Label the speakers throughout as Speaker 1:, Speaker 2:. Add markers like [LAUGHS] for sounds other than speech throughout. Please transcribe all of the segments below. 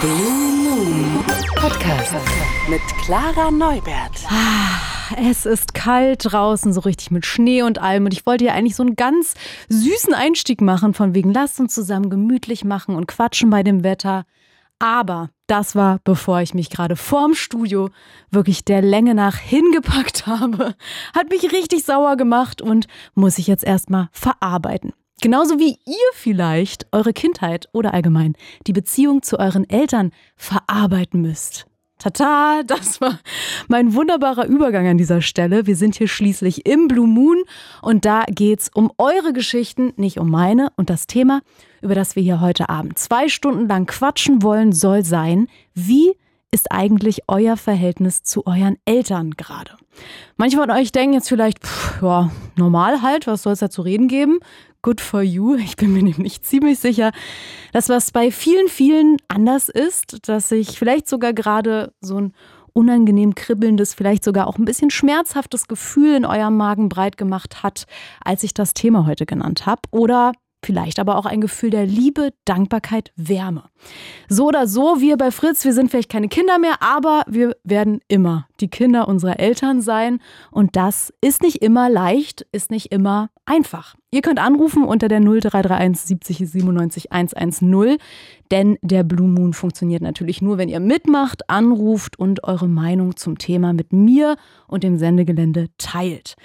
Speaker 1: Blue Moon Podcast mit Clara Neubert.
Speaker 2: Es ist kalt draußen, so richtig mit Schnee und allem. Und ich wollte ja eigentlich so einen ganz süßen Einstieg machen, von wegen, lasst uns zusammen gemütlich machen und quatschen bei dem Wetter. Aber das war, bevor ich mich gerade vorm Studio wirklich der Länge nach hingepackt [LAUGHS] habe. Hat mich richtig sauer gemacht und muss ich jetzt erstmal verarbeiten. Genauso wie ihr vielleicht eure Kindheit oder allgemein die Beziehung zu euren Eltern verarbeiten müsst. Tata, das war mein wunderbarer Übergang an dieser Stelle. Wir sind hier schließlich im Blue Moon und da geht's um eure Geschichten, nicht um meine. Und das Thema, über das wir hier heute Abend zwei Stunden lang quatschen wollen, soll sein, wie ist eigentlich euer Verhältnis zu euren Eltern gerade? Manche von euch denken jetzt vielleicht, pff, ja, normal halt, was soll es da zu reden geben? Good for you. Ich bin mir nämlich ziemlich sicher, dass was bei vielen, vielen anders ist, dass sich vielleicht sogar gerade so ein unangenehm kribbelndes, vielleicht sogar auch ein bisschen schmerzhaftes Gefühl in eurem Magen breit gemacht hat, als ich das Thema heute genannt habe. Oder Vielleicht aber auch ein Gefühl der Liebe, Dankbarkeit, Wärme. So oder so, wir bei Fritz, wir sind vielleicht keine Kinder mehr, aber wir werden immer die Kinder unserer Eltern sein. Und das ist nicht immer leicht, ist nicht immer einfach. Ihr könnt anrufen unter der 0331 70 97 110, denn der Blue Moon funktioniert natürlich nur, wenn ihr mitmacht, anruft und eure Meinung zum Thema mit mir und dem Sendegelände teilt.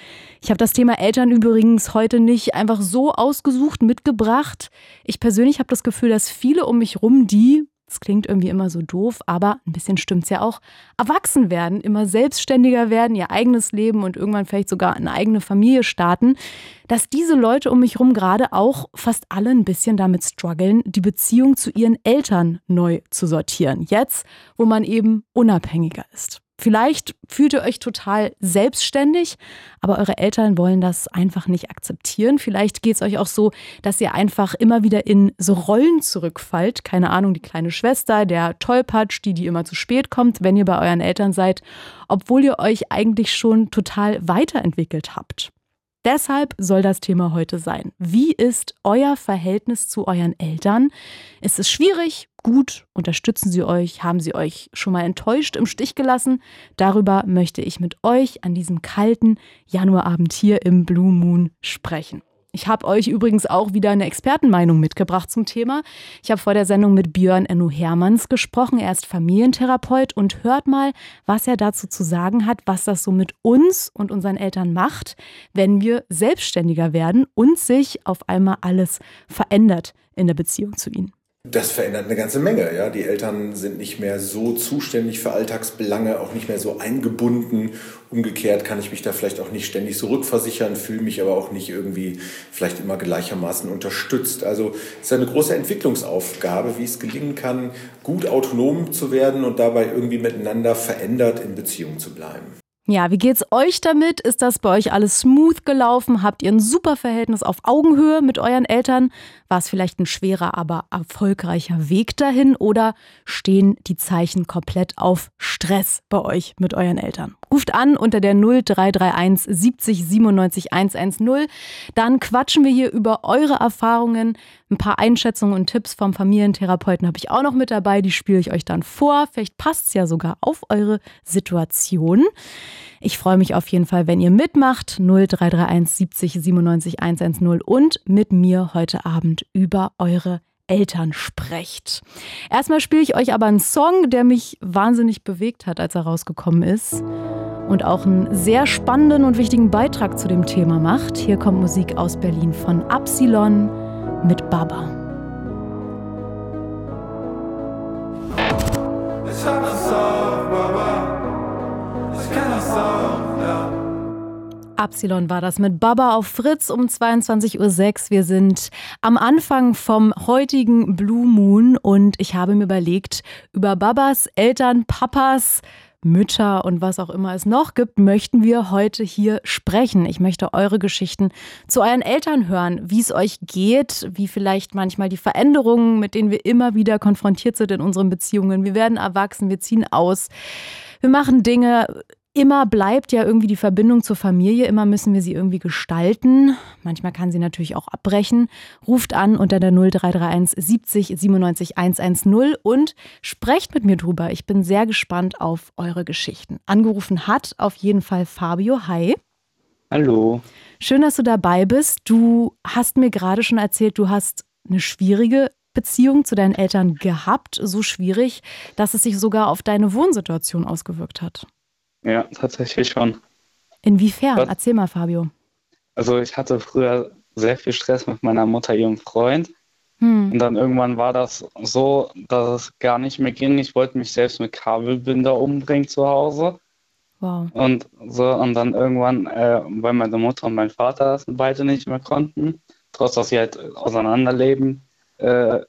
Speaker 2: Ich habe das Thema Eltern übrigens heute nicht einfach so ausgesucht mitgebracht. Ich persönlich habe das Gefühl, dass viele um mich rum, die das klingt irgendwie immer so doof, aber ein bisschen stimmt es ja auch. Erwachsen werden, immer selbstständiger werden, ihr eigenes Leben und irgendwann vielleicht sogar eine eigene Familie starten, dass diese Leute um mich herum gerade auch fast alle ein bisschen damit strugglen, die Beziehung zu ihren Eltern neu zu sortieren. Jetzt, wo man eben unabhängiger ist. Vielleicht fühlt ihr euch total selbstständig, aber eure Eltern wollen das einfach nicht akzeptieren. Vielleicht geht es euch auch so, dass ihr einfach immer wieder in so Rollen zurückfallt. Keine Ahnung, die kleine Schwester, der Tollpatsch, die, die immer zu spät kommt, wenn ihr bei euren Eltern seid, obwohl ihr euch eigentlich schon total weiterentwickelt habt. Deshalb soll das Thema heute sein. Wie ist euer Verhältnis zu euren Eltern? Ist es schwierig? Gut? Unterstützen sie euch? Haben sie euch schon mal enttäuscht im Stich gelassen? Darüber möchte ich mit euch an diesem kalten Januarabend hier im Blue Moon sprechen. Ich habe euch übrigens auch wieder eine Expertenmeinung mitgebracht zum Thema. Ich habe vor der Sendung mit Björn Enno Hermanns gesprochen. Er ist Familientherapeut und hört mal, was er dazu zu sagen hat, was das so mit uns und unseren Eltern macht, wenn wir selbstständiger werden und sich auf einmal alles verändert in der Beziehung zu ihnen.
Speaker 3: Das verändert eine ganze Menge. Ja? Die Eltern sind nicht mehr so zuständig für Alltagsbelange, auch nicht mehr so eingebunden. Umgekehrt kann ich mich da vielleicht auch nicht ständig so rückversichern, fühle mich aber auch nicht irgendwie vielleicht immer gleichermaßen unterstützt. Also es ist eine große Entwicklungsaufgabe, wie es gelingen kann, gut autonom zu werden und dabei irgendwie miteinander verändert in Beziehung zu bleiben.
Speaker 2: Ja, wie geht's euch damit? Ist das bei euch alles smooth gelaufen? Habt ihr ein super Verhältnis auf Augenhöhe mit euren Eltern? War es vielleicht ein schwerer, aber erfolgreicher Weg dahin? Oder stehen die Zeichen komplett auf Stress bei euch mit euren Eltern? Ruft an unter der 0331 70 97 110. Dann quatschen wir hier über eure Erfahrungen. Ein paar Einschätzungen und Tipps vom Familientherapeuten habe ich auch noch mit dabei. Die spiele ich euch dann vor. Vielleicht passt es ja sogar auf eure Situation. Ich freue mich auf jeden Fall, wenn ihr mitmacht. 0331 70 97 110 und mit mir heute Abend über eure Eltern sprecht. Erstmal spiele ich euch aber einen Song, der mich wahnsinnig bewegt hat, als er rausgekommen ist und auch einen sehr spannenden und wichtigen Beitrag zu dem Thema macht. Hier kommt Musik aus Berlin von Absilon mit Baba. Absilon war das mit Baba auf Fritz um 22.06 Uhr. Wir sind am Anfang vom heutigen Blue Moon und ich habe mir überlegt, über Babas, Eltern, Papas, Mütter und was auch immer es noch gibt, möchten wir heute hier sprechen. Ich möchte eure Geschichten zu euren Eltern hören, wie es euch geht, wie vielleicht manchmal die Veränderungen, mit denen wir immer wieder konfrontiert sind in unseren Beziehungen. Wir werden erwachsen, wir ziehen aus. Wir machen Dinge, immer bleibt ja irgendwie die Verbindung zur Familie, immer müssen wir sie irgendwie gestalten. Manchmal kann sie natürlich auch abbrechen. Ruft an unter der 0331 70 97 110 und sprecht mit mir drüber. Ich bin sehr gespannt auf eure Geschichten. Angerufen hat auf jeden Fall Fabio. Hi.
Speaker 4: Hallo.
Speaker 2: Schön, dass du dabei bist. Du hast mir gerade schon erzählt, du hast eine schwierige Beziehung zu deinen Eltern gehabt, so schwierig, dass es sich sogar auf deine Wohnsituation ausgewirkt hat.
Speaker 4: Ja, tatsächlich schon.
Speaker 2: Inwiefern? Was? Erzähl mal, Fabio.
Speaker 4: Also ich hatte früher sehr viel Stress mit meiner Mutter, ihrem Freund. Hm. Und dann irgendwann war das so, dass es gar nicht mehr ging. Ich wollte mich selbst mit Kabelbinder umbringen zu Hause. Wow. Und so, und dann irgendwann, äh, weil meine Mutter und mein Vater das beide nicht mehr konnten, trotz dass sie halt auseinanderleben, äh,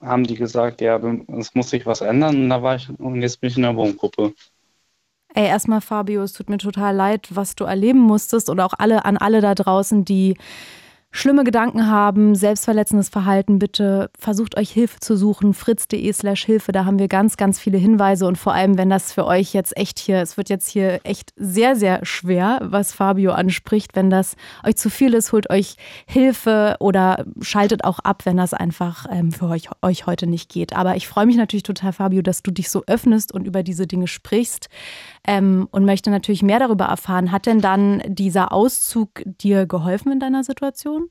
Speaker 4: haben die gesagt, ja, es muss sich was ändern. Und da war ich, und jetzt bin ich in der Wohngruppe.
Speaker 2: Ey, erstmal Fabio, es tut mir total leid, was du erleben musstest oder auch alle an alle da draußen, die schlimme Gedanken haben, selbstverletzendes Verhalten, bitte versucht euch Hilfe zu suchen. fritz.de slash Hilfe, da haben wir ganz, ganz viele Hinweise und vor allem, wenn das für euch jetzt echt hier, es wird jetzt hier echt sehr, sehr schwer, was Fabio anspricht. Wenn das euch zu viel ist, holt euch Hilfe oder schaltet auch ab, wenn das einfach ähm, für euch, euch heute nicht geht. Aber ich freue mich natürlich total, Fabio, dass du dich so öffnest und über diese Dinge sprichst ähm, und möchte natürlich mehr darüber erfahren. Hat denn dann dieser Auszug dir geholfen in deiner Situation?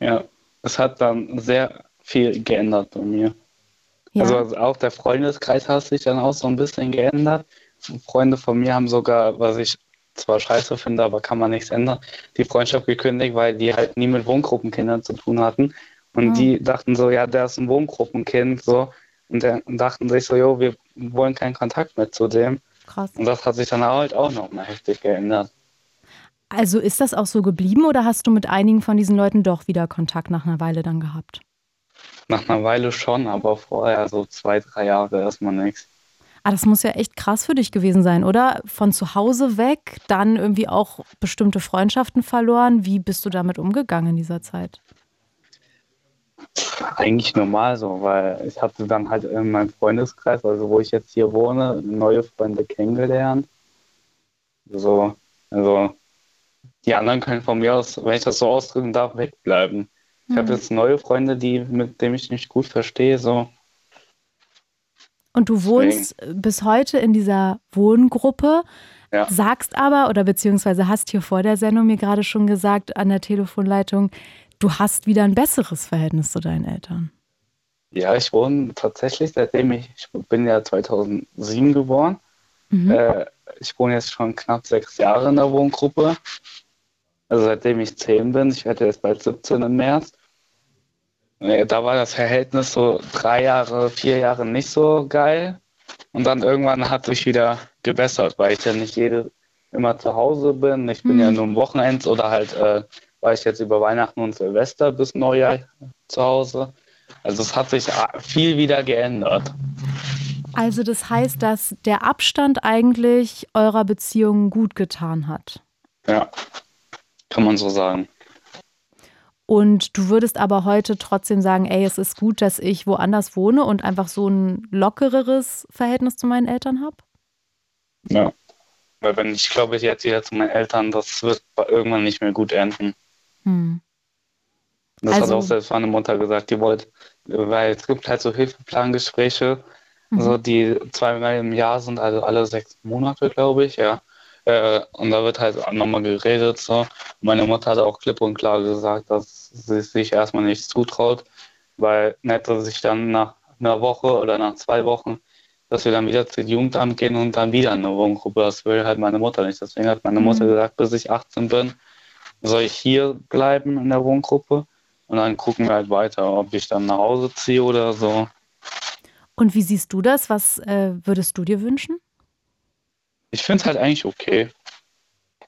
Speaker 4: Ja, es hat dann sehr viel geändert bei mir. Ja. Also auch der Freundeskreis hat sich dann auch so ein bisschen geändert. Freunde von mir haben sogar, was ich zwar scheiße finde, aber kann man nichts ändern, die Freundschaft gekündigt, weil die halt nie mit Wohngruppenkindern zu tun hatten. Und oh. die dachten so, ja, der ist ein Wohngruppenkind, so. Und, der, und dachten sich so, jo, wir wollen keinen Kontakt mehr zu dem. Krass. Und das hat sich dann halt auch nochmal heftig geändert.
Speaker 2: Also ist das auch so geblieben oder hast du mit einigen von diesen Leuten doch wieder Kontakt nach einer Weile dann gehabt?
Speaker 4: Nach einer Weile schon, aber vorher so zwei, drei Jahre erstmal nichts.
Speaker 2: Ah, das muss ja echt krass für dich gewesen sein, oder? Von zu Hause weg, dann irgendwie auch bestimmte Freundschaften verloren. Wie bist du damit umgegangen in dieser Zeit?
Speaker 4: Eigentlich normal so, weil ich hatte dann halt in meinem Freundeskreis, also wo ich jetzt hier wohne, neue Freunde kennengelernt. So, also die anderen können von mir aus, wenn ich das so ausdrücken darf, wegbleiben. Ich habe mhm. jetzt neue Freunde, die, mit denen ich mich gut verstehe, so.
Speaker 2: Und du wohnst Deswegen. bis heute in dieser Wohngruppe, ja. sagst aber, oder beziehungsweise hast hier vor der Sendung mir gerade schon gesagt an der Telefonleitung, du hast wieder ein besseres Verhältnis zu deinen Eltern.
Speaker 4: Ja, ich wohne tatsächlich, seitdem ich, ich bin ja 2007 geboren. Mhm. Äh, ich wohne jetzt schon knapp sechs Jahre in der Wohngruppe. Also seitdem ich zehn bin, ich werde jetzt bald 17 im März. Da war das Verhältnis so drei Jahre, vier Jahre nicht so geil. Und dann irgendwann hat sich wieder gebessert, weil ich ja nicht jede immer zu Hause bin. Ich bin mhm. ja nur am Wochenende oder halt äh, war ich jetzt über Weihnachten und Silvester bis Neujahr zu Hause. Also es hat sich viel wieder geändert.
Speaker 2: Also das heißt, dass der Abstand eigentlich eurer Beziehung gut getan hat.
Speaker 4: Ja, kann man so sagen.
Speaker 2: Und du würdest aber heute trotzdem sagen, ey, es ist gut, dass ich woanders wohne und einfach so ein lockereres Verhältnis zu meinen Eltern habe?
Speaker 4: Ja. Weil wenn ich glaube, ich jetzt wieder zu meinen Eltern, das wird irgendwann nicht mehr gut enden. Hm. Das also, hat auch selbst meine Mutter gesagt, die wollte, weil es gibt halt so Hilfeplangespräche, mhm. so die zweimal im Jahr sind, also alle sechs Monate, glaube ich, ja. Äh, und da wird halt nochmal geredet. So. Meine Mutter hat auch klipp und klar gesagt, dass sie sich erstmal nicht zutraut, weil nette sich dann nach einer Woche oder nach zwei Wochen, dass wir dann wieder zum Jugendamt gehen und dann wieder in eine Wohngruppe. Das will halt meine Mutter nicht. Deswegen hat meine Mutter mhm. gesagt, bis ich 18 bin, soll ich hier bleiben in der Wohngruppe und dann gucken wir halt weiter, ob ich dann nach Hause ziehe oder so.
Speaker 2: Und wie siehst du das? Was äh, würdest du dir wünschen?
Speaker 4: Ich finde es halt eigentlich okay.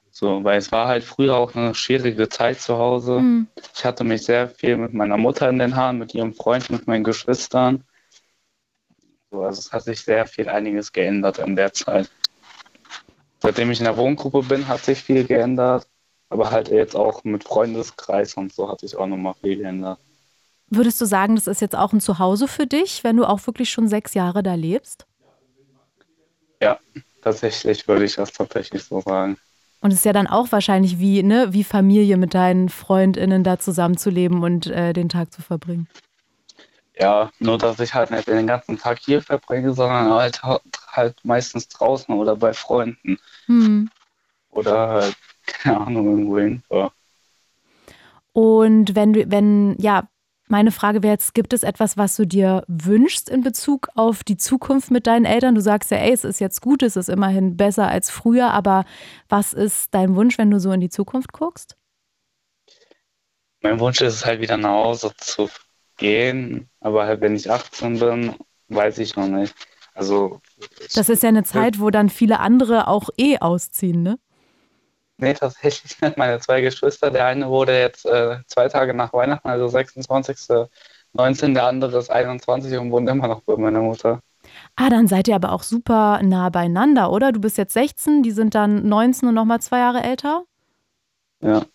Speaker 4: So, weil es war halt früher auch eine schwierige Zeit zu Hause. Mhm. Ich hatte mich sehr viel mit meiner Mutter in den Haaren, mit ihrem Freund, mit meinen Geschwistern. So, also es hat sich sehr viel einiges geändert in der Zeit. Seitdem ich in der Wohngruppe bin, hat sich viel geändert. Aber halt jetzt auch mit Freundeskreis und so hat sich auch nochmal viel geändert.
Speaker 2: Würdest du sagen, das ist jetzt auch ein Zuhause für dich, wenn du auch wirklich schon sechs Jahre da lebst?
Speaker 4: Ja, tatsächlich würde ich das tatsächlich so sagen.
Speaker 2: Und es ist ja dann auch wahrscheinlich wie, ne, wie Familie mit deinen FreundInnen da zusammenzuleben und äh, den Tag zu verbringen.
Speaker 4: Ja, nur dass ich halt nicht den ganzen Tag hier verbringe, sondern halt, halt meistens draußen oder bei Freunden. Hm. Oder halt, keine Ahnung, irgendwo hin.
Speaker 2: Und wenn du, wenn, ja, meine Frage wäre jetzt, gibt es etwas, was du dir wünschst in Bezug auf die Zukunft mit deinen Eltern? Du sagst ja, ey, es ist jetzt gut, es ist immerhin besser als früher, aber was ist dein Wunsch, wenn du so in die Zukunft guckst?
Speaker 4: Mein Wunsch ist es halt wieder nach Hause zu gehen, aber halt, wenn ich 18 bin, weiß ich noch nicht. Also.
Speaker 2: Das ist ja eine Zeit, wo dann viele andere auch eh ausziehen, ne?
Speaker 4: Nee, tatsächlich nicht. [LAUGHS] Meine zwei Geschwister, der eine wurde jetzt äh, zwei Tage nach Weihnachten, also 26. 19, der andere ist 21 und wohnt immer noch bei meiner Mutter.
Speaker 2: Ah, dann seid ihr aber auch super nah beieinander, oder? Du bist jetzt 16, die sind dann 19 und nochmal zwei Jahre älter?
Speaker 4: Ja.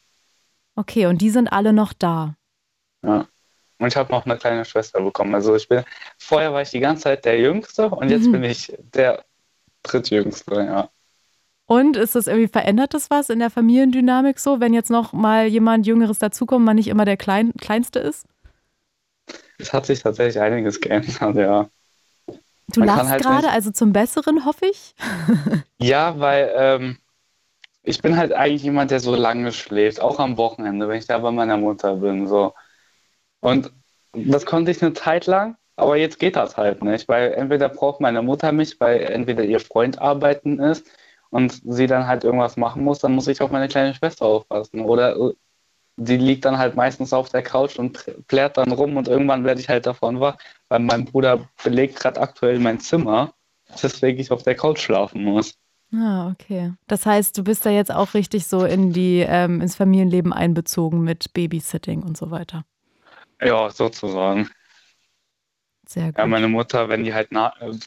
Speaker 2: Okay, und die sind alle noch da?
Speaker 4: Ja. Und ich habe noch eine kleine Schwester bekommen. Also ich bin, vorher war ich die ganze Zeit der Jüngste und jetzt mhm. bin ich der drittjüngste, ja.
Speaker 2: Und ist das irgendwie, verändert das was in der Familiendynamik so, wenn jetzt noch mal jemand Jüngeres dazukommt, man nicht immer der Klein, Kleinste ist?
Speaker 4: Es hat sich tatsächlich einiges geändert, ja.
Speaker 2: Du man lachst halt gerade, also zum Besseren, hoffe ich? [LAUGHS]
Speaker 4: ja, weil ähm, ich bin halt eigentlich jemand, der so lange schläft, auch am Wochenende, wenn ich da bei meiner Mutter bin. So. Und das konnte ich eine Zeit lang, aber jetzt geht das halt nicht, weil entweder braucht meine Mutter mich, weil entweder ihr Freund arbeiten ist und sie dann halt irgendwas machen muss, dann muss ich auf meine kleine Schwester aufpassen. Oder äh, die liegt dann halt meistens auf der Couch und plärt dann rum und irgendwann werde ich halt davon wach, weil mein Bruder belegt gerade aktuell mein Zimmer, deswegen ich auf der Couch schlafen muss.
Speaker 2: Ah, okay. Das heißt, du bist da jetzt auch richtig so in die, ähm, ins Familienleben einbezogen mit Babysitting und so weiter.
Speaker 4: Ja, sozusagen.
Speaker 2: Sehr gut.
Speaker 4: Ja, meine Mutter, wenn die halt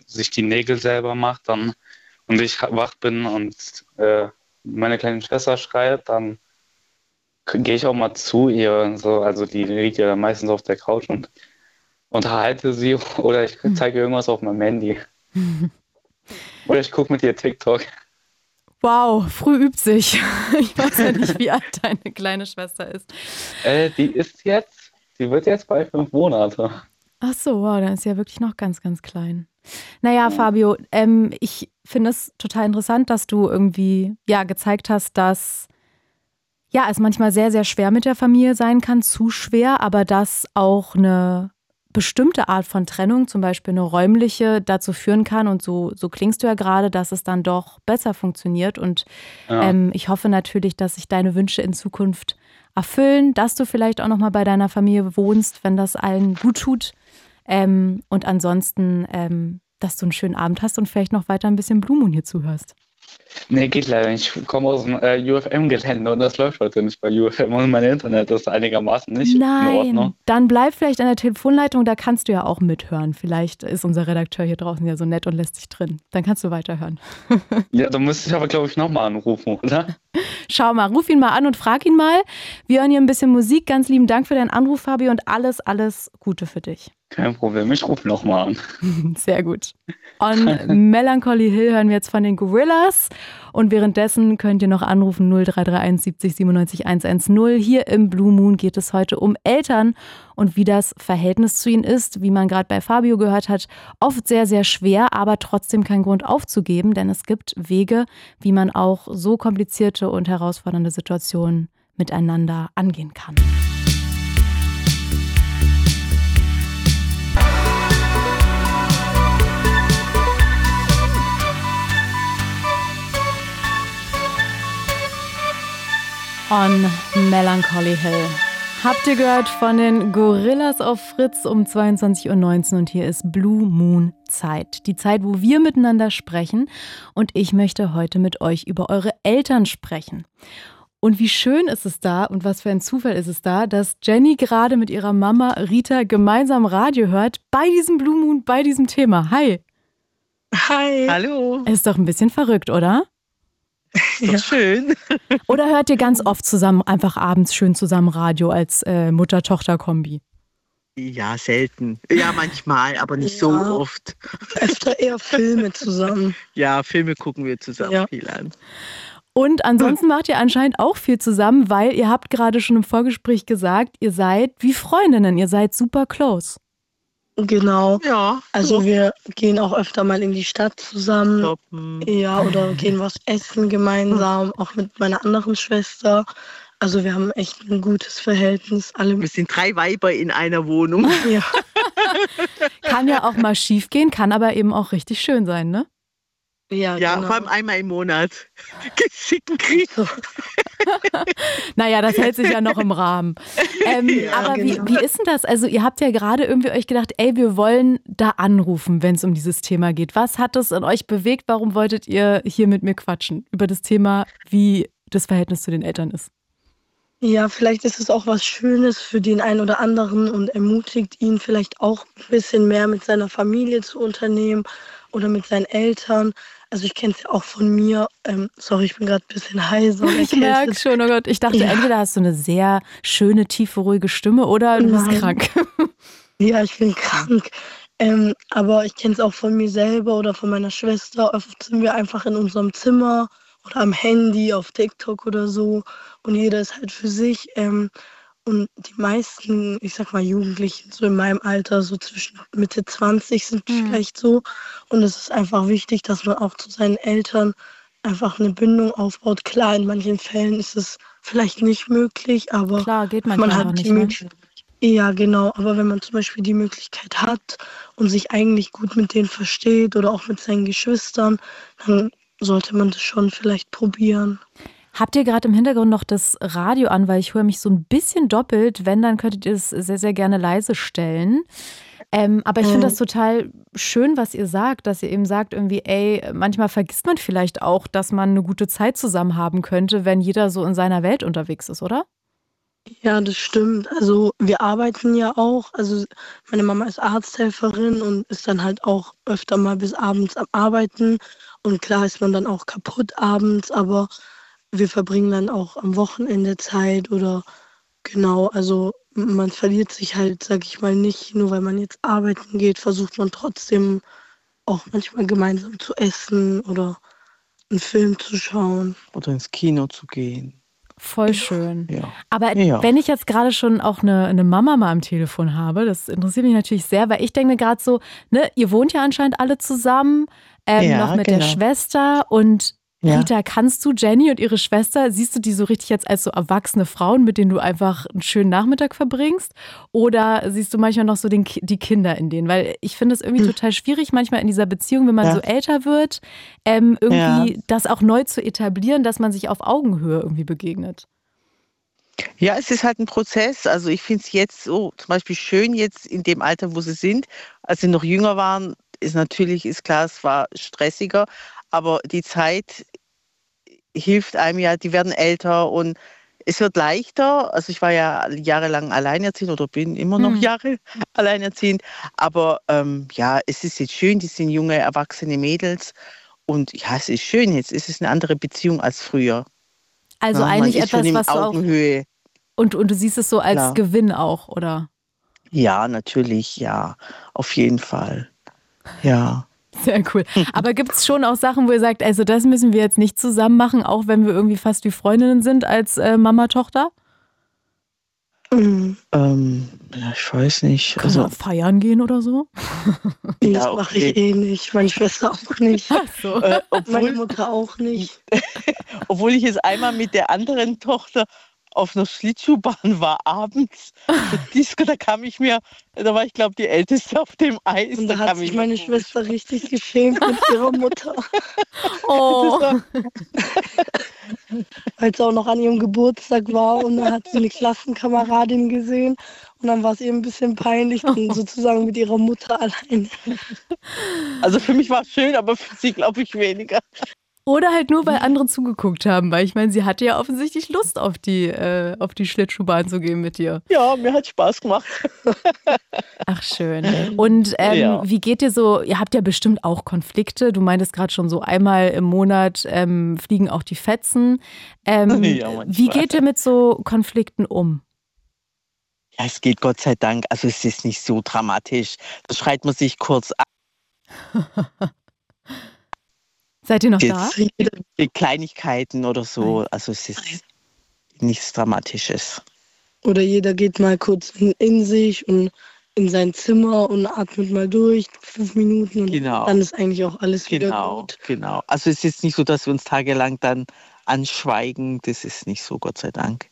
Speaker 4: sich die Nägel selber macht, dann und ich wach bin und äh, meine kleine Schwester schreit, dann gehe ich auch mal zu ihr und so. Also die liegt ja dann meistens auf der Couch und unterhalte sie [LAUGHS] oder ich hm. zeige irgendwas auf meinem Handy. [LAUGHS] oder ich gucke mit ihr TikTok.
Speaker 2: Wow, früh übt sich. [LAUGHS] Ich weiß ja nicht, wie alt deine kleine Schwester ist.
Speaker 4: Äh, die ist jetzt, die wird jetzt bei fünf Monate.
Speaker 2: Ach so, wow, dann ist sie ja wirklich noch ganz, ganz klein. Naja, Fabio, ähm, ich finde es total interessant, dass du irgendwie ja gezeigt hast, dass ja es manchmal sehr, sehr schwer mit der Familie sein kann, zu schwer, aber dass auch eine bestimmte Art von Trennung, zum Beispiel eine räumliche, dazu führen kann. Und so, so klingst du ja gerade, dass es dann doch besser funktioniert. Und ja. ähm, ich hoffe natürlich, dass sich deine Wünsche in Zukunft erfüllen, dass du vielleicht auch noch mal bei deiner Familie wohnst, wenn das allen gut tut. Ähm, und ansonsten, ähm, dass du einen schönen Abend hast und vielleicht noch weiter ein bisschen Blumen hier zuhörst.
Speaker 4: Nee, geht leider nicht. Ich komme aus dem äh, UFM-Gelände und das läuft heute nicht bei UFM und mein Internet ist einigermaßen nicht
Speaker 2: Nein,
Speaker 4: in Ordnung.
Speaker 2: Dann bleib vielleicht an der Telefonleitung, da kannst du ja auch mithören. Vielleicht ist unser Redakteur hier draußen ja so nett und lässt sich drin. Dann kannst du weiterhören. [LAUGHS]
Speaker 4: ja, dann müsste ich aber, glaube ich, nochmal anrufen, oder?
Speaker 2: Schau mal, ruf ihn mal an und frag ihn mal. Wir hören hier ein bisschen Musik. Ganz lieben Dank für deinen Anruf, Fabi, und alles, alles Gute für dich.
Speaker 4: Kein Problem, ich rufe nochmal an. [LAUGHS]
Speaker 2: Sehr gut. On [LAUGHS] Melancholy Hill hören wir jetzt von den Gorillas. Und währenddessen könnt ihr noch anrufen 0331 70 97 110. Hier im Blue Moon geht es heute um Eltern und wie das Verhältnis zu ihnen ist. Wie man gerade bei Fabio gehört hat, oft sehr, sehr schwer, aber trotzdem kein Grund aufzugeben, denn es gibt Wege, wie man auch so komplizierte und herausfordernde Situationen miteinander angehen kann. On Melancholy Hill Habt ihr gehört von den Gorillas auf Fritz um 22.19 Uhr und hier ist Blue Moon Zeit. Die Zeit, wo wir miteinander sprechen und ich möchte heute mit euch über eure Eltern sprechen. Und wie schön ist es da und was für ein Zufall ist es da, dass Jenny gerade mit ihrer Mama Rita gemeinsam Radio hört bei diesem Blue Moon, bei diesem Thema. Hi.
Speaker 5: Hi.
Speaker 6: Hallo.
Speaker 2: Ist doch ein bisschen verrückt, oder?
Speaker 6: Ja. Schön. [LAUGHS]
Speaker 2: Oder hört ihr ganz oft zusammen, einfach abends schön zusammen Radio als äh, Mutter-Tochter-Kombi?
Speaker 6: Ja, selten. Ja, manchmal, aber nicht ja. so oft.
Speaker 5: Öfter eher Filme zusammen.
Speaker 6: Ja, Filme gucken wir zusammen ja. viel an.
Speaker 2: Und ansonsten macht ihr anscheinend auch viel zusammen, weil ihr habt gerade schon im Vorgespräch gesagt, ihr seid wie Freundinnen, ihr seid super close.
Speaker 5: Genau.
Speaker 6: Ja.
Speaker 5: Also so. wir gehen auch öfter mal in die Stadt zusammen. Shoppen. Ja, oder gehen was essen gemeinsam, auch mit meiner anderen Schwester. Also wir haben echt ein gutes Verhältnis. Alle
Speaker 6: wir sind drei Weiber in einer Wohnung.
Speaker 5: Ja. [LAUGHS]
Speaker 2: kann ja auch mal schief gehen, kann aber eben auch richtig schön sein, ne?
Speaker 6: Ja, ja genau. vor allem einmal im Monat. [LAUGHS] Geschickten Krieg. [LAUGHS]
Speaker 2: naja, das hält sich ja noch im Rahmen. Ähm, ja, aber genau. wie, wie ist denn das? Also, ihr habt ja gerade irgendwie euch gedacht, ey, wir wollen da anrufen, wenn es um dieses Thema geht. Was hat das an euch bewegt? Warum wolltet ihr hier mit mir quatschen über das Thema, wie das Verhältnis zu den Eltern ist?
Speaker 5: Ja, vielleicht ist es auch was Schönes für den einen oder anderen und ermutigt ihn vielleicht auch ein bisschen mehr mit seiner Familie zu unternehmen oder mit seinen Eltern. Also ich kenne es ja auch von mir. Ähm, sorry, ich bin gerade ein bisschen heiser. [LAUGHS]
Speaker 2: Ich merke schon, oh Gott. Ich dachte, ja. entweder hast du eine sehr schöne, tiefe, ruhige Stimme oder du Nein. bist krank. [LAUGHS]
Speaker 5: Ja, ich bin krank. Ähm, aber ich kenne es auch von mir selber oder von meiner Schwester. Oft sind wir einfach in unserem Zimmer oder am Handy, auf TikTok oder so. Und jeder ist halt für sich. Ähm, und die meisten, ich sag mal, Jugendlichen, so in meinem Alter, so zwischen Mitte 20 sind mhm. vielleicht so. Und es ist einfach wichtig, dass man auch zu seinen Eltern einfach eine Bindung aufbaut. Klar, in manchen Fällen ist es vielleicht nicht möglich, aber
Speaker 2: Klar, man hat
Speaker 5: die Möglichkeit. Ja, genau. Aber wenn man zum Beispiel die Möglichkeit hat und sich eigentlich gut mit denen versteht oder auch mit seinen Geschwistern, dann sollte man das schon vielleicht probieren.
Speaker 2: Habt ihr gerade im Hintergrund noch das Radio an, weil ich höre mich so ein bisschen doppelt. Wenn, dann könntet ihr es sehr, sehr gerne leise stellen. Ähm, aber ich finde das total schön, was ihr sagt, dass ihr eben sagt, irgendwie, ey, manchmal vergisst man vielleicht auch, dass man eine gute Zeit zusammen haben könnte, wenn jeder so in seiner Welt unterwegs ist, oder?
Speaker 5: Ja, das stimmt. Also wir arbeiten ja auch. Also meine Mama ist Arzthelferin und ist dann halt auch öfter mal bis abends am Arbeiten. Und klar ist man dann auch kaputt abends, aber wir verbringen dann auch am Wochenende Zeit oder genau, also man verliert sich halt, sag ich mal, nicht, nur weil man jetzt arbeiten geht, versucht man trotzdem auch manchmal gemeinsam zu essen oder einen Film zu schauen.
Speaker 6: Oder ins Kino zu gehen.
Speaker 2: Voll schön. Ja. Aber ja. wenn ich jetzt gerade schon auch eine, eine, Mama mal am Telefon habe, das interessiert mich natürlich sehr, weil ich denke mir gerade so, ne, ihr wohnt ja anscheinend alle zusammen, ähm, ja, noch mit genau. der Schwester und ja. Rita, kannst du Jenny und ihre Schwester, siehst du die so richtig jetzt als so erwachsene Frauen, mit denen du einfach einen schönen Nachmittag verbringst? Oder siehst du manchmal noch so den, die Kinder in denen? Weil ich finde es irgendwie hm. total schwierig, manchmal in dieser Beziehung, wenn man ja. so älter wird, ähm, irgendwie ja. das auch neu zu etablieren, dass man sich auf Augenhöhe irgendwie begegnet.
Speaker 6: Ja, es ist halt ein Prozess. Also ich finde es jetzt so zum Beispiel schön jetzt in dem Alter, wo sie sind. Als sie noch jünger waren, ist natürlich, ist klar, es war stressiger. Aber die Zeit hilft einem ja, die werden älter und es wird leichter. Also ich war ja jahrelang alleinerziehend oder bin immer noch hm. Jahre [LAUGHS] alleinerziehend. Aber ähm, ja, es ist jetzt schön, die sind junge, erwachsene Mädels. Und ja, es ist schön jetzt. Es ist eine andere Beziehung als früher.
Speaker 2: Also ja, eigentlich etwas, was du auch... Und, und du siehst es so als Klar. Gewinn auch, oder?
Speaker 6: Ja, natürlich, ja. Auf jeden Fall. Ja.
Speaker 2: Sehr cool. Aber gibt es schon auch Sachen, wo ihr sagt, also das müssen wir jetzt nicht zusammen machen, auch wenn wir irgendwie fast wie Freundinnen sind als äh, Mama-Tochter?
Speaker 6: Mhm. Ähm, ja, ich weiß nicht.
Speaker 2: Kann also feiern gehen oder so?
Speaker 5: Nee, das ja, okay. mache ich eh nicht. Meine Schwester auch nicht. So. Äh, obwohl, Meine Mutter auch nicht. [LAUGHS]
Speaker 6: obwohl ich es einmal mit der anderen Tochter auf einer Schlittschuhbahn [LAUGHS] war abends. Disco, da kam ich mir, da war ich glaube die Älteste auf dem Eis.
Speaker 5: Und da, da hat sich meine Schwester richtig geschämt mit ihrer Mutter. [LAUGHS]
Speaker 2: Oh.
Speaker 5: Weil es [LAUGHS] auch noch an ihrem Geburtstag war und dann hat sie eine Klassenkameradin gesehen und dann war es ihr ein bisschen peinlich, dann sozusagen mit ihrer Mutter allein.
Speaker 6: Also für mich war es schön, aber für sie glaube ich weniger.
Speaker 2: Oder halt nur, weil andere zugeguckt haben, weil ich meine, sie hatte ja offensichtlich Lust auf die, äh, auf die Schlittschuhbahn zu gehen mit dir.
Speaker 6: Ja, mir hat Spaß gemacht. [LAUGHS]
Speaker 2: Ach, schön. Und ähm, ja. wie geht ihr so? Ihr habt ja bestimmt auch Konflikte. Du meintest gerade schon so, einmal im Monat ähm, fliegen auch die Fetzen. Ähm, [LAUGHS] ja, wie geht ihr mit so Konflikten um?
Speaker 6: Ja, es geht Gott sei Dank. Also es ist nicht so dramatisch. Da schreit man sich kurz ab.
Speaker 2: Seid ihr noch da?
Speaker 6: Kleinigkeiten oder so. Also es ist nichts Dramatisches.
Speaker 5: Oder jeder geht mal kurz in, in, sich und in sein Zimmer und atmet mal durch, fünf Minuten und genau. dann ist eigentlich auch alles
Speaker 6: genau,
Speaker 5: wieder gut.
Speaker 6: Genau. Also es ist nicht so, dass wir uns tagelang dann anschweigen. Das ist nicht so, Gott sei Dank.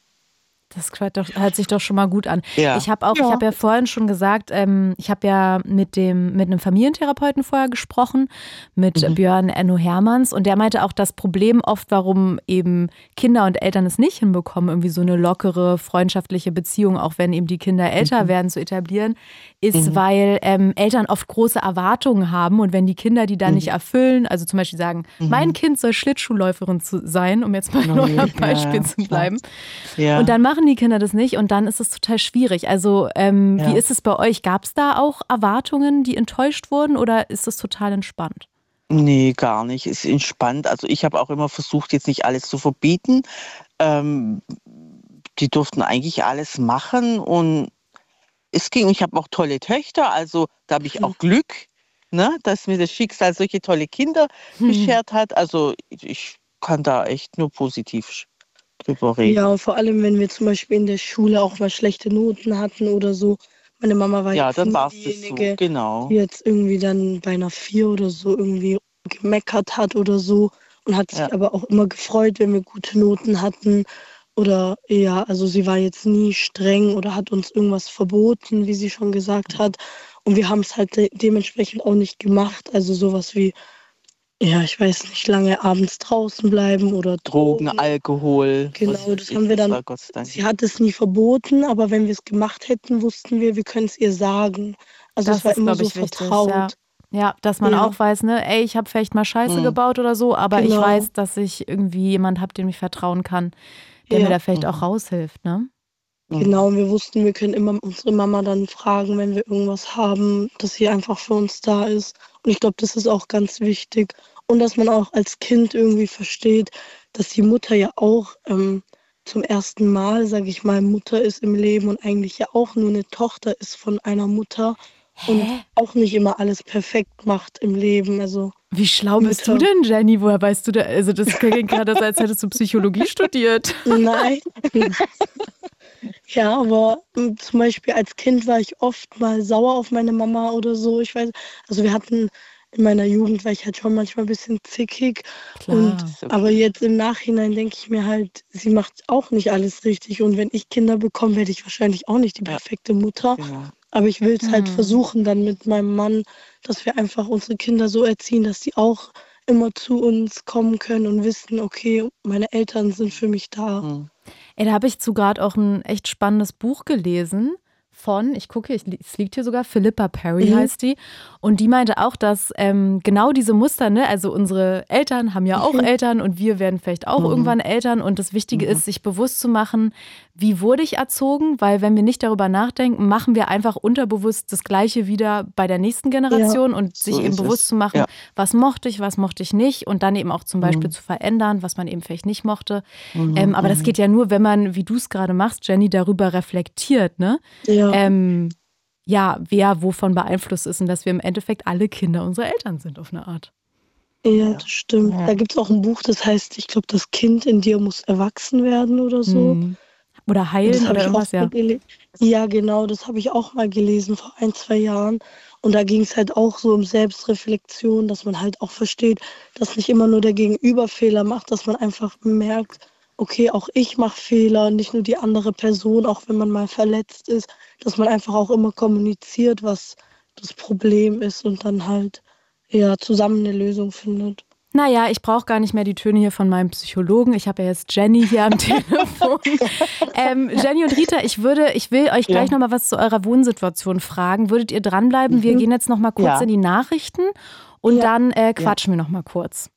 Speaker 2: Das hört sich doch schon mal gut an. Ja. Ich habe auch, ja. ich habe ja vorhin schon gesagt, ähm, ich habe ja mit dem mit einem Familientherapeuten vorher gesprochen, mit mhm. Björn Enno Hermanns, und der meinte auch, das Problem oft, warum eben Kinder und Eltern es nicht hinbekommen, irgendwie so eine lockere, freundschaftliche Beziehung, auch wenn eben die Kinder älter mhm. werden, zu etablieren, ist, mhm. weil ähm, Eltern oft große Erwartungen haben und wenn die Kinder die dann nicht mhm. erfüllen, also zum Beispiel sagen, mhm. mein Kind soll Schlittschuhläuferin zu sein, um jetzt mal in eurem Beispiel ja, zu bleiben, ja. und dann machen machen die Kinder das nicht und dann ist es total schwierig. Also ähm, ja. wie ist es bei euch? Gab es da auch Erwartungen, die enttäuscht wurden oder ist es total entspannt?
Speaker 6: Nee, gar nicht. Es ist entspannt. Also ich habe auch immer versucht, jetzt nicht alles zu verbieten. Ähm, die durften eigentlich alles machen und es ging. Ich habe auch tolle Töchter, also da habe ich hm. auch Glück, ne, dass mir das Schicksal solche tolle Kinder hm. beschert hat. Also ich kann da echt nur positiv drüber reden.
Speaker 5: Ja, vor allem, wenn wir zum Beispiel in der Schule auch mal schlechte Noten hatten oder so. Meine Mama war
Speaker 6: ja,
Speaker 5: jetzt
Speaker 6: dann diejenige, so. genau.
Speaker 5: die jetzt irgendwie dann bei einer Vier oder so irgendwie gemeckert hat oder so und hat sich ja. aber auch immer gefreut, wenn wir gute Noten hatten. Oder ja, also sie war jetzt nie streng oder hat uns irgendwas verboten, wie sie schon gesagt hat. Und wir haben es halt de dementsprechend auch nicht gemacht. Also sowas wie ja, ich weiß nicht, lange abends draußen bleiben oder
Speaker 6: Drogen, Drogen Alkohol.
Speaker 5: Genau, das haben wir dann. Sie hat es nie verboten, aber wenn wir es gemacht hätten, wussten wir, wir können es ihr sagen. Also es war immer so vertraut.
Speaker 2: Wichtig, ja. ja. dass man ja. auch weiß, ne, ey, ich habe vielleicht mal Scheiße mhm. gebaut oder so, aber genau. ich weiß, dass ich irgendwie jemand habe, dem ich vertrauen kann, der ja. mir da vielleicht mhm. auch raushilft, ne?
Speaker 5: Genau, und wir wussten, wir können immer unsere Mama dann fragen, wenn wir irgendwas haben, dass sie einfach für uns da ist. Und ich glaube, das ist auch ganz wichtig. Und dass man auch als Kind irgendwie versteht, dass die Mutter ja auch ähm, zum ersten Mal, sage ich mal, Mutter ist im Leben und eigentlich ja auch nur eine Tochter ist von einer Mutter Hä? und auch nicht immer alles perfekt macht im Leben. Also
Speaker 2: wie schlau bist du denn, Jenny? Woher weißt du da? Also das klingt gerade so, als hättest du Psychologie studiert.
Speaker 5: Nein. ja, aber hm, zum Beispiel als Kind war ich oft mal sauer auf meine Mama oder so. Ich weiß, also wir hatten in meiner Jugend war ich halt schon manchmal ein bisschen zickig. Klar, und, okay. Aber jetzt im Nachhinein denke ich mir halt, sie macht auch nicht alles richtig. Und wenn ich Kinder bekomme, werde ich wahrscheinlich auch nicht die perfekte Mutter. Genau. Aber ich will es halt mhm. versuchen dann mit meinem Mann, dass wir einfach unsere Kinder so erziehen, dass sie auch immer zu uns kommen können und wissen, okay, meine Eltern sind für mich da. Mhm.
Speaker 2: Ey, da habe ich zu gerade auch ein echt spannendes Buch gelesen von, ich gucke, es liegt hier sogar, Philippa Perry mhm. heißt die. Und die meinte auch, dass ähm, genau diese Muster, ne, also unsere Eltern haben ja auch mhm. Eltern und wir werden vielleicht auch mhm. irgendwann Eltern. Und das Wichtige mhm. ist, sich bewusst zu machen, wie wurde ich erzogen? Weil wenn wir nicht darüber nachdenken, machen wir einfach unterbewusst das Gleiche wieder bei der nächsten Generation ja, und sich so eben bewusst es. zu machen, ja. was mochte ich, was mochte ich nicht und dann eben auch zum Beispiel mhm. zu verändern, was man eben vielleicht nicht mochte. Mhm. Ähm, aber das mhm. geht ja nur, wenn man, wie du es gerade machst, Jenny, darüber reflektiert, ne? Ja. Ähm, ja, wer wovon beeinflusst ist und dass wir im Endeffekt alle Kinder unserer Eltern sind auf eine Art.
Speaker 5: Ja, das stimmt. Da gibt es auch ein Buch, das heißt, ich glaube, das Kind in dir muss erwachsen werden oder so.
Speaker 2: Oder heilen oder irgendwas, ja.
Speaker 5: Ja, genau, das habe ich auch mal gelesen vor ein, zwei Jahren. Und da ging es halt auch so um Selbstreflexion, dass man halt auch versteht, dass nicht immer nur der Gegenüber Fehler macht, dass man einfach merkt, okay, auch ich mache Fehler, nicht nur die andere Person, auch wenn man mal verletzt ist, dass man einfach auch immer kommuniziert, was das Problem ist und dann halt ja zusammen eine Lösung findet.
Speaker 2: Naja, ich brauche gar nicht mehr die Töne hier von meinem Psychologen. Ich habe ja jetzt Jenny hier am [LAUGHS] Telefon. ähm, Jenny und Rita, ich würde, ich will euch gleich ja. noch mal was zu eurer Wohnsituation fragen. Würdet ihr dranbleiben? Mhm. Wir gehen jetzt noch mal kurz ja. in die Nachrichten und ja. dann äh, quatschen wir noch mal kurz.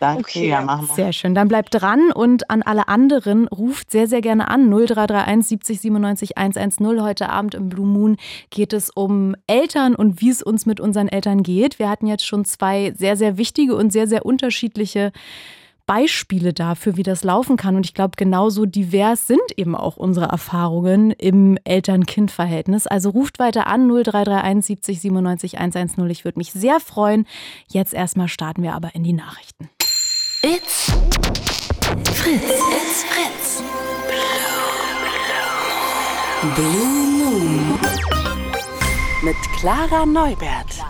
Speaker 6: Danke, okay, ja, machen
Speaker 2: wir. Sehr schön. Dann bleibt dran und an alle anderen ruft sehr, sehr gerne an. 0331 70 97 110. Heute Abend im Blue Moon geht es um Eltern und wie es uns mit unseren Eltern geht. Wir hatten jetzt schon zwei sehr, sehr wichtige und sehr, sehr unterschiedliche Beispiele dafür, wie das laufen kann. Und ich glaube, genauso divers sind eben auch unsere Erfahrungen im Eltern-Kind-Verhältnis. Also ruft weiter an 0331 70 97 110. Ich würde mich sehr freuen. Jetzt erstmal starten wir aber in die Nachrichten. It's Fritz. It's Fritz. Blue Moon. Mit Clara Neubert.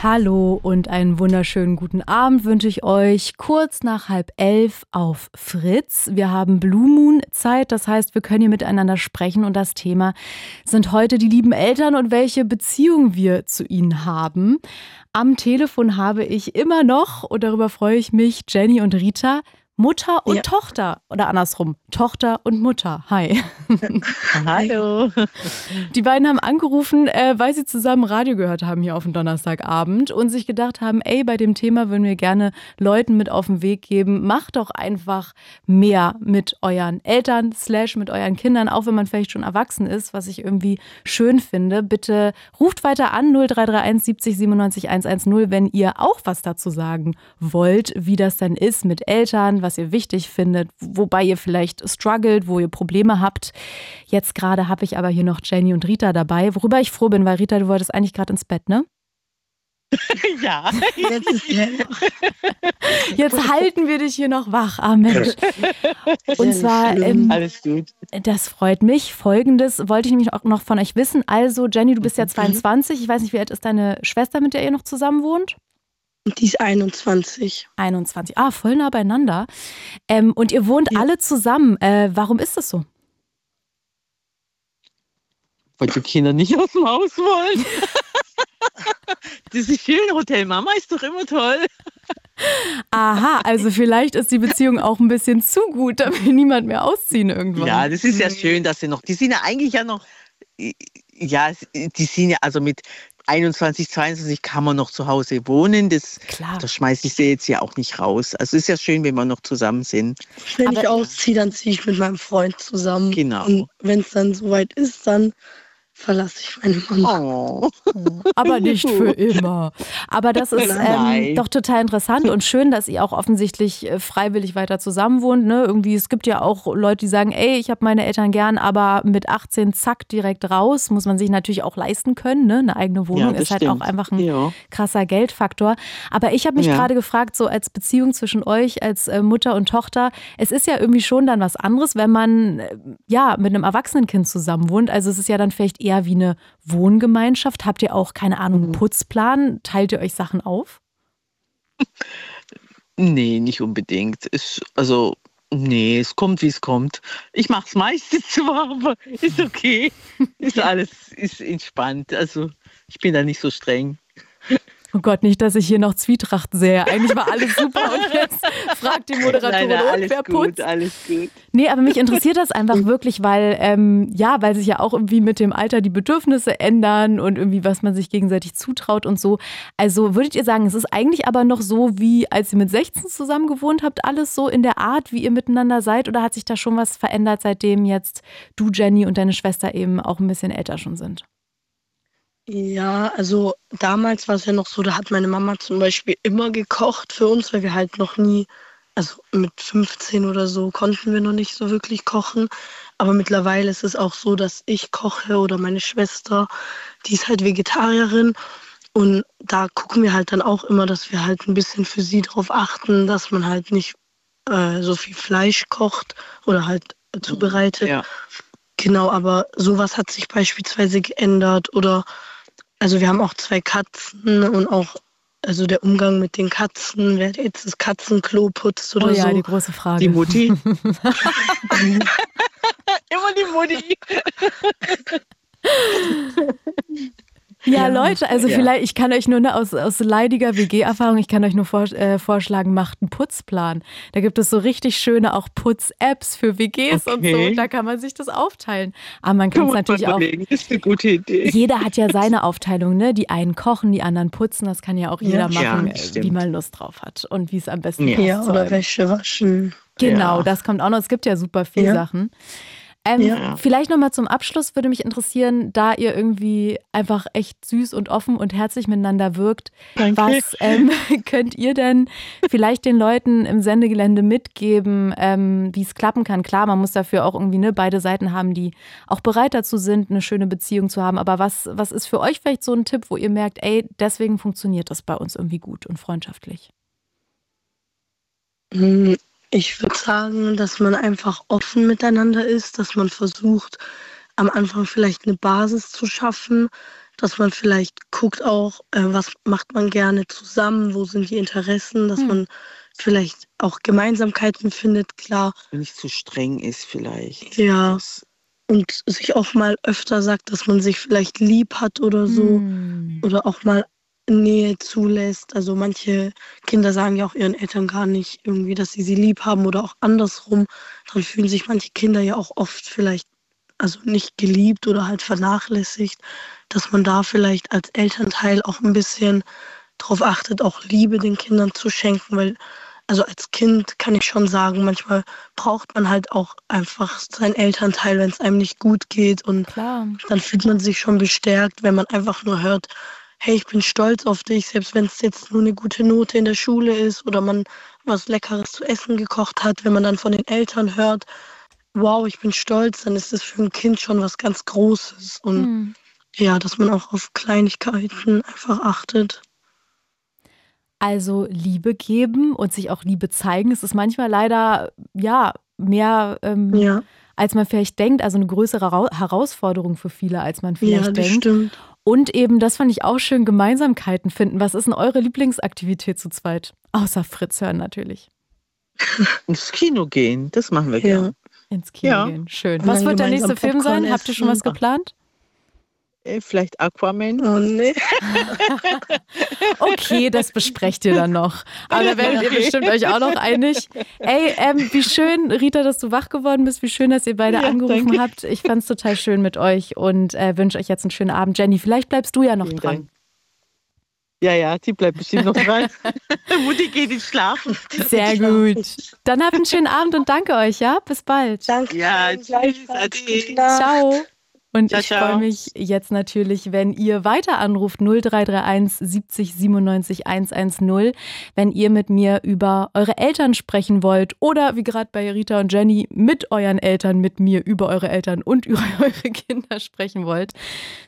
Speaker 2: Hallo und einen wunderschönen guten Abend wünsche ich euch. Kurz nach halb elf auf Fritz. Wir haben Blue Moon Zeit, das heißt, wir können hier miteinander sprechen und das Thema sind heute die lieben Eltern und welche Beziehung wir zu ihnen haben. Am Telefon habe ich immer noch, und darüber freue ich mich, Jenny und Rita. Mutter und ja. Tochter oder andersrum, Tochter und Mutter. Hi. [LAUGHS]
Speaker 6: Hallo.
Speaker 2: Die beiden haben angerufen, äh, weil sie zusammen Radio gehört haben hier auf dem Donnerstagabend und sich gedacht haben, ey, bei dem Thema würden wir gerne Leuten mit auf den Weg geben, macht doch einfach mehr mit euren Eltern slash mit euren Kindern, auch wenn man vielleicht schon erwachsen ist, was ich irgendwie schön finde. Bitte ruft weiter an 0331 70 97 110, wenn ihr auch was dazu sagen wollt, wie das dann ist mit Eltern, was ihr wichtig findet, wobei ihr vielleicht struggelt, wo ihr Probleme habt. Jetzt gerade habe ich aber hier noch Jenny und Rita dabei, worüber ich froh bin, weil Rita, du wolltest eigentlich gerade ins Bett, ne? [LAUGHS]
Speaker 6: ja.
Speaker 5: Jetzt, [LAUGHS]
Speaker 2: Jetzt halten wir dich hier noch wach. Ah, Mensch. Und zwar, ähm,
Speaker 6: alles gut.
Speaker 2: Das freut mich. Folgendes wollte ich nämlich auch noch von euch wissen. Also, Jenny, du bist ja 22. Mhm. Ich weiß nicht, wie alt ist deine Schwester, mit der ihr noch zusammen wohnt?
Speaker 5: Die ist 21.
Speaker 2: 21. Ah, voll nah beieinander. Ähm, und ihr wohnt ja. alle zusammen. Äh, warum ist das so?
Speaker 6: Weil die Kinder nicht aus dem Haus wollen. [LAUGHS] Dieses schöne Hotel Mama ist doch immer toll.
Speaker 2: Aha, also vielleicht ist die Beziehung auch ein bisschen zu gut, damit niemand mehr ausziehen irgendwann.
Speaker 6: Ja, das ist ja schön, dass sie noch, die sind ja eigentlich ja noch, ja, die sind ja also mit 21, 22 kann man noch zu Hause wohnen. Das, Klar. das schmeiße ich sie jetzt ja auch nicht raus. Also es ist ja schön, wenn wir noch zusammen sind.
Speaker 5: Wenn Aber ich ausziehe, dann ziehe ich mit meinem Freund zusammen.
Speaker 6: Genau.
Speaker 5: Und wenn es dann soweit ist, dann verlasse ich meine Mama.
Speaker 2: Oh. Aber nicht für [LAUGHS] immer. Aber das ist ähm, doch total interessant und schön, dass ihr auch offensichtlich äh, freiwillig weiter zusammen wohnt. Ne? Irgendwie, es gibt ja auch Leute, die sagen, ey, ich habe meine Eltern gern, aber mit 18 zack direkt raus. Muss man sich natürlich auch leisten können. Ne? Eine eigene Wohnung ja, ist halt stimmt. auch einfach ein ja. krasser Geldfaktor. Aber ich habe mich ja. gerade gefragt, so als Beziehung zwischen euch als äh, Mutter und Tochter, es ist ja irgendwie schon dann was anderes, wenn man äh, ja mit einem erwachsenen Kind zusammen wohnt. Also es ist ja dann vielleicht eher wie eine Wohngemeinschaft? Habt ihr auch, keine Ahnung, einen mhm. Putzplan? Teilt ihr euch Sachen auf?
Speaker 6: Nee, nicht unbedingt. Es, also, nee, es kommt, wie es kommt. Ich mache es meistens zwar, aber [LAUGHS] ist okay. Ist [LAUGHS] alles ist entspannt. Also, ich bin da nicht so streng.
Speaker 2: Oh Gott, nicht, dass ich hier noch Zwietracht sehe. Eigentlich war alles super und [LAUGHS] jetzt fragt die Moderatorin, nein, nein, wer putzt.
Speaker 6: Gut, alles gut.
Speaker 2: Nee, aber mich interessiert das einfach [LAUGHS] wirklich, weil, ähm, ja, weil sich ja auch irgendwie mit dem Alter die Bedürfnisse ändern und irgendwie, was man sich gegenseitig zutraut und so. Also würdet ihr sagen, es ist eigentlich aber noch so, wie als ihr mit 16 zusammen gewohnt habt, alles so in der Art, wie ihr miteinander seid? Oder hat sich da schon was verändert, seitdem jetzt du, Jenny und deine Schwester eben auch ein bisschen älter schon sind?
Speaker 5: Ja, also damals war es ja noch so, da hat meine Mama zum Beispiel immer gekocht für uns, weil wir halt noch nie, also mit 15 oder so konnten wir noch nicht so wirklich kochen. Aber mittlerweile ist es auch so, dass ich koche oder meine Schwester, die ist halt Vegetarierin. Und da gucken wir halt dann auch immer, dass wir halt ein bisschen für sie darauf achten, dass man halt nicht äh, so viel Fleisch kocht oder halt zubereitet. Ja. Genau, aber sowas hat sich beispielsweise geändert oder also wir haben auch zwei Katzen und auch also der Umgang mit den Katzen, wer jetzt das Katzenklo putzt oder
Speaker 2: oh ja,
Speaker 5: so.
Speaker 2: die große Frage.
Speaker 6: Die Mutti. [LAUGHS] Immer die Mutti. [LAUGHS]
Speaker 2: Ja, Leute, also ja. vielleicht, ich kann euch nur ne, aus, aus leidiger WG-Erfahrung, ich kann euch nur vor, äh, vorschlagen, macht einen Putzplan. Da gibt es so richtig schöne auch Putz-Apps für WGs okay. und so. Da kann man sich das aufteilen. Aber man kann es natürlich auch.
Speaker 6: Das ist eine gute Idee.
Speaker 2: Jeder hat ja [LAUGHS] seine Aufteilung, ne? Die einen kochen, die anderen putzen. Das kann ja auch jeder ja, machen, ja, wie man Lust drauf hat und wie es am besten
Speaker 5: ja.
Speaker 2: passt.
Speaker 5: Ja, oder Wäsche waschen.
Speaker 2: Genau, das kommt auch noch. Es gibt ja super viele Sachen. Ähm, ja. Vielleicht nochmal zum Abschluss würde mich interessieren, da ihr irgendwie einfach echt süß und offen und herzlich miteinander wirkt, Danke. was ähm, [LAUGHS] könnt ihr denn vielleicht den Leuten im Sendegelände mitgeben, ähm, wie es klappen kann? Klar, man muss dafür auch irgendwie ne, beide Seiten haben, die auch bereit dazu sind, eine schöne Beziehung zu haben. Aber was, was ist für euch vielleicht so ein Tipp, wo ihr merkt, ey, deswegen funktioniert das bei uns irgendwie gut und freundschaftlich?
Speaker 5: Ich würde sagen, dass man einfach offen miteinander ist, dass man versucht, am Anfang vielleicht eine Basis zu schaffen, dass man vielleicht guckt auch, äh, was macht man gerne zusammen, wo sind die Interessen, dass hm. man vielleicht auch Gemeinsamkeiten findet, klar.
Speaker 6: Nicht zu streng ist vielleicht.
Speaker 5: Ja. Und sich auch mal öfter sagt, dass man sich vielleicht lieb hat oder so. Hm. Oder auch mal Nähe zulässt. Also manche Kinder sagen ja auch ihren Eltern gar nicht irgendwie, dass sie sie lieb haben oder auch andersrum. Dann fühlen sich manche Kinder ja auch oft vielleicht also nicht geliebt oder halt vernachlässigt, dass man da vielleicht als Elternteil auch ein bisschen darauf achtet, auch Liebe den Kindern zu schenken, weil also als Kind kann ich schon sagen, manchmal braucht man halt auch einfach seinen Elternteil, wenn es einem nicht gut geht und
Speaker 2: Klar.
Speaker 5: dann fühlt man sich schon bestärkt, wenn man einfach nur hört, hey, ich bin stolz auf dich, selbst wenn es jetzt nur eine gute Note in der Schule ist oder man was Leckeres zu essen gekocht hat, wenn man dann von den Eltern hört, wow, ich bin stolz, dann ist das für ein Kind schon was ganz Großes. Und mhm. ja, dass man auch auf Kleinigkeiten einfach achtet.
Speaker 2: Also Liebe geben und sich auch Liebe zeigen, es ist manchmal leider ja mehr ähm, ja. als man vielleicht denkt, also eine größere Herausforderung für viele, als man vielleicht
Speaker 5: ja,
Speaker 2: denkt.
Speaker 5: Stimmt.
Speaker 2: Und eben, das fand ich auch schön, Gemeinsamkeiten finden. Was ist denn eure Lieblingsaktivität zu zweit? Außer Fritz hören natürlich. [LAUGHS]
Speaker 6: Ins Kino gehen, das machen wir ja. gerne.
Speaker 2: Ins Kino ja. gehen, schön. Was wird der nächste Film sein? Habt ihr schon was geplant?
Speaker 6: Äh, vielleicht Aquaman.
Speaker 5: Oh nee. [LAUGHS]
Speaker 2: okay, das besprecht ihr dann noch. Aber da werdet ihr bestimmt euch auch noch einig. Ey, ähm, wie schön, Rita, dass du wach geworden bist. Wie schön, dass ihr beide ja, angerufen danke. habt. Ich fand es total schön mit euch und äh, wünsche euch jetzt einen schönen Abend. Jenny, vielleicht bleibst du ja noch Vielen dran. Dank.
Speaker 6: Ja, ja, die bleibt bestimmt noch dran. [LAUGHS] Mutti geht ins Schlafen.
Speaker 2: Sehr gut. Dann habt einen schönen Abend und danke euch, ja? Bis bald.
Speaker 5: Danke.
Speaker 6: Ja, tschüss.
Speaker 2: Ciao. Und ciao, ich freue mich jetzt natürlich, wenn ihr weiter anruft 0331 70 97 110, wenn ihr mit mir über eure Eltern sprechen wollt oder wie gerade bei Rita und Jenny mit euren Eltern, mit mir über eure Eltern und [LAUGHS] über eure Kinder sprechen wollt.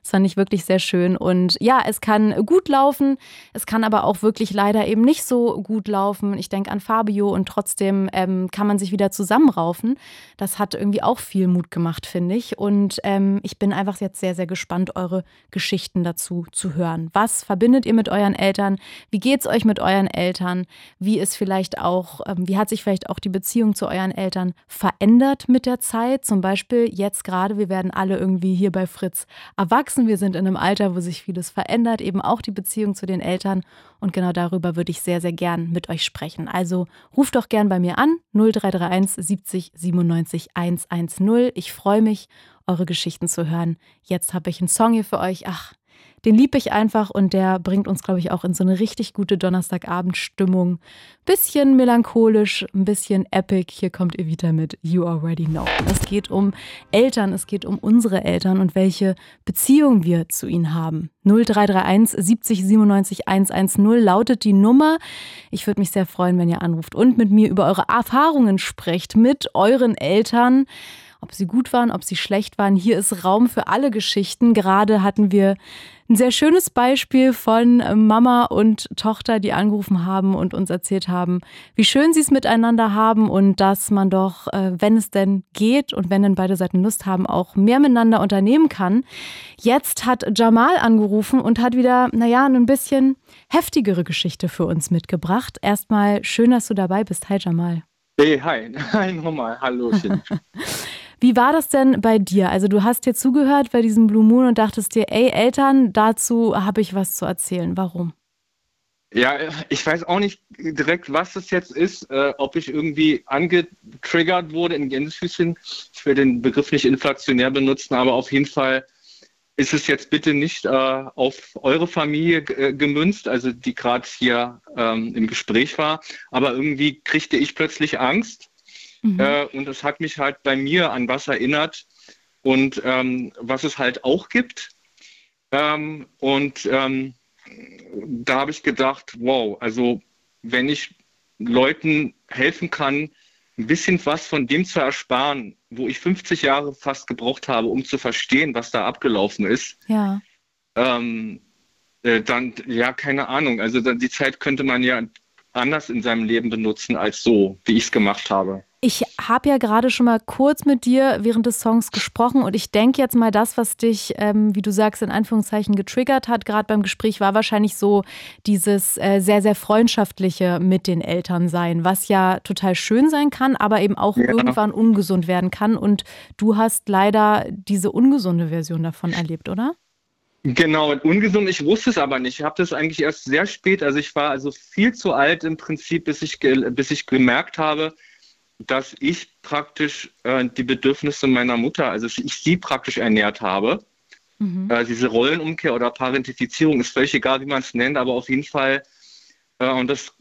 Speaker 2: Das fand ich wirklich sehr schön. Und ja, es kann gut laufen, es kann aber auch wirklich leider eben nicht so gut laufen. Ich denke an Fabio und trotzdem ähm, kann man sich wieder zusammenraufen. Das hat irgendwie auch viel Mut gemacht, finde ich. Und ähm, ich bin einfach jetzt sehr, sehr gespannt, eure Geschichten dazu zu hören. Was verbindet ihr mit euren Eltern? Wie geht es euch mit euren Eltern? Wie ist vielleicht auch, ähm, wie hat sich vielleicht auch die Beziehung zu euren Eltern verändert mit der Zeit? Zum Beispiel jetzt gerade, wir werden alle irgendwie hier bei Fritz erwachsen. Wir sind in einem Alter, wo sich vieles verändert, eben auch die Beziehung zu den Eltern. Und genau darüber würde ich sehr, sehr gern mit euch sprechen. Also ruft doch gern bei mir an 0331 70 97 110. Ich freue mich eure Geschichten zu hören. Jetzt habe ich einen Song hier für euch. Ach, den liebe ich einfach und der bringt uns, glaube ich, auch in so eine richtig gute Donnerstagabendstimmung. Bisschen melancholisch, ein bisschen epic. Hier kommt Evita mit You Already Know. Es geht um Eltern, es geht um unsere Eltern und welche Beziehung wir zu ihnen haben. 0331 70 97 110 lautet die Nummer. Ich würde mich sehr freuen, wenn ihr anruft und mit mir über eure Erfahrungen sprecht mit euren Eltern ob sie gut waren, ob sie schlecht waren. Hier ist Raum für alle Geschichten. Gerade hatten wir ein sehr schönes Beispiel von Mama und Tochter, die angerufen haben und uns erzählt haben, wie schön sie es miteinander haben und dass man doch, äh, wenn es denn geht und wenn dann beide Seiten Lust haben, auch mehr miteinander unternehmen kann. Jetzt hat Jamal angerufen und hat wieder, naja, ein bisschen heftigere Geschichte für uns mitgebracht. Erstmal schön, dass du dabei bist. Hi Jamal.
Speaker 7: Hey, hi. [LAUGHS] Hi nochmal. Hallo. [LAUGHS]
Speaker 2: Wie war das denn bei dir? Also du hast dir zugehört bei diesem Blue Moon und dachtest dir, ey Eltern, dazu habe ich was zu erzählen. Warum?
Speaker 7: Ja, ich weiß auch nicht direkt, was das jetzt ist, äh, ob ich irgendwie angetriggert wurde in Gänsefüßchen. Ich will den Begriff nicht inflationär benutzen, aber auf jeden Fall ist es jetzt bitte nicht äh, auf eure Familie äh, gemünzt, also die gerade hier ähm, im Gespräch war, aber irgendwie kriegte ich plötzlich Angst Mhm. Äh, und es hat mich halt bei mir an was erinnert und ähm, was es halt auch gibt. Ähm, und ähm, da habe ich gedacht, wow, also wenn ich Leuten helfen kann, ein bisschen was von dem zu ersparen, wo ich 50 Jahre fast gebraucht habe, um zu verstehen, was da abgelaufen ist.
Speaker 2: Ja.
Speaker 7: Ähm, äh, dann, ja, keine Ahnung. Also dann, die Zeit könnte man ja anders in seinem Leben benutzen als so, wie ich es gemacht habe.
Speaker 2: Ich habe ja gerade schon mal kurz mit dir während des Songs gesprochen und ich denke jetzt mal, das, was dich, ähm, wie du sagst, in Anführungszeichen getriggert hat, gerade beim Gespräch, war wahrscheinlich so dieses äh, sehr, sehr freundschaftliche mit den Eltern sein, was ja total schön sein kann, aber eben auch ja. irgendwann ungesund werden kann. Und du hast leider diese ungesunde Version davon erlebt, oder?
Speaker 7: Genau, ungesund. Ich wusste es aber nicht. Ich habe das eigentlich erst sehr spät. Also ich war also viel zu alt im Prinzip, bis ich, bis ich gemerkt habe, dass ich praktisch äh, die Bedürfnisse meiner Mutter, also ich sie praktisch ernährt habe. Mhm. Äh, diese Rollenumkehr oder Parentifizierung ist völlig egal, wie man es nennt, aber auf jeden Fall, äh, und das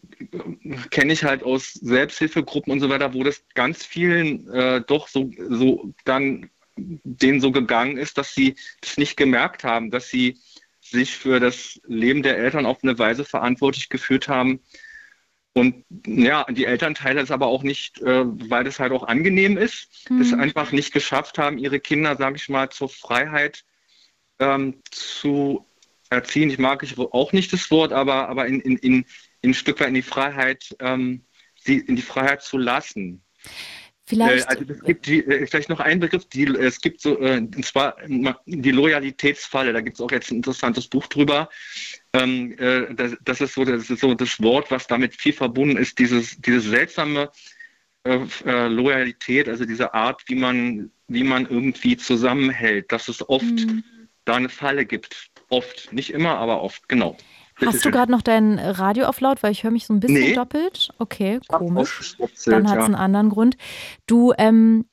Speaker 7: kenne ich halt aus Selbsthilfegruppen und so weiter, wo das ganz vielen äh, doch so, so dann denen so gegangen ist, dass sie das nicht gemerkt haben, dass sie sich für das Leben der Eltern auf eine Weise verantwortlich gefühlt haben, und ja, die Elternteile es aber auch nicht, äh, weil das halt auch angenehm ist, mhm. das einfach nicht geschafft haben, ihre Kinder, sage ich mal, zur Freiheit ähm, zu erziehen. Ich mag ich auch nicht das Wort, aber, aber in, in, in, in ein Stück weit in die Freiheit, ähm, sie in die Freiheit zu lassen.
Speaker 2: Vielleicht.
Speaker 7: Äh, also es gibt die, äh, vielleicht noch ein Begriff, die, es gibt so, äh, und zwar die Loyalitätsfalle, da gibt es auch jetzt ein interessantes Buch drüber. Ähm, das, das, ist so, das ist so das Wort, was damit viel verbunden ist, dieses, diese seltsame Loyalität, also diese Art, wie man, wie man irgendwie zusammenhält, dass es oft mhm. da eine Falle gibt. Oft, nicht immer, aber oft, genau.
Speaker 2: Hast du gerade noch dein Radio auf laut, weil ich höre mich so ein bisschen nee. doppelt? Okay, komisch. Dann hat es einen anderen Grund. Du, ähm,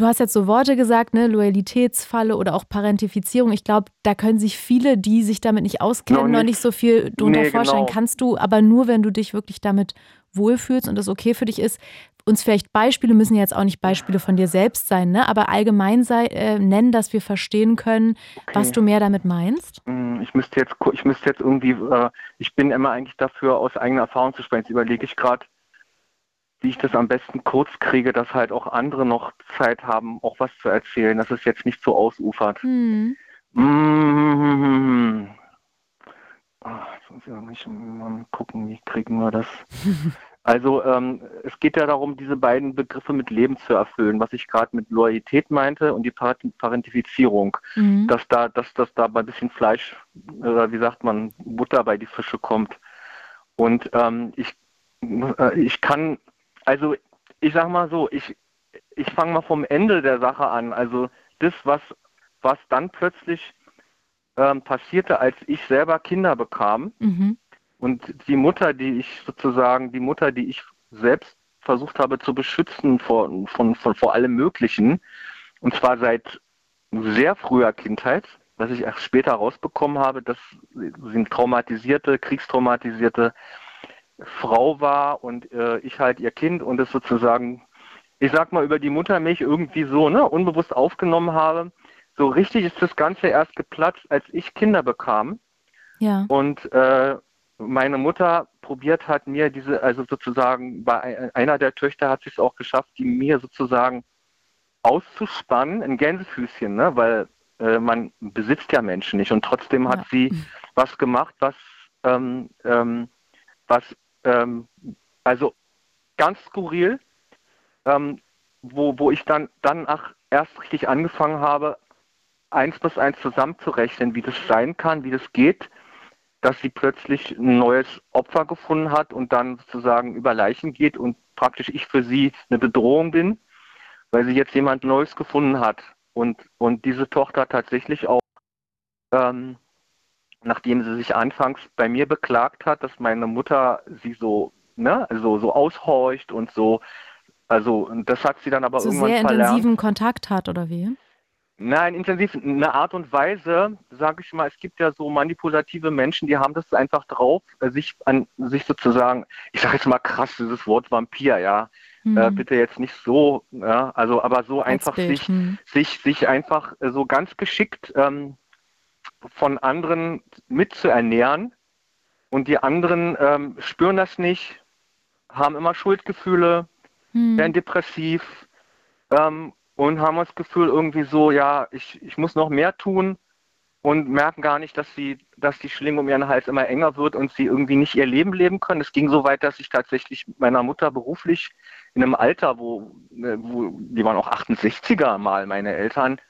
Speaker 2: du hast jetzt so Worte gesagt, ne, Loyalitätsfalle oder auch Parentifizierung. Ich glaube, da können sich viele, die sich damit nicht auskennen, noch nicht, noch nicht so viel drunter nee, vorstellen. Genau. Kannst du aber nur, wenn du dich wirklich damit wohlfühlst und das okay für dich ist, uns vielleicht Beispiele, müssen jetzt auch nicht Beispiele von dir selbst sein, ne? aber allgemein sei, äh, nennen, dass wir verstehen können, okay. was du mehr damit meinst?
Speaker 7: Hm, ich müsste jetzt, ich müsste jetzt irgendwie, äh, ich bin immer eigentlich dafür, aus eigener Erfahrung zu sprechen. Jetzt überlege ich gerade, wie ich das am besten kurz kriege, dass halt auch andere noch Zeit haben, auch was zu erzählen, dass es jetzt nicht so ausufert. Hm. Mmh. Ach, jetzt muss ich mal gucken, wie kriegen wir das. [LAUGHS] Also ähm, es geht ja darum, diese beiden Begriffe mit Leben zu erfüllen, was ich gerade mit Loyalität meinte und die Parentifizierung, mhm. dass da, dass, dass da ein bisschen Fleisch oder wie sagt man, Butter bei die Fische kommt. Und ähm, ich, äh, ich kann, also ich sag mal so, ich, ich fange mal vom Ende der Sache an. Also das, was, was dann plötzlich ähm, passierte, als ich selber Kinder bekam. Mhm und die Mutter, die ich sozusagen, die Mutter, die ich selbst versucht habe zu beschützen vor, von, von, vor allem Möglichen, und zwar seit sehr früher Kindheit, was ich erst später rausbekommen habe, dass sie eine traumatisierte, kriegstraumatisierte Frau war und äh, ich halt ihr Kind und es sozusagen, ich sag mal, über die Muttermilch irgendwie so, ne, unbewusst aufgenommen habe. So richtig ist das Ganze erst geplatzt, als ich Kinder bekam. Ja. Und äh, meine Mutter probiert hat, mir diese, also sozusagen bei einer der Töchter hat sie es auch geschafft, die mir sozusagen auszuspannen, ein Gänsefüßchen, ne? weil äh, man besitzt ja Menschen nicht und trotzdem hat ja. sie was gemacht, was, ähm, ähm, was ähm, also ganz skurril, ähm, wo, wo ich dann, dann ach, erst richtig angefangen habe, eins plus eins zusammenzurechnen, wie das sein kann, wie das geht, dass sie plötzlich ein neues Opfer gefunden hat und dann sozusagen über Leichen geht und praktisch ich für sie eine Bedrohung bin, weil sie jetzt jemand Neues gefunden hat. Und, und diese Tochter tatsächlich auch, ähm, nachdem sie sich anfangs bei mir beklagt hat, dass meine Mutter sie so, ne, also so aushorcht und so, also das hat sie dann aber so irgendwann
Speaker 2: sehr
Speaker 7: verlernt.
Speaker 2: intensiven Kontakt hat oder wie?
Speaker 7: Nein, intensiv, eine Art und Weise, sage ich mal, es gibt ja so manipulative Menschen, die haben das einfach drauf, äh, sich an sich sozusagen, ich sage jetzt mal krass, dieses Wort Vampir, ja, hm. äh, bitte jetzt nicht so, ja, also aber so Als einfach Bild. sich, hm. sich, sich einfach äh, so ganz geschickt ähm, von anderen mitzuernähren und die anderen ähm, spüren das nicht, haben immer Schuldgefühle, hm. werden depressiv ähm, und haben das Gefühl irgendwie so, ja, ich, ich muss noch mehr tun und merken gar nicht, dass sie, dass die Schlinge um ihren Hals immer enger wird und sie irgendwie nicht ihr Leben leben können. Es ging so weit, dass ich tatsächlich mit meiner Mutter beruflich in einem Alter, wo, äh, wo die waren auch 68er mal, meine Eltern,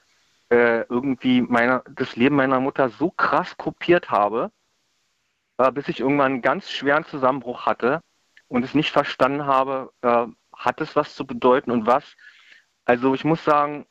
Speaker 7: äh, irgendwie meine, das Leben meiner Mutter so krass kopiert habe, äh, bis ich irgendwann einen ganz schweren Zusammenbruch hatte und es nicht verstanden habe, äh, hat es was zu bedeuten und was also ich muss sagen,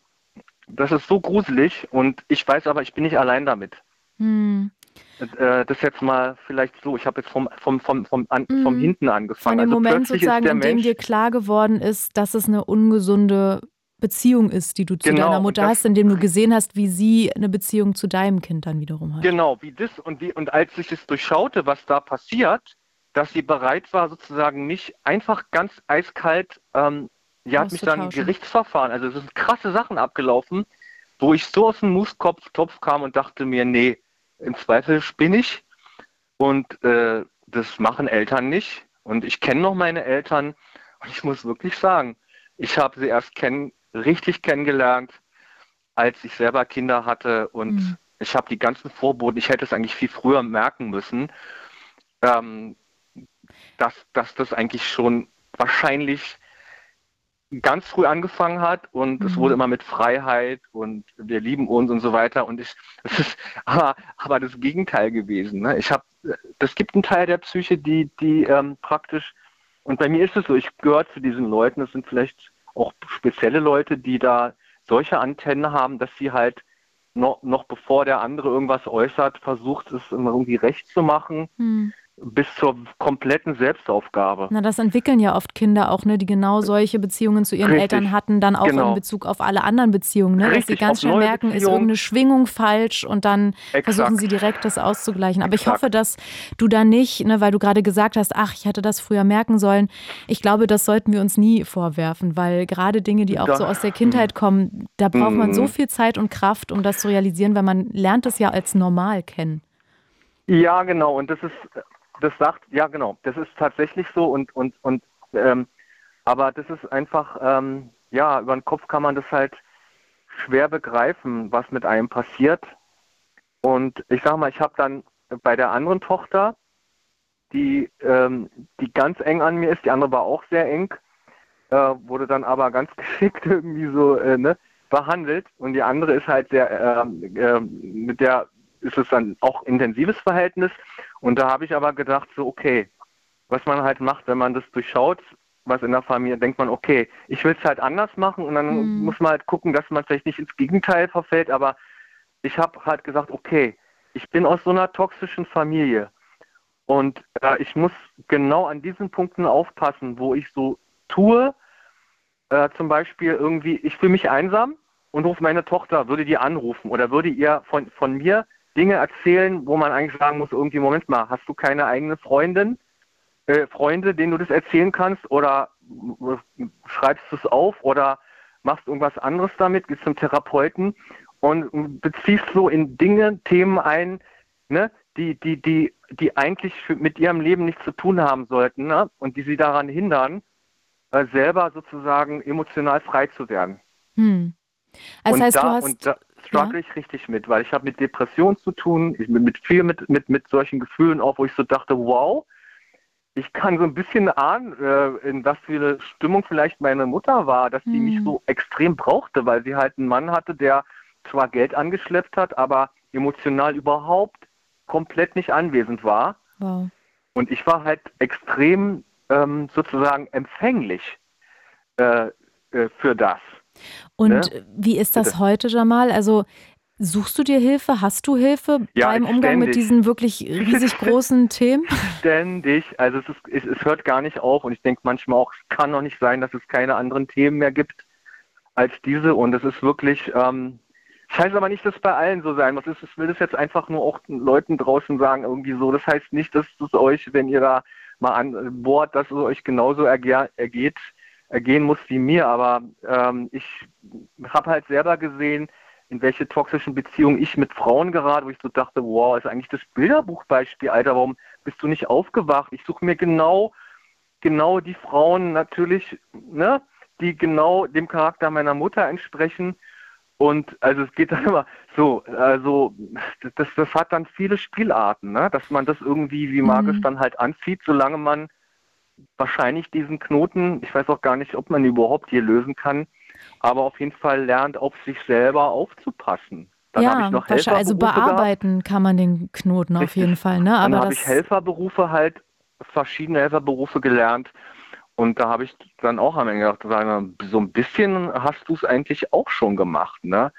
Speaker 7: das ist so gruselig und ich weiß aber, ich bin nicht allein damit. Hm. Äh, das jetzt mal vielleicht so, ich habe jetzt vom, vom, vom, vom, an, hm. vom hinten angefangen.
Speaker 2: Von dem also Moment sozusagen, in dem dir klar geworden ist, dass es eine ungesunde Beziehung ist, die du zu genau, deiner Mutter das, hast, indem du gesehen hast, wie sie eine Beziehung zu deinem Kind dann wiederum hat.
Speaker 7: Genau, wie das und wie und als ich es durchschaute, was da passiert, dass sie bereit war, sozusagen mich einfach ganz eiskalt ähm, die hat mich dann Gerichtsverfahren, also es sind krasse Sachen abgelaufen, wo ich so aus dem Muskopf kam und dachte mir, nee, im Zweifel spinne ich und äh, das machen Eltern nicht. Und ich kenne noch meine Eltern und ich muss wirklich sagen, ich habe sie erst kenn richtig kennengelernt, als ich selber Kinder hatte und mhm. ich habe die ganzen Vorboten, ich hätte es eigentlich viel früher merken müssen, ähm, dass, dass das eigentlich schon wahrscheinlich ganz früh angefangen hat und mhm. es wurde immer mit Freiheit und wir lieben uns und so weiter und ich [LAUGHS] es ist aber, aber das Gegenteil gewesen. Ne? Ich habe das gibt einen Teil der Psyche, die die ähm, praktisch und bei mir ist es so, ich gehöre zu diesen Leuten, das sind vielleicht auch spezielle Leute, die da solche Antennen haben, dass sie halt noch, noch bevor der andere irgendwas äußert, versucht es irgendwie recht zu machen. Mhm bis zur kompletten Selbstaufgabe.
Speaker 2: Na, das entwickeln ja oft Kinder auch, ne, die genau solche Beziehungen zu ihren Richtig. Eltern hatten, dann auch genau. in Bezug auf alle anderen Beziehungen, ne, dass sie ganz schnell merken, ist irgendeine Schwingung falsch und dann Exakt. versuchen sie direkt das auszugleichen. Aber Exakt. ich hoffe, dass du da nicht, ne, weil du gerade gesagt hast, ach, ich hätte das früher merken sollen. Ich glaube, das sollten wir uns nie vorwerfen, weil gerade Dinge, die auch da, so aus der Kindheit kommen, da braucht man so mhm. viel Zeit und Kraft, um das zu realisieren, weil man lernt es ja als normal kennen.
Speaker 7: Ja, genau. Und das ist das sagt, ja genau, das ist tatsächlich so und und und ähm, aber das ist einfach, ähm, ja, über den Kopf kann man das halt schwer begreifen, was mit einem passiert. Und ich sag mal, ich habe dann bei der anderen Tochter, die, ähm, die ganz eng an mir ist, die andere war auch sehr eng, äh, wurde dann aber ganz [LAUGHS] geschickt irgendwie so äh, ne, behandelt. Und die andere ist halt sehr, äh, mit der ist es dann auch intensives Verhältnis. Und da habe ich aber gedacht, so, okay, was man halt macht, wenn man das durchschaut, was in der Familie, denkt man, okay, ich will es halt anders machen und dann mhm. muss man halt gucken, dass man vielleicht nicht ins Gegenteil verfällt, aber ich habe halt gesagt, okay, ich bin aus so einer toxischen Familie. Und äh, ich muss genau an diesen Punkten aufpassen, wo ich so tue, äh, zum Beispiel irgendwie, ich fühle mich einsam und rufe meine Tochter, würde die anrufen oder würde ihr von, von mir Dinge erzählen, wo man eigentlich sagen muss, irgendwie, Moment mal, hast du keine eigene Freundin, äh, Freunde, denen du das erzählen kannst oder schreibst du es auf oder machst irgendwas anderes damit, gehst zum Therapeuten und beziehst so in Dinge, Themen ein, ne, die, die, die, die eigentlich mit ihrem Leben nichts zu tun haben sollten ne, und die sie daran hindern, äh, selber sozusagen emotional frei zu werden.
Speaker 2: Hm.
Speaker 7: Also heißt, da, hast, und da struggle ja? ich richtig mit, weil ich habe mit Depressionen zu tun, ich, mit viel mit, mit, mit solchen Gefühlen auch, wo ich so dachte, wow, ich kann so ein bisschen ahnen, äh, in was für eine Stimmung vielleicht meine Mutter war, dass sie hm. mich so extrem brauchte, weil sie halt einen Mann hatte, der zwar Geld angeschleppt hat, aber emotional überhaupt komplett nicht anwesend war. Wow. Und ich war halt extrem ähm, sozusagen empfänglich äh, äh, für das.
Speaker 2: Und ne? wie ist das Bitte? heute, Jamal? Also Suchst du dir Hilfe? Hast du Hilfe ja, beim Umgang ständig. mit diesen wirklich riesig [LAUGHS] großen Themen?
Speaker 7: Ständig. Also es, ist, es, es, hört gar nicht auf und ich denke manchmal auch, es kann doch nicht sein, dass es keine anderen Themen mehr gibt als diese und es ist wirklich, ähm, das heißt aber nicht, dass es bei allen so sein muss. Ich will das jetzt einfach nur auch Leuten draußen sagen, irgendwie so. Das heißt nicht, dass es euch, wenn ihr da mal an Bord, dass es euch genauso erge ergeht, ergehen muss wie mir. Aber ähm, ich habe halt selber gesehen, in welche toxischen Beziehungen ich mit Frauen gerate, wo ich so dachte, wow, ist eigentlich das Bilderbuchbeispiel, Alter, warum bist du nicht aufgewacht? Ich suche mir genau, genau die Frauen natürlich, ne, die genau dem Charakter meiner Mutter entsprechen. Und also es geht dann immer so, also das, das hat dann viele Spielarten, ne? dass man das irgendwie wie magisch mhm. dann halt anzieht, solange man wahrscheinlich diesen Knoten, ich weiß auch gar nicht, ob man ihn überhaupt hier lösen kann, aber auf jeden Fall lernt, auf sich selber aufzupassen.
Speaker 2: Dann ja, ich noch also bearbeiten gehabt. kann man den Knoten Richtig. auf jeden Fall. Ne?
Speaker 7: Aber dann habe ich Helferberufe halt, verschiedene Helferberufe gelernt. Und da habe ich dann auch am Ende gedacht, so ein bisschen hast du es eigentlich auch schon gemacht. Ne?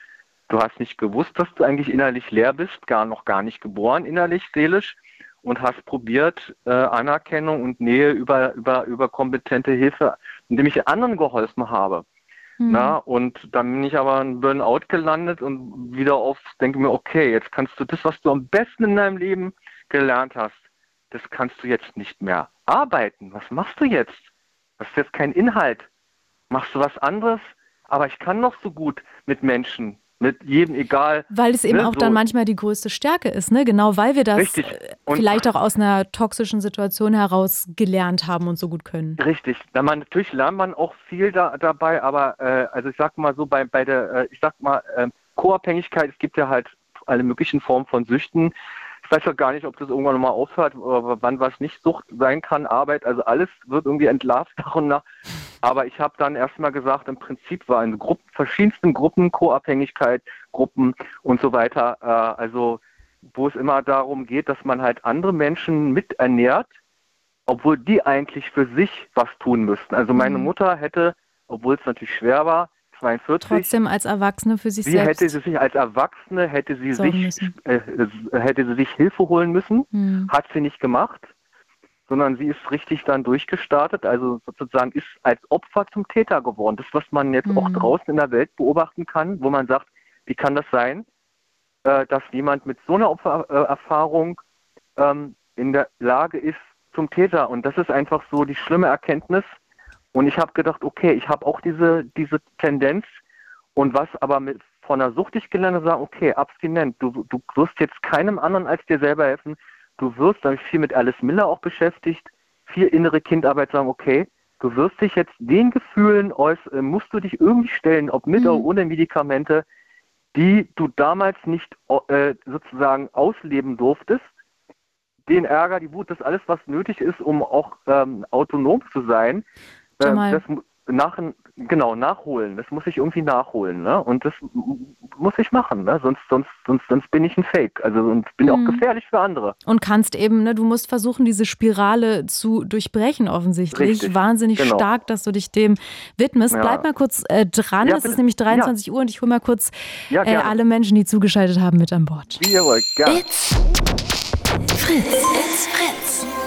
Speaker 7: Du hast nicht gewusst, dass du eigentlich innerlich leer bist, gar noch gar nicht geboren innerlich, seelisch und hast probiert, äh, Anerkennung und Nähe über, über, über kompetente Hilfe, indem ich anderen geholfen habe. Mhm. Na, und dann bin ich aber in Burnout gelandet und wieder auf, denke mir, okay, jetzt kannst du das, was du am besten in deinem Leben gelernt hast, das kannst du jetzt nicht mehr arbeiten. Was machst du jetzt? Das ist jetzt kein Inhalt. Machst du was anderes? Aber ich kann noch so gut mit Menschen mit jedem egal.
Speaker 2: Weil es eben ne, auch so. dann manchmal die größte Stärke ist, ne? Genau, weil wir das vielleicht auch aus einer toxischen Situation heraus gelernt haben und so gut können.
Speaker 7: Richtig. Da man, natürlich lernt man auch viel da, dabei, aber äh, also ich sag mal so bei, bei der, äh, ich sag mal, äh, Co-Abhängigkeit, es gibt ja halt alle möglichen Formen von Süchten. Ich weiß ja gar nicht, ob das irgendwann nochmal aufhört, oder wann was nicht Sucht sein kann, Arbeit, also alles wird irgendwie entlarvt nach und nach. Aber ich habe dann erstmal gesagt, im Prinzip war in Gruppen, verschiedensten Gruppen, Co-Abhängigkeit, Gruppen und so weiter, äh, also wo es immer darum geht, dass man halt andere Menschen miternährt, obwohl die eigentlich für sich was tun müssten. Also meine mhm. Mutter hätte, obwohl es natürlich schwer war, 42.
Speaker 2: Trotzdem als Erwachsene für sich
Speaker 7: sie
Speaker 2: selbst.
Speaker 7: Hätte sie sich als Erwachsene hätte sie sich äh, hätte sie sich Hilfe holen müssen, mhm. hat sie nicht gemacht sondern sie ist richtig dann durchgestartet, also sozusagen ist als Opfer zum Täter geworden. Das, was man jetzt mhm. auch draußen in der Welt beobachten kann, wo man sagt, wie kann das sein, äh, dass jemand mit so einer Opfererfahrung ähm, in der Lage ist zum Täter. Und das ist einfach so die schlimme Erkenntnis. Und ich habe gedacht, okay, ich habe auch diese, diese Tendenz. Und was aber mit, von der Sucht ich gelernt habe, sagen, okay, abstinent, du, du wirst jetzt keinem anderen als dir selber helfen du wirst, da habe ich viel mit Alice Miller auch beschäftigt, viel innere Kindarbeit sagen, okay, du wirst dich jetzt den Gefühlen äh, musst du dich irgendwie stellen, ob mit mhm. oder ohne Medikamente, die du damals nicht äh, sozusagen ausleben durftest. Den Ärger, die Wut, das alles, was nötig ist, um auch ähm, autonom zu sein, äh, das, nach, genau, nachholen. Das muss ich irgendwie nachholen. Ne? Und das muss ich machen. Ne? Sonst, sonst, sonst, sonst bin ich ein Fake. Also und bin mhm. auch gefährlich für andere.
Speaker 2: Und kannst eben, ne, du musst versuchen, diese Spirale zu durchbrechen, offensichtlich. Richtig. Wahnsinnig genau. stark, dass du dich dem widmest. Ja. Bleib mal kurz äh, dran. Ja, es ist nämlich 23 ja. Uhr und ich hole mal kurz äh, alle Menschen, die zugeschaltet haben, mit an Bord.
Speaker 1: Wollt, gerne. It's Fritz. It's Fritz.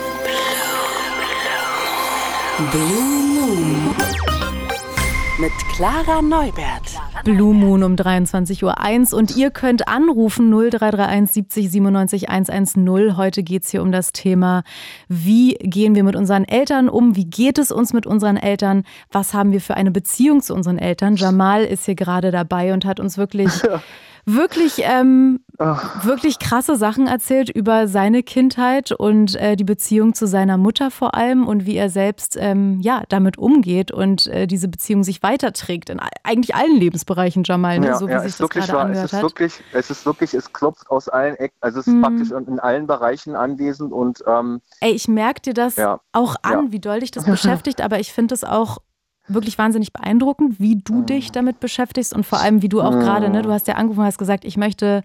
Speaker 1: Blue Moon mit Clara Neubert.
Speaker 2: Blue Moon um 23.01 Uhr und ihr könnt anrufen 0331 70 97 110. Heute geht es hier um das Thema, wie gehen wir mit unseren Eltern um, wie geht es uns mit unseren Eltern, was haben wir für eine Beziehung zu unseren Eltern. Jamal ist hier gerade dabei und hat uns wirklich [LAUGHS] wirklich, ähm, wirklich krasse Sachen erzählt über seine Kindheit und äh, die Beziehung zu seiner Mutter vor allem und wie er selbst ähm, ja, damit umgeht und äh, diese Beziehung sich weiterträgt in eigentlich allen Lebensbereichen, Jamal, ne?
Speaker 7: ja,
Speaker 2: so wie
Speaker 7: ja,
Speaker 2: sich das gerade
Speaker 7: wahr.
Speaker 2: angehört
Speaker 7: es ist
Speaker 2: hat.
Speaker 7: Wirklich, es ist wirklich, es klopft aus allen Ecken, also es ist
Speaker 2: Mhm.
Speaker 7: praktisch in allen Bereichen anwesend und ähm,
Speaker 2: Ey, ich merke dir das
Speaker 7: Ja.
Speaker 2: auch an, wie doll dich das beschäftigt, aber ich finde es auch wirklich wahnsinnig beeindruckend, wie du
Speaker 7: Mhm.
Speaker 2: dich damit beschäftigst und vor allem, wie du auch gerade, ne, du hast ja angerufen hast gesagt, ich möchte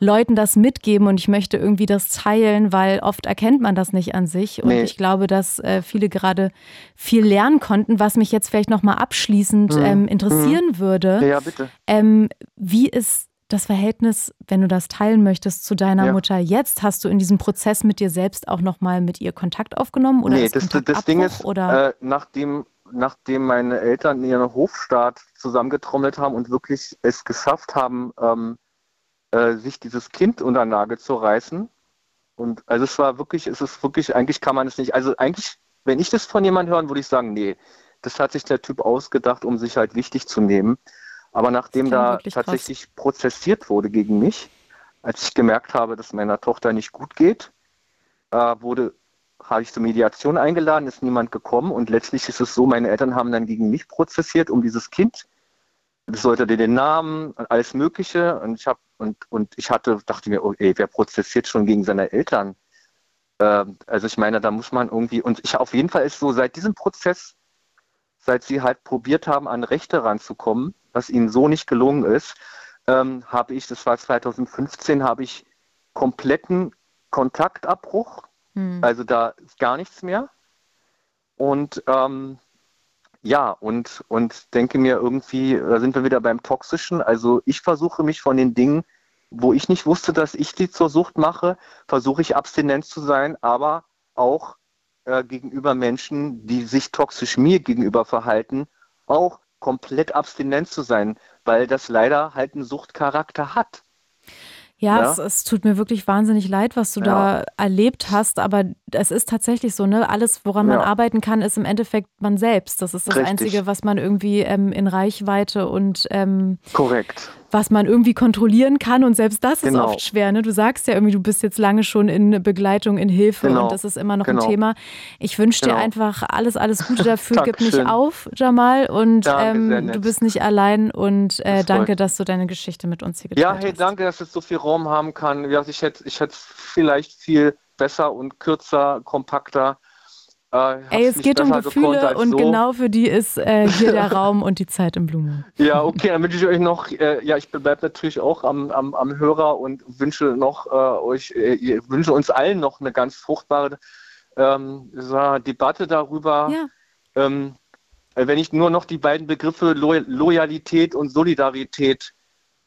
Speaker 2: Leuten das mitgeben und ich möchte irgendwie das teilen, weil oft erkennt man das nicht an sich und
Speaker 7: Nee.
Speaker 2: ich glaube, dass äh, viele gerade viel lernen konnten, was mich jetzt vielleicht nochmal abschließend
Speaker 7: Mhm.
Speaker 2: ähm, interessieren würde.
Speaker 7: ja, bitte.
Speaker 2: Ähm, wie ist das Verhältnis, wenn du das teilen möchtest, zu deiner
Speaker 7: Ja.
Speaker 2: Mutter jetzt? Hast du in diesem Prozess mit dir selbst auch nochmal mit ihr Kontakt aufgenommen? Oder
Speaker 7: nee,
Speaker 2: ist
Speaker 7: das, das
Speaker 2: Kontaktabbruch,
Speaker 7: Ding ist, äh, nachdem, nachdem meine Eltern ihren Hofstaat zusammengetrommelt haben und wirklich es geschafft haben, ähm, äh, sich dieses Kind unter Nagel zu reißen. Und also es war wirklich, es ist wirklich, eigentlich kann man es nicht, also eigentlich, wenn ich das von jemandem hören, würde ich sagen, nee, das hat sich der Typ ausgedacht, um sich halt wichtig zu nehmen. Aber nachdem da
Speaker 2: wirklich krass.
Speaker 7: tatsächlich prozessiert wurde gegen mich, als ich gemerkt habe, dass meiner Tochter nicht gut geht, äh, wurde, habe ich zur Mediation eingeladen, ist niemand gekommen und letztlich ist es so, meine Eltern haben dann gegen mich prozessiert um dieses Kind. Das sollte den Namen und alles Mögliche und ich habe und, und ich hatte, dachte mir, oh, wer prozessiert schon gegen seine Eltern? Ähm, also ich meine, da muss man irgendwie und ich auf jeden Fall ist so seit diesem Prozess, seit sie halt probiert haben, an Rechte ranzukommen, was ihnen so nicht gelungen ist, ähm, habe ich, das war 2015, habe ich kompletten Kontaktabbruch
Speaker 2: Hm.
Speaker 7: also da ist gar nichts mehr. Und ähm, ja, und, und denke mir irgendwie, da sind wir wieder beim Toxischen. Also ich versuche mich von den Dingen, wo ich nicht wusste, dass ich die zur Sucht mache, versuche ich abstinent zu sein, aber auch äh, gegenüber Menschen, die sich toxisch mir gegenüber verhalten, auch komplett abstinent zu sein, weil das leider halt einen Suchtcharakter hat.
Speaker 2: Ja,
Speaker 7: Ja.
Speaker 2: Es, es tut mir wirklich wahnsinnig leid, was du
Speaker 7: Ja.
Speaker 2: da erlebt hast, aber es ist tatsächlich so, ne? Alles, woran man
Speaker 7: Ja.
Speaker 2: arbeiten kann, ist im Endeffekt man selbst. Das ist das
Speaker 7: Richtig.
Speaker 2: Einzige, was man irgendwie ähm, in Reichweite und ähm,
Speaker 7: Korrekt.
Speaker 2: Was man irgendwie kontrollieren kann. Und selbst das ist
Speaker 7: Genau.
Speaker 2: oft schwer. Ne? Du sagst ja irgendwie, du bist jetzt lange schon in Begleitung, in Hilfe
Speaker 7: Genau.
Speaker 2: und das ist immer noch
Speaker 7: Genau.
Speaker 2: ein Thema. Ich wünsche dir
Speaker 7: Genau.
Speaker 2: einfach alles, alles Gute [LAUGHS] dafür. Gib nicht auf, Jamal. Und ähm, du bist nicht allein. Und äh,
Speaker 7: Das
Speaker 2: danke, dass du deine Geschichte mit uns hier
Speaker 7: Ja,
Speaker 2: geteilt
Speaker 7: hey,
Speaker 2: hast.
Speaker 7: danke, dass es so viel Raum haben kann. Ja, ich hätte ich hätte vielleicht viel besser und kürzer, kompakter. Äh,
Speaker 2: Ey, es geht um Gefühle und
Speaker 7: so.
Speaker 2: genau für die ist äh, hier der [LAUGHS] Raum und die Zeit im Blumen.
Speaker 7: Ja, okay, dann wünsche ich euch noch, äh, ja, ich bleibe natürlich auch am, am, am Hörer und wünsche noch äh, euch, äh, wünsche uns allen noch eine ganz fruchtbare ähm, so, Debatte darüber.
Speaker 2: Ja.
Speaker 7: Ähm, äh, wenn ich nur noch die beiden Begriffe Lo Loyalität und Solidarität,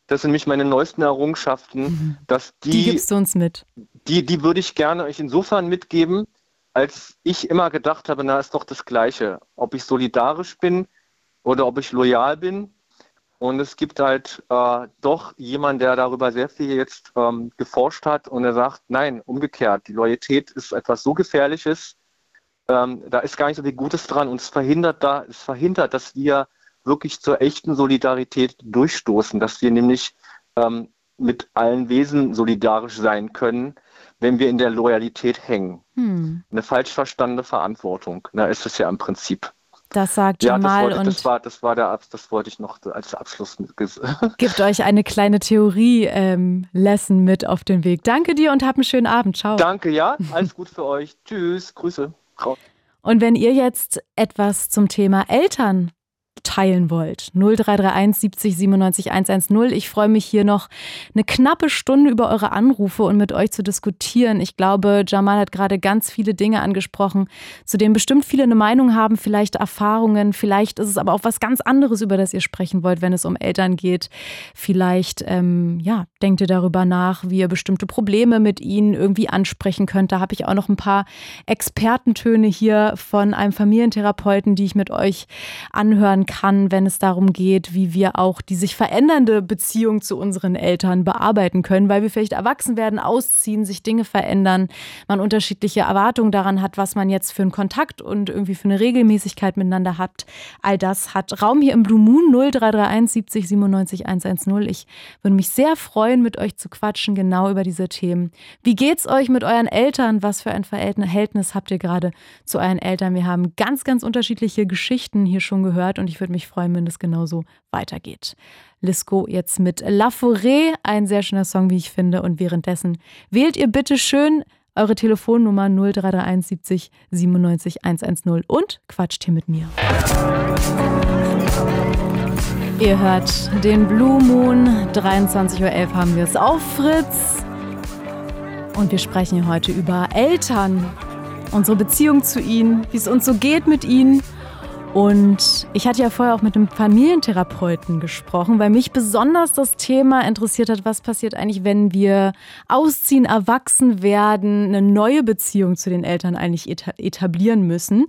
Speaker 7: das sind nämlich meine neuesten Errungenschaften, dass
Speaker 2: Mhm. Die gibst du uns mit.
Speaker 7: die, die würde ich gerne euch insofern mitgeben, als ich immer gedacht habe, na, ist doch das Gleiche. Ob ich solidarisch bin oder ob ich loyal bin. Und es gibt halt äh, doch jemanden, der darüber sehr viel jetzt ähm, geforscht hat und er sagt, nein, umgekehrt, die Loyalität ist etwas so Gefährliches, ähm, da ist gar nicht so viel Gutes dran und es verhindert da, es verhindert, dass wir wirklich zur echten Solidarität durchstoßen, dass wir nämlich ähm, mit allen Wesen solidarisch sein können, wenn wir in der Loyalität hängen.
Speaker 2: Hm.
Speaker 7: Eine falsch verstandene Verantwortung. Na, ist es ja im Prinzip.
Speaker 2: Das sagt
Speaker 7: Ja, das,
Speaker 2: Jamal
Speaker 7: wollte,
Speaker 2: und
Speaker 7: das war, das war der Abs- das wollte ich noch als Abschluss [LAUGHS]
Speaker 2: gibt euch eine kleine Theorie-Lesson mit auf den Weg. Danke dir und hab einen schönen Abend. Ciao.
Speaker 7: Danke, ja. Alles gut für euch. Tschüss. Grüße.
Speaker 2: Und wenn ihr jetzt etwas zum Thema Eltern teilen wollt, 0331 70 97 110. Ich freue mich hier noch eine knappe Stunde über eure Anrufe und mit euch zu diskutieren. Ich glaube, Jamal hat gerade ganz viele Dinge angesprochen, zu denen bestimmt viele eine Meinung haben, vielleicht Erfahrungen, vielleicht ist es aber auch was ganz anderes, über das ihr sprechen wollt, wenn es um Eltern geht. Vielleicht, ähm, ja, denkt ihr darüber nach, wie ihr bestimmte Probleme mit ihnen irgendwie ansprechen könnt. Da habe ich auch noch ein paar Expertentöne hier von einem Familientherapeuten, die ich mit euch anhören kann wenn es darum geht, wie wir auch die sich verändernde Beziehung zu unseren Eltern bearbeiten können, weil wir vielleicht erwachsen werden, ausziehen, sich Dinge verändern, man unterschiedliche Erwartungen daran hat, was man jetzt für einen Kontakt und irgendwie für eine Regelmäßigkeit miteinander hat. All das hat Raum hier im Blue Moon 0331 70 97 110. Ich würde mich sehr freuen, mit euch zu quatschen, genau über diese Themen. Wie geht's euch mit euren Eltern? Was für ein Verhältnis habt ihr gerade zu euren Eltern? Wir haben ganz, ganz unterschiedliche Geschichten hier schon gehört und ich würde mich freuen, wenn es genauso weitergeht. Lisco jetzt mit La Forêt, ein sehr schöner Song, wie ich finde. Und währenddessen wählt ihr bitte schön eure Telefonnummer 0331 70 97 110 und quatscht hier mit mir. Ihr hört den Blue Moon. 23.11 Uhr haben wir es auf Fritz. Und wir sprechen heute über Eltern, unsere Beziehung zu ihnen, wie es uns so geht mit ihnen und ich hatte ja vorher auch mit einem Familientherapeuten gesprochen, weil mich besonders das Thema interessiert hat, was passiert eigentlich, wenn wir ausziehen, erwachsen werden, eine neue Beziehung zu den Eltern eigentlich etablieren müssen.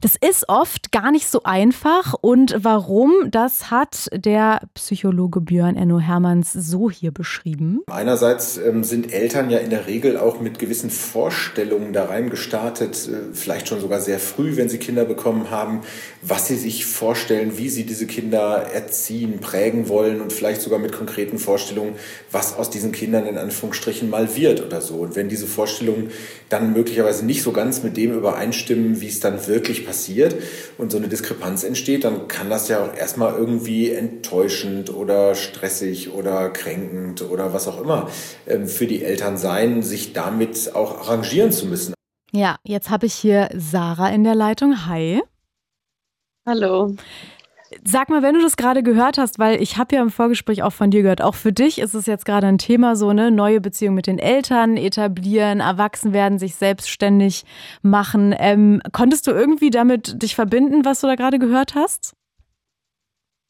Speaker 2: Das ist oft gar nicht so einfach und warum, das hat der Psychologe Björn Enno Hermanns so hier beschrieben.
Speaker 3: Einerseits ähm, sind Eltern ja in der Regel auch mit gewissen Vorstellungen da reingestartet, äh, vielleicht schon sogar sehr früh, wenn sie Kinder bekommen haben was sie sich vorstellen, wie sie diese Kinder erziehen, prägen wollen und vielleicht sogar mit konkreten Vorstellungen, was aus diesen Kindern in Anführungsstrichen mal wird oder so. Und wenn diese Vorstellungen dann möglicherweise nicht so ganz mit dem übereinstimmen, wie es dann wirklich passiert und so eine Diskrepanz entsteht, dann kann das ja auch erstmal irgendwie enttäuschend oder stressig oder kränkend oder was auch immer ähm, für die Eltern sein, sich damit auch arrangieren zu müssen.
Speaker 2: Ja, jetzt habe ich hier Sarah in der Leitung. Hi.
Speaker 8: Hallo.
Speaker 2: Sag mal, wenn du das gerade gehört hast, weil ich habe ja im Vorgespräch auch von dir gehört, auch für dich ist es jetzt gerade ein Thema, so eine neue Beziehung mit den Eltern etablieren, erwachsen werden, sich selbstständig machen. Ähm, konntest du irgendwie damit dich verbinden, was du da gerade gehört hast?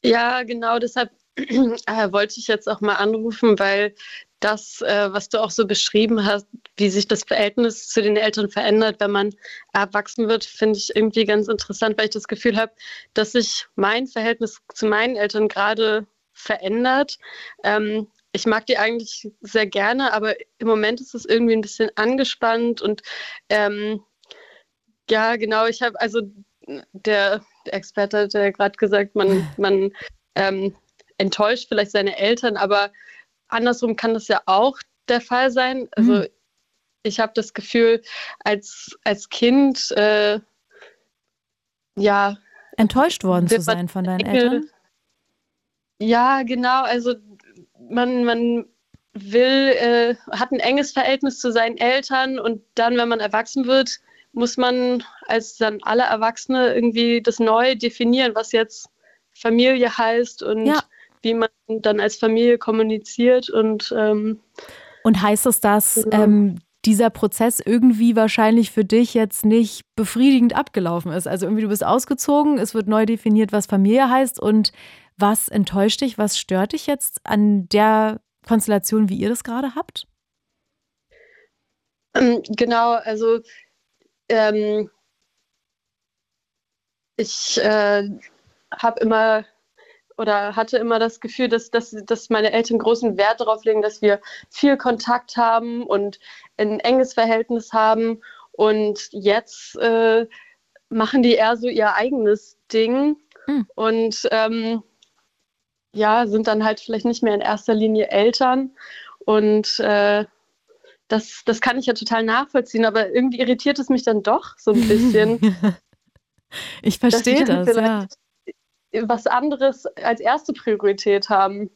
Speaker 8: Ja, genau, deshalb [CLEARS THROAT] äh, wollte ich jetzt auch mal anrufen, weil das, äh, was du auch so beschrieben hast, wie sich das Verhältnis zu den Eltern verändert, wenn man erwachsen wird, finde ich irgendwie ganz interessant, weil ich das Gefühl habe, dass sich mein Verhältnis zu meinen Eltern gerade verändert. Ähm, ich mag die eigentlich sehr gerne, aber im Moment ist es irgendwie ein bisschen angespannt und ähm, ja, genau, ich habe also der, Experte hat ja gerade gesagt, man, man ähm, enttäuscht vielleicht seine Eltern, aber andersrum kann das ja auch der Fall sein. Also mhm. ich habe das Gefühl, als, als Kind, äh, ja.
Speaker 2: Enttäuscht worden zu sein von deinen Enkel, Eltern?
Speaker 8: Ja, genau. Also man, man will, äh, hat ein enges Verhältnis zu seinen Eltern und dann, wenn man erwachsen wird, muss man als dann alle Erwachsene irgendwie das neu definieren, was jetzt Familie heißt und ja wie man dann als Familie kommuniziert und ähm,
Speaker 2: und heißt es, dass genau. ähm, dieser Prozess irgendwie wahrscheinlich für dich jetzt nicht befriedigend abgelaufen ist? Also irgendwie du bist ausgezogen, es wird neu definiert, was Familie heißt und was enttäuscht dich, was stört dich jetzt an der Konstellation, wie ihr das gerade habt?
Speaker 8: Ähm, genau, also ähm, ich äh, habe immer oder hatte immer das Gefühl, dass, dass, dass meine Eltern großen Wert darauf legen, dass wir viel Kontakt haben und ein enges Verhältnis haben. Und jetzt äh, machen die eher so ihr eigenes Ding mhm. und ähm, ja, sind dann halt vielleicht nicht mehr in erster Linie Eltern. Und äh, das, das kann ich ja total nachvollziehen, aber irgendwie irritiert es mich dann doch so ein bisschen. [LAUGHS]
Speaker 2: ich verstehe das, ja
Speaker 8: was anderes als erste Priorität haben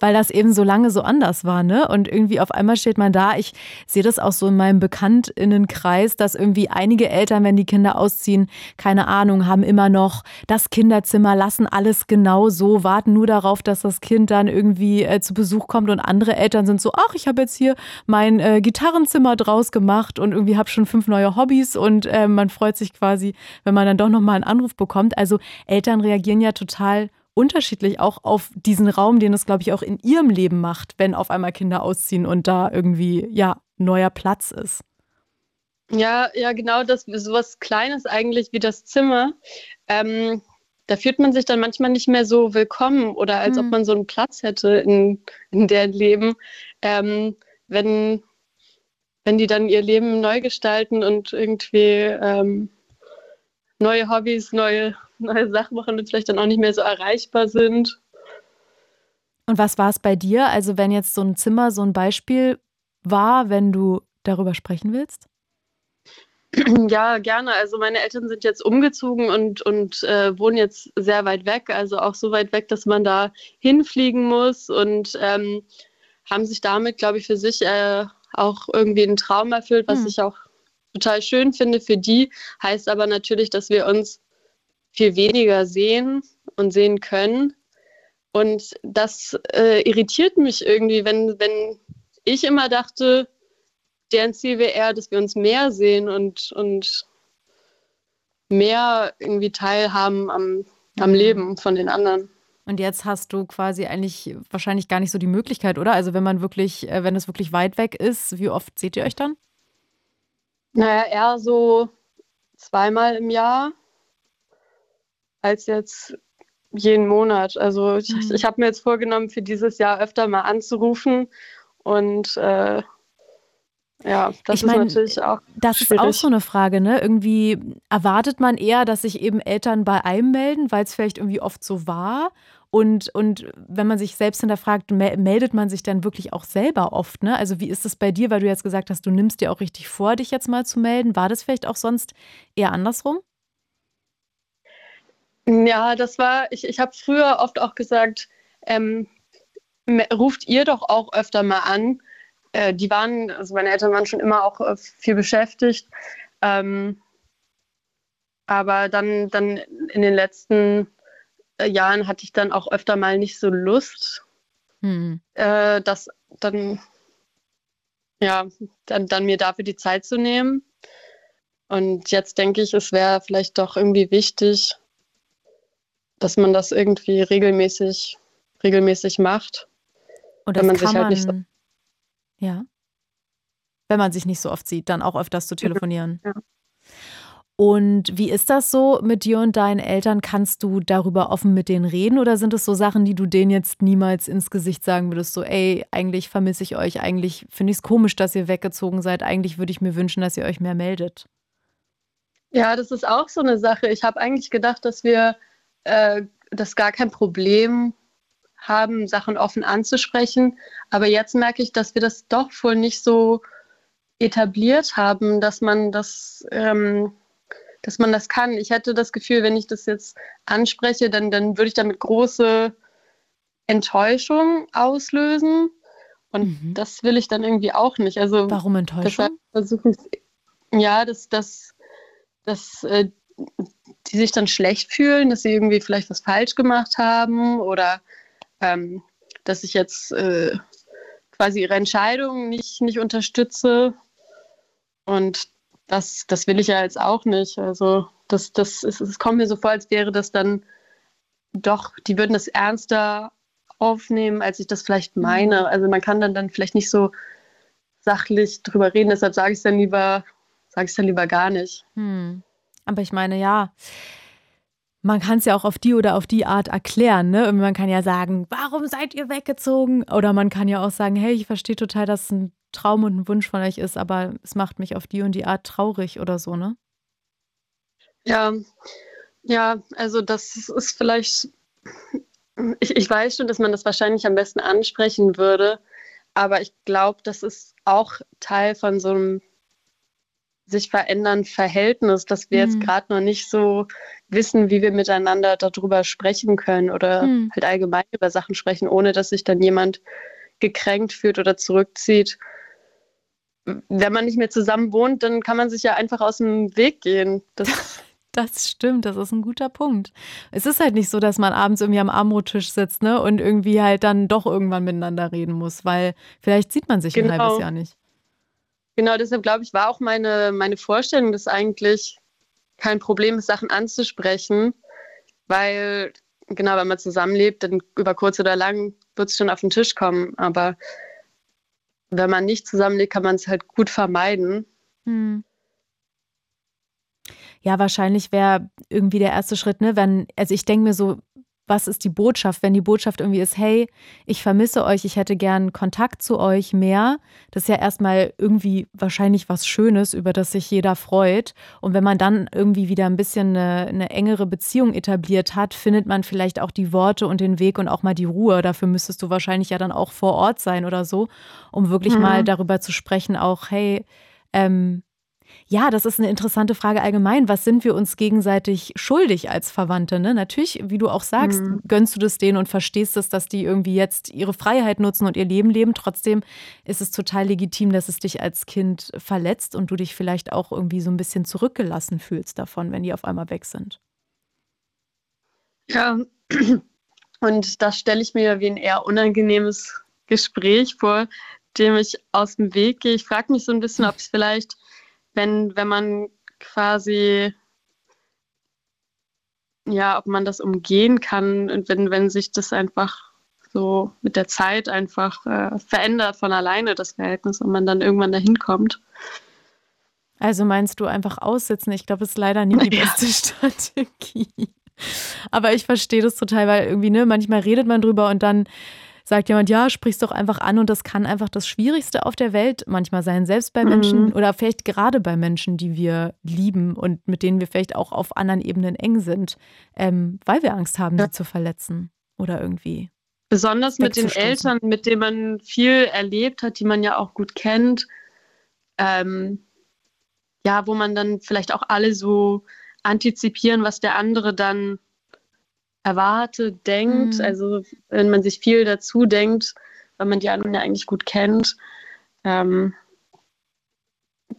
Speaker 2: weil das eben so lange so anders war, ne? Und irgendwie auf einmal steht man da. Ich sehe das auch so in meinem Bekanntinnenkreis, dass irgendwie einige Eltern, wenn die Kinder ausziehen, keine Ahnung, haben immer noch das Kinderzimmer, lassen alles genau so, warten nur darauf, dass das Kind dann irgendwie äh, zu Besuch kommt und andere Eltern sind so, ach, ich habe jetzt hier mein äh, Gitarrenzimmer draus gemacht und irgendwie habe schon fünf neue Hobbys und äh, man freut sich quasi, wenn man dann doch nochmal einen Anruf bekommt. Also Eltern reagieren ja total unterschiedlich auch auf diesen Raum, den es, glaube ich, auch in ihrem Leben macht, wenn auf einmal Kinder ausziehen und da irgendwie, ja, neuer Platz ist.
Speaker 8: Ja, ja, genau, das sowas Kleines eigentlich wie das Zimmer. Ähm, da fühlt man sich dann manchmal nicht mehr so willkommen oder als mhm. ob man so einen Platz hätte in, in deren Leben, ähm, wenn, wenn die dann ihr Leben neu gestalten und irgendwie ähm, neue Hobbys, neue, neue Sachen machen und vielleicht dann auch nicht mehr so erreichbar sind.
Speaker 2: Und was war es bei dir? Also wenn jetzt so ein Zimmer so ein Beispiel war, wenn du darüber sprechen willst? [CLEARS THROAT]
Speaker 8: Ja, gerne. Also meine Eltern sind jetzt umgezogen und, und äh, wohnen jetzt sehr weit weg, also auch so weit weg, dass man da hinfliegen muss und ähm, haben sich damit, glaube ich, für sich äh, auch irgendwie einen Traum erfüllt, was hm. ich auch total schön finde für die. Heißt aber natürlich, dass wir uns viel weniger sehen und sehen können. Und das äh, irritiert mich irgendwie, wenn, wenn ich immer dachte, deren Ziel wäre eher, dass wir uns mehr sehen und, und mehr irgendwie teilhaben am, am mhm. Leben von den anderen.
Speaker 2: Und jetzt hast du quasi eigentlich wahrscheinlich gar nicht so die Möglichkeit, oder? Also wenn man wirklich, äh, wenn es wirklich weit weg ist, wie oft seht ihr euch dann?
Speaker 8: Naja, eher so zweimal im Jahr als jetzt jeden Monat. Also ich, mhm. ich habe mir jetzt vorgenommen, für dieses Jahr öfter mal anzurufen und äh, ja, das ich mein, ist natürlich auch.
Speaker 2: Das schwierig. ist auch so eine Frage, ne? Irgendwie erwartet man eher, dass sich eben Eltern bei einem melden, weil es vielleicht irgendwie oft so war. Und, und wenn man sich selbst hinterfragt, meldet man sich dann wirklich auch selber oft, ne? Also wie ist das bei dir, weil du jetzt gesagt hast, du nimmst dir auch richtig vor, dich jetzt mal zu melden. War das vielleicht auch sonst eher andersrum?
Speaker 8: Ja, das war, ich, ich habe früher oft auch gesagt, ähm, ruft ihr doch auch öfter mal an äh, die waren, also meine Eltern waren schon immer auch äh, viel beschäftigt. Ähm, aber dann, dann in den letzten äh, Jahren hatte ich dann auch öfter mal nicht so Lust, hm. äh, das dann, ja, dann, dann mir dafür die Zeit zu nehmen. Und jetzt denke ich, es wäre vielleicht doch irgendwie wichtig, dass man das irgendwie regelmäßig, regelmäßig macht.
Speaker 2: Und das man sich halt nicht so ja. Wenn man sich nicht so oft sieht, dann auch öfters zu telefonieren. Ja. Und wie ist das so mit dir und deinen Eltern? Kannst du darüber offen mit denen reden oder sind es so Sachen, die du denen jetzt niemals ins Gesicht sagen würdest? So, ey, eigentlich vermisse ich euch, eigentlich finde ich es komisch, dass ihr weggezogen seid, eigentlich würde ich mir wünschen, dass ihr euch mehr meldet.
Speaker 8: Ja, das ist auch so eine Sache. Ich habe eigentlich gedacht, dass wir äh, das gar kein Problem haben, Sachen offen anzusprechen. Aber jetzt merke ich, dass wir das doch wohl nicht so etabliert haben, dass man das, ähm, dass man das kann. Ich hätte das Gefühl, wenn ich das jetzt anspreche, dann, dann würde ich damit große Enttäuschung auslösen. Und mhm. das will ich dann irgendwie auch nicht. Also,
Speaker 2: Warum Enttäuschung?
Speaker 8: Ja, dass, dass, dass äh, die sich dann schlecht fühlen, dass sie irgendwie vielleicht was falsch gemacht haben oder ähm, dass ich jetzt äh, quasi ihre Entscheidung nicht, nicht unterstütze. Und das, das will ich ja jetzt auch nicht. Also das, das ist, es kommt mir so vor, als wäre das dann doch, die würden das ernster aufnehmen, als ich das vielleicht mhm. meine. Also man kann dann, dann vielleicht nicht so sachlich drüber reden, deshalb sage ich es dann lieber, sage ich dann lieber gar nicht.
Speaker 2: Hm. Aber ich meine, ja, man kann es ja auch auf die oder auf die Art erklären. Ne? Und man kann ja sagen, warum seid ihr weggezogen? Oder man kann ja auch sagen, hey, ich verstehe total, dass es ein Traum und ein Wunsch von euch ist, aber es macht mich auf die und die Art traurig oder so, ne?
Speaker 8: Ja, ja, also das ist vielleicht, ich, ich weiß schon, dass man das wahrscheinlich am besten ansprechen würde, aber ich glaube, das ist auch Teil von so einem sich verändern Verhältnis, dass wir mhm. jetzt gerade noch nicht so wissen, wie wir miteinander darüber sprechen können oder mhm. halt allgemein über Sachen sprechen, ohne dass sich dann jemand gekränkt fühlt oder zurückzieht. Wenn man nicht mehr zusammen wohnt, dann kann man sich ja einfach aus dem Weg gehen.
Speaker 2: Das, [LAUGHS] das stimmt, das ist ein guter Punkt. Es ist halt nicht so, dass man abends irgendwie am Armuttisch sitzt ne, und irgendwie halt dann doch irgendwann miteinander reden muss, weil vielleicht sieht man sich genau. ein halbes Jahr nicht.
Speaker 8: Genau, deshalb glaube ich, war auch meine, meine Vorstellung, dass eigentlich kein Problem ist, Sachen anzusprechen, weil, genau, wenn man zusammenlebt, dann über kurz oder lang wird es schon auf den Tisch kommen. Aber wenn man nicht zusammenlebt, kann man es halt gut vermeiden. Hm.
Speaker 2: Ja, wahrscheinlich wäre irgendwie der erste Schritt, ne, wenn, also ich denke mir so, was ist die Botschaft? Wenn die Botschaft irgendwie ist, hey, ich vermisse euch, ich hätte gern Kontakt zu euch mehr, das ist ja erstmal irgendwie wahrscheinlich was Schönes, über das sich jeder freut. Und wenn man dann irgendwie wieder ein bisschen eine, eine engere Beziehung etabliert hat, findet man vielleicht auch die Worte und den Weg und auch mal die Ruhe. Dafür müsstest du wahrscheinlich ja dann auch vor Ort sein oder so, um wirklich mhm. mal darüber zu sprechen, auch, hey, ähm, ja, das ist eine interessante Frage allgemein. Was sind wir uns gegenseitig schuldig als Verwandte? Ne? Natürlich, wie du auch sagst, mhm. gönnst du das denen und verstehst es, dass die irgendwie jetzt ihre Freiheit nutzen und ihr Leben leben. Trotzdem ist es total legitim, dass es dich als Kind verletzt und du dich vielleicht auch irgendwie so ein bisschen zurückgelassen fühlst davon, wenn die auf einmal weg sind.
Speaker 8: Ja, und das stelle ich mir wie ein eher unangenehmes Gespräch vor, dem ich aus dem Weg gehe. Ich frage mich so ein bisschen, ob es vielleicht wenn, wenn man quasi, ja, ob man das umgehen kann und wenn, wenn sich das einfach so mit der Zeit einfach äh, verändert von alleine, das Verhältnis, und man dann irgendwann dahin kommt.
Speaker 2: Also meinst du einfach aussitzen? Ich glaube, das ist leider nicht die [LAUGHS] beste ja. Strategie. Aber ich verstehe das total, weil irgendwie, ne, manchmal redet man drüber und dann sagt jemand, ja, sprich's doch einfach an und das kann einfach das Schwierigste auf der Welt manchmal sein, selbst bei Menschen mhm. oder vielleicht gerade bei Menschen, die wir lieben und mit denen wir vielleicht auch auf anderen Ebenen eng sind, ähm, weil wir Angst haben, ja. sie zu verletzen oder irgendwie.
Speaker 8: Besonders mit den Eltern, mit denen man viel erlebt hat, die man ja auch gut kennt. Ähm, ja, wo man dann vielleicht auch alle so antizipieren, was der andere dann erwartet, denkt. Mhm. Also wenn man sich viel dazu denkt, weil man die anderen ja eigentlich gut kennt, ähm,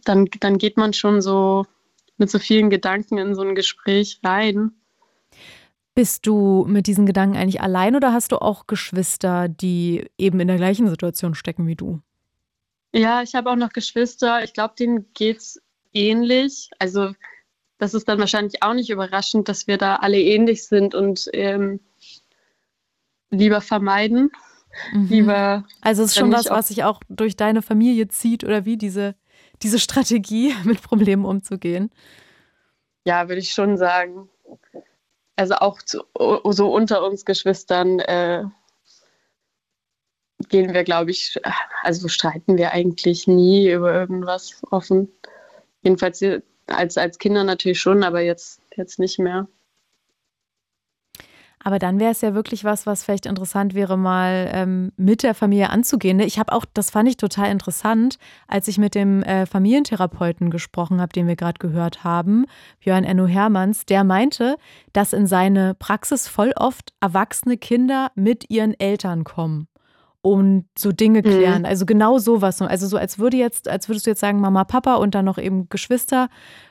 Speaker 8: dann, dann geht man schon so mit so vielen Gedanken in so ein Gespräch rein.
Speaker 2: Bist du mit diesen Gedanken eigentlich allein oder hast du auch Geschwister, die eben in der gleichen Situation stecken wie du?
Speaker 8: Ja, ich habe auch noch Geschwister. Ich glaube, denen geht es ähnlich. Also das ist dann wahrscheinlich auch nicht überraschend, dass wir da alle ähnlich sind und ähm, lieber vermeiden. Mhm. Lieber
Speaker 2: also es ist schon was, was sich auch durch deine Familie zieht oder wie diese, diese Strategie, [LAUGHS] mit Problemen umzugehen.
Speaker 8: Ja, würde ich schon sagen. Also auch zu, so unter uns Geschwistern äh, gehen wir, glaube ich, also streiten wir eigentlich nie über irgendwas offen. Jedenfalls als, als Kinder natürlich schon, aber jetzt, jetzt nicht mehr.
Speaker 2: Aber dann wäre es ja wirklich was, was vielleicht interessant wäre, mal ähm, mit der Familie anzugehen. Ne? Ich habe auch, das fand ich total interessant, als ich mit dem äh, Familientherapeuten gesprochen habe, den wir gerade gehört haben, Björn Enno Hermanns, der meinte, dass in seine Praxis voll oft erwachsene Kinder mit ihren Eltern kommen und so Dinge mhm. klären. Mhm. Also genau sowas. Also so als würde jetzt, als würdest du jetzt sagen, Mama, Papa und dann noch eben Geschwister,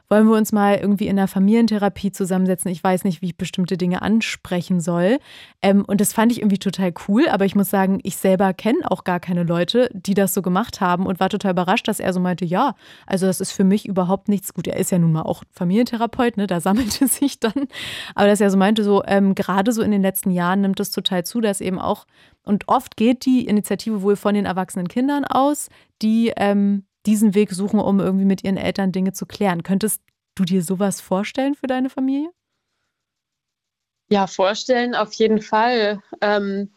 Speaker 2: wollen wir uns mal irgendwie in der Familientherapie zusammensetzen. Ich weiß nicht, wie ich bestimmte Dinge ansprechen soll. Ähm, und das fand ich irgendwie total cool, aber ich muss sagen, ich selber kenne auch gar keine Leute, die das so gemacht haben und war total überrascht, dass er so meinte, ja, also das ist für mich überhaupt nichts. Gut, er ist ja nun mal auch Familientherapeut, ne? Da [LAUGHS] sammelte sich dann. Aber dass er so meinte, so ähm, gerade so in den letzten Jahren nimmt es total zu, dass eben auch und oft geht die Initiative wohl von den erwachsenen Kindern aus, die ähm, diesen Weg suchen, um irgendwie mit ihren Eltern Dinge zu klären. Könntest du dir sowas vorstellen für deine Familie?
Speaker 8: Ja, vorstellen auf jeden Fall. Ähm,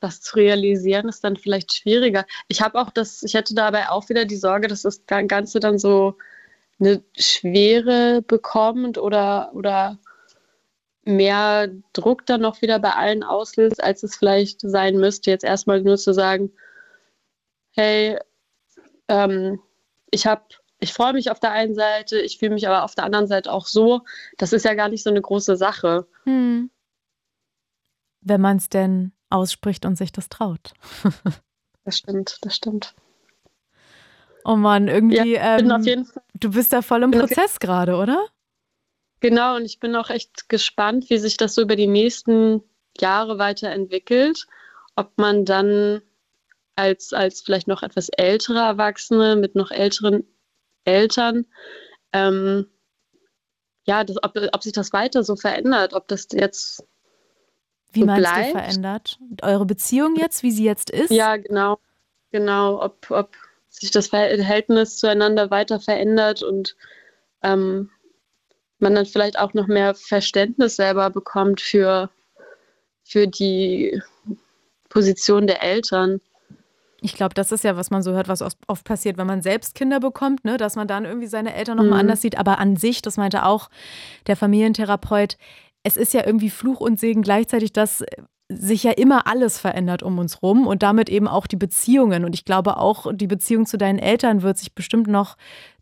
Speaker 8: das zu realisieren ist dann vielleicht schwieriger. Ich habe auch das, ich hätte dabei auch wieder die Sorge, dass das Ganze dann so eine Schwere bekommt oder, oder mehr Druck dann noch wieder bei allen auslöst, als es vielleicht sein müsste. Jetzt erstmal nur zu sagen, hey, ähm, ich habe, ich freue mich auf der einen Seite, ich fühle mich aber auf der anderen Seite auch so. Das ist ja gar nicht so eine große Sache. Hm.
Speaker 2: Wenn man es denn ausspricht und sich das traut. [LAUGHS]
Speaker 8: das stimmt, das stimmt.
Speaker 2: Oh Mann, irgendwie, ja, ähm, du bist da voll im Prozess gerade, oder?
Speaker 8: Genau, und ich bin auch echt gespannt, wie sich das so über die nächsten Jahre weiterentwickelt. Ob man dann als, als vielleicht noch etwas ältere Erwachsene mit noch älteren Eltern, ähm, ja, das, ob, ob sich das weiter so verändert, ob das jetzt.
Speaker 2: Wie so meinst bleibt. du verändert? Eure Beziehung jetzt, wie sie jetzt ist?
Speaker 8: Ja, genau. Genau, ob, ob sich das Verhältnis zueinander weiter verändert und ähm, man dann vielleicht auch noch mehr Verständnis selber bekommt für, für die Position der Eltern.
Speaker 2: Ich glaube, das ist ja, was man so hört, was oft passiert, wenn man selbst Kinder bekommt, ne? dass man dann irgendwie seine Eltern nochmal mhm. anders sieht. Aber an sich, das meinte auch der Familientherapeut, es ist ja irgendwie Fluch und Segen gleichzeitig, dass sich ja immer alles verändert um uns rum und damit eben auch die Beziehungen. Und ich glaube auch, die Beziehung zu deinen Eltern wird sich bestimmt noch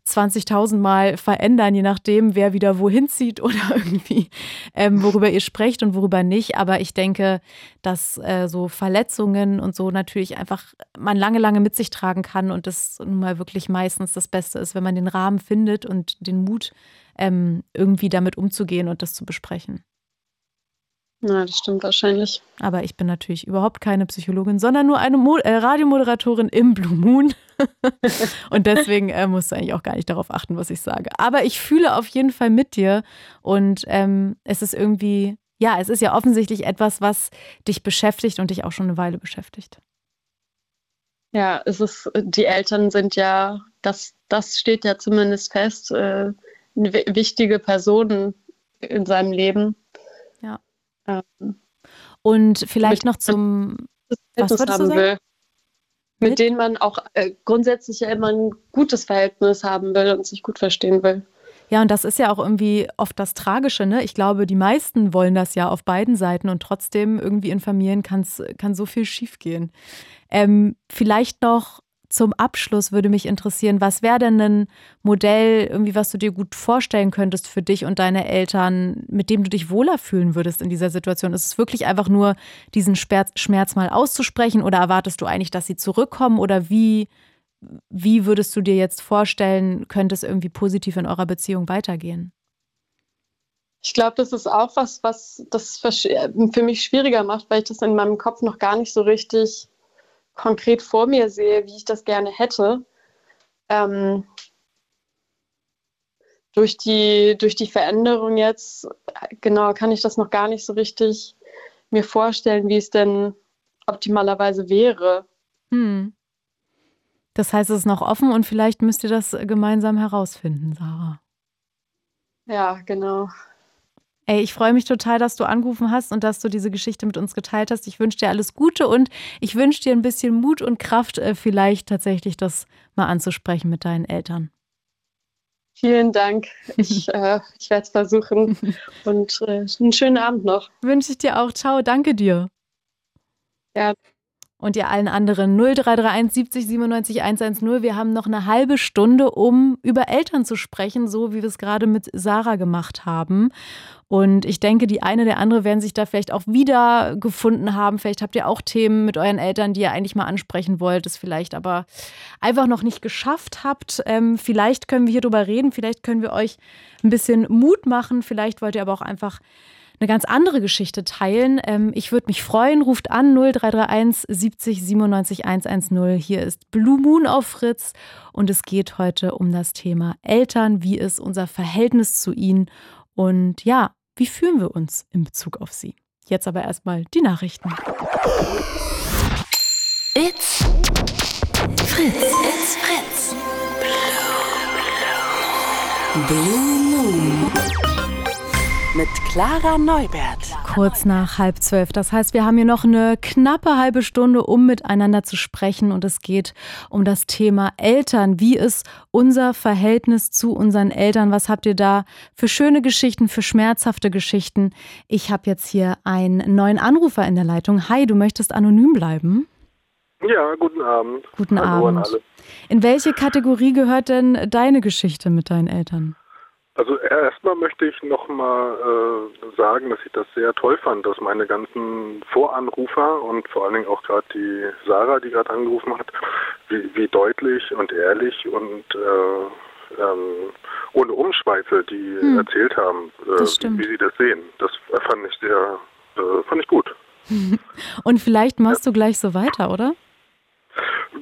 Speaker 2: 20.000 Mal verändern, je nachdem, wer wieder wohin zieht oder [LAUGHS] irgendwie, ähm, worüber ihr sprecht und worüber nicht. Aber ich denke, dass äh, so Verletzungen und so natürlich einfach man lange, lange mit sich tragen kann und das nun mal wirklich meistens das Beste ist, wenn man den Rahmen findet und den Mut, ähm, irgendwie damit umzugehen und das zu besprechen.
Speaker 8: Na, das stimmt wahrscheinlich.
Speaker 2: Aber ich bin natürlich überhaupt keine Psychologin, sondern nur eine Mo äh, Radiomoderatorin im Blue Moon. [LAUGHS] und deswegen äh, musst du eigentlich auch gar nicht darauf achten, was ich sage. Aber ich fühle auf jeden Fall mit dir und ähm, es ist irgendwie, ja, es ist ja offensichtlich etwas, was dich beschäftigt und dich auch schon eine Weile beschäftigt.
Speaker 8: Ja, es ist, die Eltern sind ja, das, das steht ja zumindest fest, äh, wichtige Personen in seinem Leben.
Speaker 2: Ähm, und vielleicht noch zum
Speaker 8: was wolltest du sagen? Will, mit, denen man auch äh, grundsätzlich ja immer ein gutes Verhältnis haben will und sich gut verstehen will.
Speaker 2: Ja, und das ist ja auch irgendwie oft das Tragische, ne? Ich glaube, die meisten wollen das ja auf beiden Seiten und trotzdem irgendwie in Familien kann's, kann so viel schiefgehen. Ähm, vielleicht noch zum Abschluss würde mich interessieren, was wäre denn ein Modell, irgendwie, was du dir gut vorstellen könntest für dich und deine Eltern, mit dem du dich wohler fühlen würdest in dieser Situation? Ist es wirklich einfach nur, diesen Schmerz mal auszusprechen oder erwartest du eigentlich, dass sie zurückkommen oder wie, wie würdest du dir jetzt vorstellen, könnte es irgendwie positiv in eurer Beziehung weitergehen?
Speaker 8: Ich glaube, das ist auch was, was das für mich schwieriger macht, weil ich das in meinem Kopf noch gar nicht so richtig konkret vor mir sehe, wie ich das gerne hätte. Ähm, durch, die, durch die Veränderung jetzt, genau, kann ich das noch gar nicht so richtig mir vorstellen, wie es denn optimalerweise wäre. Hm.
Speaker 2: Das heißt, es ist noch offen und vielleicht müsst ihr das gemeinsam herausfinden, Sarah.
Speaker 8: Ja, genau.
Speaker 2: Ey, ich freue mich total, dass du angerufen hast und dass du diese Geschichte mit uns geteilt hast. Ich wünsche dir alles Gute und ich wünsche dir ein bisschen Mut und Kraft, äh, vielleicht tatsächlich das mal anzusprechen mit deinen Eltern.
Speaker 8: Vielen Dank. Ich, [LAUGHS] äh, ich werde es versuchen. [LAUGHS] Und äh, einen schönen Abend noch.
Speaker 2: Wünsche ich dir auch. Ciao, danke dir.
Speaker 8: Ja,
Speaker 2: und ihr allen anderen 0331 70 97 110. Wir haben noch eine halbe Stunde, um über Eltern zu sprechen, so wie wir es gerade mit Sarah gemacht haben. Und ich denke, die eine oder andere werden sich da vielleicht auch wieder gefunden haben. Vielleicht habt ihr auch Themen mit euren Eltern, die ihr eigentlich mal ansprechen wollt, es vielleicht aber einfach noch nicht geschafft habt. Ähm, vielleicht können wir hier drüber reden, vielleicht können wir euch ein bisschen Mut machen, vielleicht wollt ihr aber auch einfach eine ganz andere Geschichte teilen. Ähm, ich würde mich freuen. Ruft an 0331 70 97 110. Hier ist Blue Moon auf Fritz und es geht heute um das Thema Eltern. Wie ist unser Verhältnis zu ihnen? Und ja, wie fühlen wir uns in Bezug auf sie? Jetzt aber erstmal die Nachrichten.
Speaker 1: It's Fritz. It's Fritz. Blue, Moon mit Clara Neubert.
Speaker 2: Kurz nach halb zwölf. Das heißt, wir haben hier noch eine knappe halbe Stunde, um miteinander zu sprechen. Und es geht um das Thema Eltern. Wie ist unser Verhältnis zu unseren Eltern? Was habt ihr da für schöne Geschichten, für schmerzhafte Geschichten? Ich habe jetzt hier einen neuen Anrufer in der Leitung. Hi, du möchtest anonym bleiben?
Speaker 9: Ja, guten Abend.
Speaker 2: Guten Hallo Abend. In welche Kategorie gehört denn deine Geschichte mit deinen Eltern?
Speaker 9: Also erstmal möchte ich nochmal äh, sagen, dass ich das sehr toll fand, dass meine ganzen Voranrufer und vor allen Dingen auch gerade die Sarah, die gerade angerufen hat, wie, wie, deutlich und ehrlich und äh, ähm, ohne Umschweife die hm. erzählt haben, äh, wie sie das sehen. Das fand ich sehr, äh, fand ich gut. [LAUGHS]
Speaker 2: und vielleicht machst ja. du gleich so weiter, oder?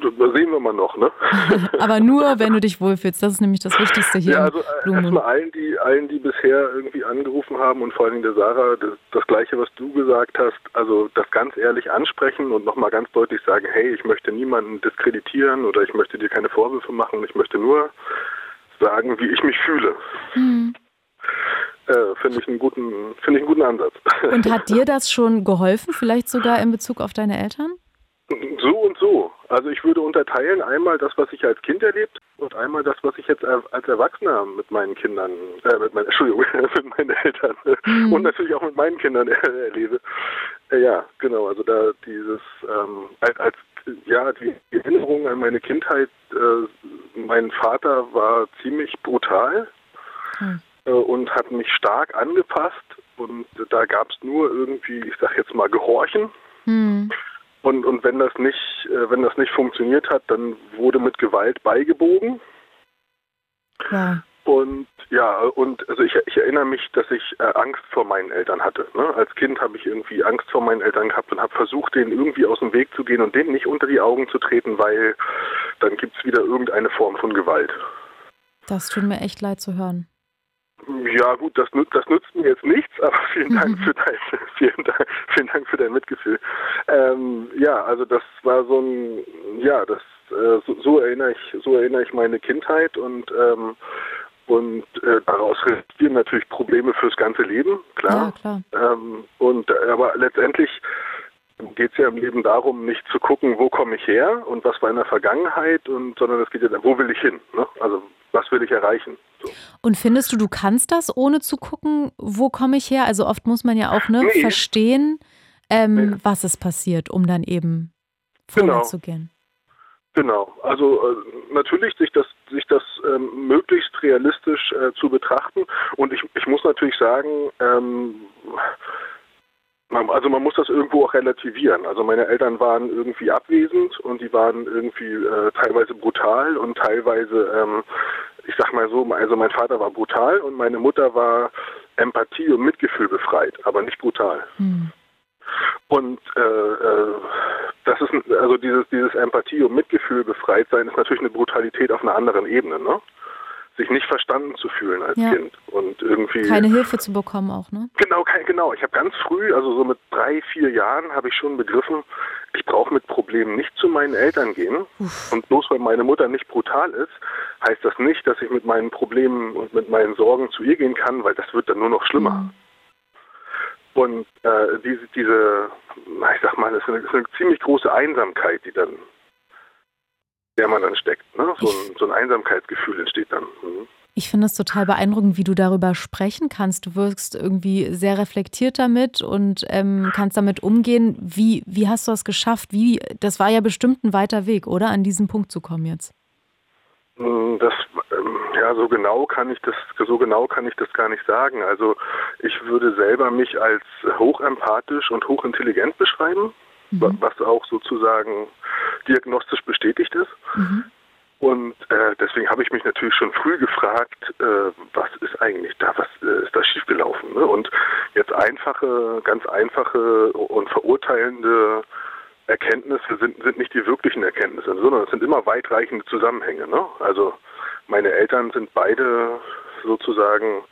Speaker 9: Das sehen wir mal noch, ne? [LAUGHS] [LAUGHS]
Speaker 2: Aber nur, wenn du dich wohlfühlst. Das ist nämlich das Wichtigste hier. Ja,
Speaker 9: also äh, erstmal allen, die, allen, die bisher irgendwie angerufen haben und vor allen Dingen der Sarah, das, das Gleiche, was du gesagt hast, also das ganz ehrlich ansprechen und nochmal ganz deutlich sagen, hey, ich möchte niemanden diskreditieren oder ich möchte dir keine Vorwürfe machen, ich möchte nur sagen, wie ich mich fühle. Mhm. äh, finde ich, einen guten, find ich einen guten Ansatz.
Speaker 2: Und hat [LAUGHS] dir das schon geholfen, vielleicht sogar in Bezug auf deine Eltern?
Speaker 9: So und so. Also ich würde unterteilen einmal das, was ich als Kind erlebt und einmal das, was ich jetzt als Erwachsener mit meinen Kindern, äh, mit meinen, [LAUGHS] Entschuldigung, [LAUGHS] mit meinen Eltern mhm. und natürlich auch mit meinen Kindern [LAUGHS] erlebe. Äh, ja, genau. Also da dieses ähm, als, ja die Erinnerung an meine Kindheit. Äh, mein Vater war ziemlich brutal. Mhm äh, und hat mich stark angepasst. Und da gab es nur irgendwie, ich sag jetzt mal, Gehorchen. Hm. Und, und wenn das nicht, äh, wenn das nicht funktioniert hat, dann wurde mit Gewalt beigebogen. Ja. Und ja, und also ich, ich erinnere mich, dass ich äh, Angst vor meinen Eltern hatte. Ne? Als Kind habe ich irgendwie Angst vor meinen Eltern gehabt und habe versucht, denen irgendwie aus dem Weg zu gehen und denen nicht unter die Augen zu treten, weil dann gibt es wieder irgendeine Form von Gewalt.
Speaker 2: Das tut mir echt leid zu hören.
Speaker 9: Ja gut, das, das nützt mir jetzt nichts, aber [LAUGHS] vielen Dank für dein, vielen Dank, vielen Dank für dein Mitgefühl. Ähm, ja, also das war so ein, ja, das äh, so, so, erinnere ich, so erinnere ich meine Kindheit und ähm, und äh, daraus resultieren natürlich Probleme fürs ganze Leben, klar. Ja, klar. Ähm, und aber letztendlich geht es ja im Leben darum, nicht zu gucken, wo komme ich her und was war in der Vergangenheit, und sondern es geht ja darum, wo will ich hin? Ne? Also was will ich erreichen? So.
Speaker 2: Und findest du, du kannst das, ohne zu gucken, wo komme ich her? Also oft muss man ja auch ne, nee. verstehen, ähm, nee. was ist passiert, um dann eben vorwärts genau. zu gehen.
Speaker 9: Genau, also äh, natürlich sich das sich das ähm, möglichst realistisch äh, zu betrachten und ich, ich muss natürlich sagen, ähm, also man muss das irgendwo auch relativieren. Also meine Eltern waren irgendwie abwesend und die waren irgendwie äh, teilweise brutal und teilweise, ähm, ich sag mal so, also mein Vater war brutal und meine Mutter war Empathie und Mitgefühl befreit, aber nicht brutal. Hm. Und äh, äh, das ist also dieses dieses Empathie und Mitgefühl befreit sein ist natürlich eine Brutalität auf einer anderen Ebene, ne? Sich nicht verstanden zu fühlen als ja. Kind und irgendwie
Speaker 2: keine Hilfe zu bekommen auch, ne?
Speaker 9: Genau, kein, genau. Ich habe ganz früh, also so mit drei, vier Jahren, habe ich schon begriffen, ich brauche mit Problemen nicht zu meinen Eltern gehen. Uff. Und bloß weil meine Mutter nicht brutal ist, heißt das nicht, dass ich mit meinen Problemen und mit meinen Sorgen zu ihr gehen kann, weil das wird dann nur noch schlimmer. Mhm. Und äh, diese, diese, ich sag mal, das ist, eine, das ist eine ziemlich große Einsamkeit, die dann der man dann steckt. Ne? So, ein, so ein Einsamkeitsgefühl entsteht dann. Mhm.
Speaker 2: Ich finde es total beeindruckend, wie du darüber sprechen kannst. Du wirkst irgendwie sehr reflektiert damit und ähm, kannst damit umgehen. Wie, wie hast du das geschafft? Wie, das war ja bestimmt ein weiter Weg, oder? An diesen Punkt zu kommen jetzt.
Speaker 9: Mm, das, ähm, ja, so genau kann ich das, so genau kann ich das gar nicht sagen. Also ich würde selber mich als hochempathisch und hochintelligent beschreiben mhm. was auch sozusagen diagnostisch bestätigt ist. Mhm. Und äh, deswegen habe ich mich natürlich schon früh gefragt, äh, was ist eigentlich da, was äh, ist da schiefgelaufen? Ne? Und jetzt einfache, ganz einfache und verurteilende Erkenntnisse sind, sind nicht die wirklichen Erkenntnisse, sondern es sind immer weitreichende Zusammenhänge. Ne? Also meine Eltern sind beide sozusagen,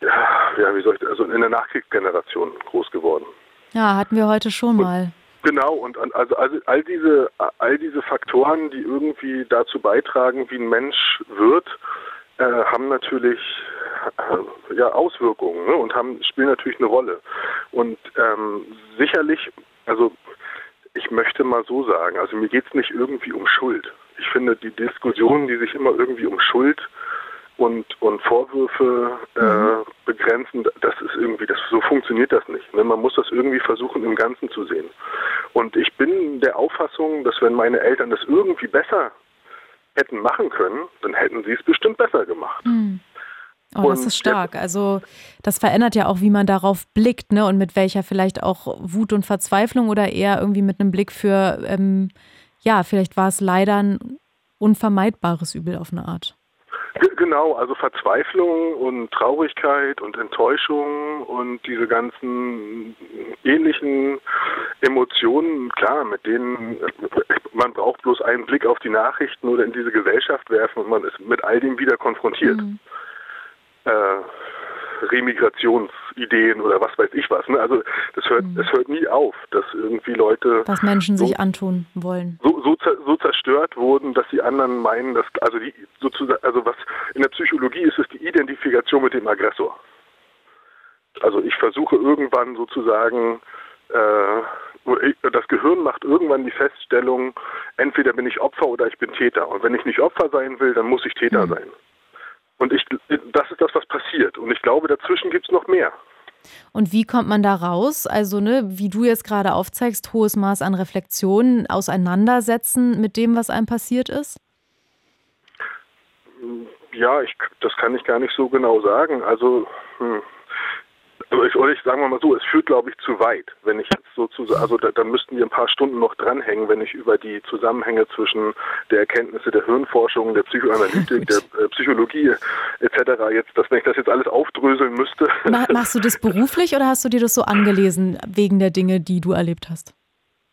Speaker 9: ja, ja wie soll ich, also in der Nachkriegsgeneration groß geworden.
Speaker 2: Ja, hatten wir heute schon mal.
Speaker 9: Genau, und also, also all diese all diese Faktoren, die irgendwie dazu beitragen, wie ein Mensch wird, äh, haben natürlich äh, ja Auswirkungen ne, und haben spielen natürlich eine Rolle. Und ähm, sicherlich, also ich möchte mal so sagen, also mir geht es nicht irgendwie um Schuld. Ich finde die Diskussionen, die sich immer irgendwie um Schuld und, und Vorwürfe äh, mhm. begrenzen, das ist irgendwie, das, so funktioniert das nicht. Ne? Man muss das irgendwie versuchen, im Ganzen zu sehen. Und ich bin der Auffassung, dass wenn meine Eltern das irgendwie besser hätten machen können, dann hätten sie es bestimmt besser gemacht.
Speaker 2: Mhm. Oh, das ist stark. Also das verändert ja auch, wie man darauf blickt, ne? Und mit welcher vielleicht auch Wut und Verzweiflung oder eher irgendwie mit einem Blick für, ähm, ja, vielleicht war es leider ein unvermeidbares Übel auf eine Art.
Speaker 9: Genau, also Verzweiflung und Traurigkeit und Enttäuschung und diese ganzen ähnlichen Emotionen, klar, mit denen man braucht bloß einen Blick auf die Nachrichten oder in diese Gesellschaft werfen und man ist mit all dem wieder konfrontiert. Mhm. Äh, Remigrationsideen oder was weiß ich was. Ne? Also das hört, mhm. es hört nie auf, dass irgendwie Leute
Speaker 2: was Menschen so, sich antun wollen.
Speaker 9: So, so, so, zerstört wurden, dass die anderen meinen, dass also die sozusagen also was in der Psychologie ist es die Identifikation mit dem Aggressor. versuche irgendwann sozusagen, äh, das Gehirn macht irgendwann die Feststellung, entweder bin ich Opfer oder ich bin Täter. Und wenn ich nicht Opfer sein will, dann muss ich Täter mhm. sein. Und ich, das ist das, was passiert. Und ich glaube, dazwischen gibt es noch mehr.
Speaker 2: Und wie kommt man da raus? Also, ne, wie du jetzt gerade aufzeigst, hohes Maß an Reflexion, auseinandersetzen mit dem, was einem passiert ist?
Speaker 9: Ja, ich, das kann ich gar nicht so genau sagen. Also, hm, also ich, oder ich sagen wir mal so, es führt, glaube ich, zu weit. Wenn ich jetzt sozusagen, also da, dann müssten wir ein paar Stunden noch dranhängen, wenn ich über die Zusammenhänge zwischen der Erkenntnisse der Hirnforschung, der Psychoanalytik, der [LAUGHS] äh, Psychologie etc. jetzt, dass wenn ich das jetzt alles aufdröseln müsste.
Speaker 2: Machst du das beruflich oder hast du dir das so angelesen wegen der Dinge, die du erlebt hast?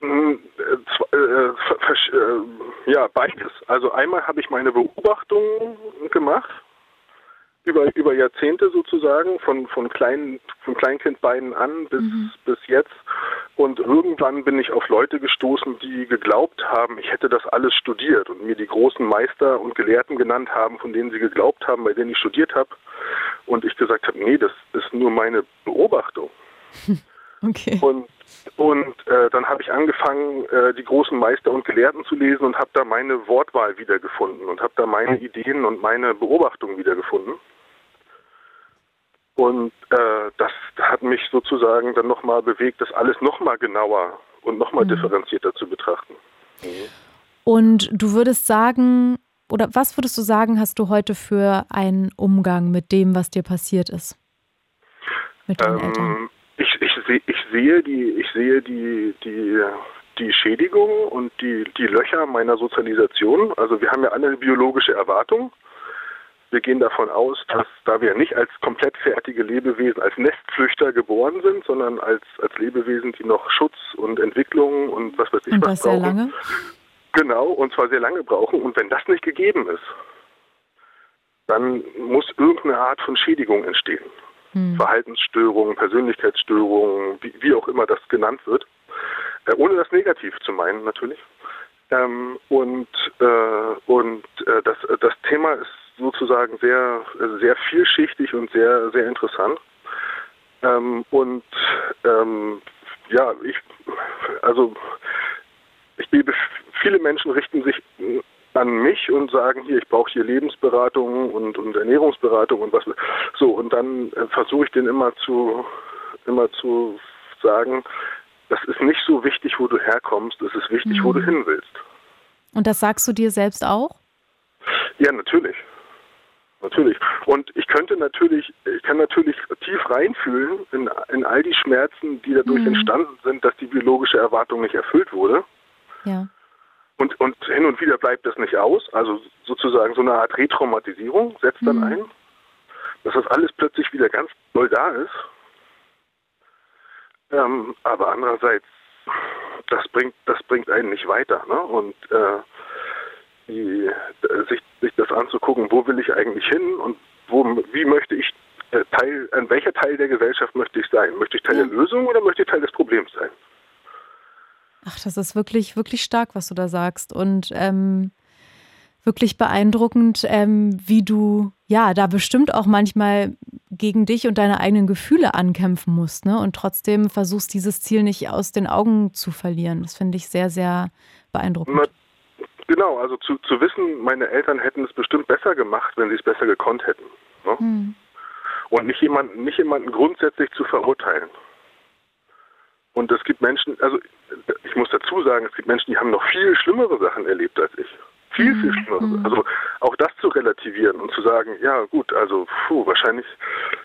Speaker 9: Hm, äh, äh, äh, ja, beides. Also einmal habe ich meine Beobachtungen gemacht über, über Jahrzehnte sozusagen, von, von, klein, von Kleinkindbeinen an bis, mhm. bis jetzt. Und irgendwann bin ich auf Leute gestoßen, die geglaubt haben, ich hätte das alles studiert und mir die großen Meister und Gelehrten genannt haben, von denen sie geglaubt haben, bei denen ich studiert habe. Und ich gesagt habe, nee, das ist nur meine Beobachtung. [LAUGHS]
Speaker 2: Okay.
Speaker 9: Und, und äh, dann habe ich angefangen, äh, die großen Meister und Gelehrten zu lesen und habe da meine Wortwahl wiedergefunden und habe da meine Ideen und meine Beobachtungen wiedergefunden. Und äh, das hat mich sozusagen dann nochmal bewegt, das alles nochmal genauer und nochmal mhm. differenzierter zu betrachten. Mhm.
Speaker 2: Und du würdest sagen, oder was würdest du sagen, hast du heute für einen Umgang mit dem, was dir passiert ist?
Speaker 9: Mit deinen ähm, Eltern? Ich, ich, seh, ich sehe die, ich sehe die, die, die Schädigung und die, die Löcher meiner Sozialisation. Also wir haben ja alle eine biologische Erwartung. Wir gehen davon aus, dass da wir nicht als komplett fertige Lebewesen, als Nestflüchter geboren sind, sondern als, als Lebewesen, die noch Schutz und Entwicklung und was weiß ich und was brauchen. Sehr lange? Genau, und zwar sehr lange brauchen. Und wenn das nicht gegeben ist, dann muss irgendeine Art von Schädigung entstehen. Hm. Verhaltensstörungen, Persönlichkeitsstörungen, wie, wie, auch immer das genannt wird. Äh, ohne das negativ zu meinen, natürlich. Ähm, und äh, und äh, das, das Thema ist sozusagen sehr, sehr vielschichtig und sehr, sehr interessant. Ähm, und ähm, ja, ich, also ich gebe, viele Menschen richten sich an mich und sagen hier, ich brauche hier Lebensberatung und, und Ernährungsberatung und was so und dann äh, versuche ich den immer zu immer zu sagen, das ist nicht so wichtig, wo du herkommst, es ist wichtig, mhm. wo du mhm. hin willst.
Speaker 2: Und das sagst du dir selbst auch?
Speaker 9: Ja, natürlich. Natürlich. Und ich könnte natürlich, ich kann natürlich tief reinfühlen in, in all die Schmerzen, die dadurch mhm. entstanden sind, dass die biologische Erwartung nicht erfüllt wurde.
Speaker 2: Ja.
Speaker 9: Und, und hin und wieder bleibt das nicht aus. Also sozusagen so eine Art Retraumatisierung setzt dann mhm. ein, dass das alles plötzlich wieder ganz doll da ist. Ähm, aber andererseits, das bringt, das bringt einen nicht weiter. Ne? Und äh, die, sich, sich das anzugucken, wo will ich eigentlich hin und wo, wie möchte ich äh, Teil, an welcher Teil der Gesellschaft möchte ich sein? Möchte ich Teil ja. der Lösung oder möchte ich Teil des Problems sein?
Speaker 2: Ach, das ist wirklich, wirklich stark, was du da sagst. Und ähm, wirklich beeindruckend, ähm, wie du ja da bestimmt auch manchmal gegen dich und deine eigenen Gefühle ankämpfen musst, ne? Und trotzdem versuchst, dieses Ziel nicht aus den Augen zu verlieren. Das finde ich sehr, sehr beeindruckend.
Speaker 9: Na, Genau, also zu, zu wissen, meine Eltern hätten es bestimmt besser gemacht, wenn sie es besser gekonnt hätten. Ne? Hm. Und nicht jemanden, nicht jemanden grundsätzlich zu verurteilen. Und es gibt Menschen, also ich muss dazu sagen, es gibt Menschen, die haben noch viel schlimmere Sachen erlebt als ich. Viel, viel hm. schlimmere. Hm. Also auch das zu relativieren und zu sagen, ja gut, also puh, wahrscheinlich,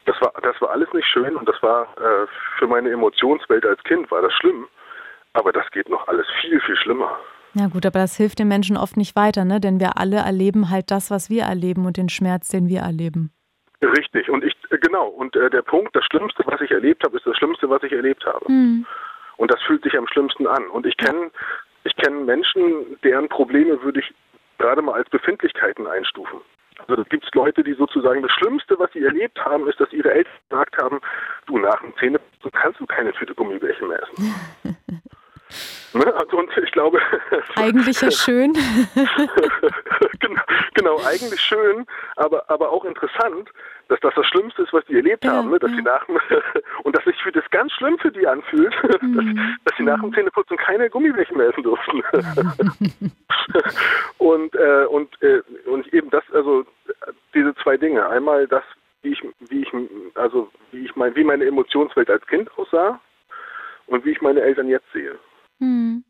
Speaker 9: das war, das war alles nicht schön und das war äh, für meine Emotionswelt als Kind war das schlimm. Aber das geht noch alles viel, viel schlimmer.
Speaker 2: Ja gut, aber das hilft den Menschen oft nicht weiter, ne? denn wir alle erleben halt das, was wir erleben und den Schmerz, den wir erleben.
Speaker 9: Richtig, und ich, äh, genau, und äh, der Punkt, das Schlimmste, was ich erlebt habe, ist das Schlimmste, was ich erlebt habe. Mhm. Und das fühlt sich am schlimmsten an. Und ich kenne ich kenn Menschen, deren Probleme würde ich gerade mal als Befindlichkeiten einstufen. Also da gibt es Leute, die sozusagen das Schlimmste, was sie erlebt haben, ist, dass ihre Eltern gesagt haben, du nach dem Zähne kannst du keine Tüte Gummibärchen mehr essen. [LAUGHS] Ne? Also, und ich glaube. [LAUGHS]
Speaker 2: Eigentlich ja schön. [LAUGHS]
Speaker 9: genau, genau, eigentlich schön, aber, aber auch interessant, dass das das Schlimmste ist, was die erlebt ja, haben, ne? dass ja. sie nach [LAUGHS] und dass sich für das ganz schlimm für die anfühlt, mhm. dass, dass sie nach dem Zähneputzen keine Gummibärchen mehr essen durften. und äh, und äh, und eben das, also diese zwei Dinge. Einmal das, wie ich wie ich also wie ich mein wie meine Emotionswelt als Kind aussah und wie ich meine Eltern jetzt sehe.
Speaker 2: Mhm.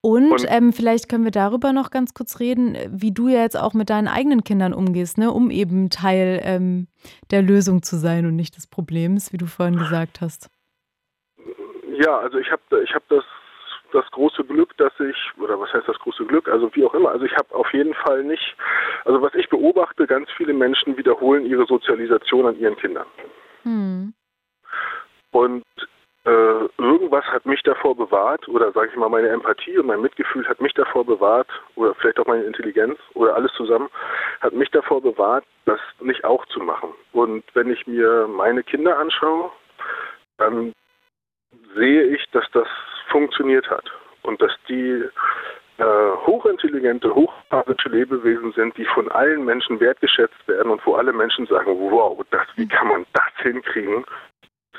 Speaker 2: Und, und ähm, vielleicht können wir darüber noch ganz kurz reden, wie du ja jetzt auch mit deinen eigenen Kindern umgehst, ne? um eben Teil ähm, der Lösung zu sein und nicht des Problems, wie du vorhin gesagt hast.
Speaker 9: Ja, also ich habe ich hab das, das große Glück, dass ich, oder was heißt das große Glück, also wie auch immer, also ich habe auf jeden Fall nicht, also was ich beobachte, ganz viele Menschen wiederholen ihre Sozialisation an ihren Kindern. Hm. Und äh, irgendwas hat mich davor bewahrt, oder sage ich mal, meine Empathie und mein Mitgefühl hat mich davor bewahrt, oder vielleicht auch meine Intelligenz oder alles zusammen, hat mich davor bewahrt, das nicht auch zu machen. Und wenn ich mir meine Kinder anschaue, dann sehe ich, dass das funktioniert hat und dass die äh, hochintelligente, hochphasische Lebewesen sind, die von allen Menschen wertgeschätzt werden und wo alle Menschen sagen, wow, das, wie kann man das hinkriegen?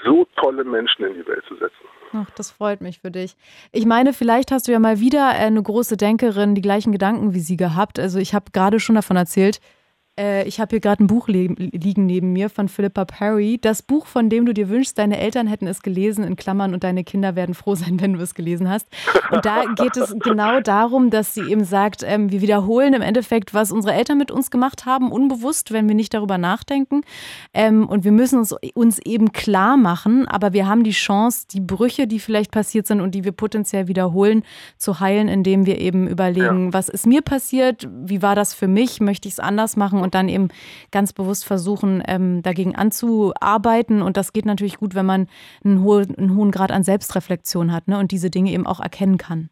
Speaker 9: So tolle Menschen in die Welt zu setzen.
Speaker 2: Ach, das freut mich für dich. Ich meine, vielleicht hast du ja mal wieder eine große Denkerin die gleichen Gedanken wie sie gehabt. Also ich habe gerade schon davon erzählt, äh, ich habe hier gerade ein Buch li liegen neben mir von Philippa Perry. Das Buch, von dem du dir wünschst, deine Eltern hätten es gelesen, in Klammern, und deine Kinder werden froh sein, wenn du es gelesen hast. Und da geht es genau darum, dass sie eben sagt, ähm, wir wiederholen im Endeffekt, was unsere Eltern mit uns gemacht haben, unbewusst, wenn wir nicht darüber nachdenken. Ähm, und wir müssen uns, uns eben klar machen, aber wir haben die Chance, die Brüche, die vielleicht passiert sind und die wir potenziell wiederholen, zu heilen, indem wir eben überlegen, ja. was ist mir passiert, wie war das für mich, möchte ich es anders machen und dann eben ganz bewusst versuchen, ähm, dagegen anzuarbeiten. Und das geht natürlich gut, wenn man einen, hohen, einen hohen Grad an Selbstreflexion hat ne? und diese Dinge eben auch erkennen kann.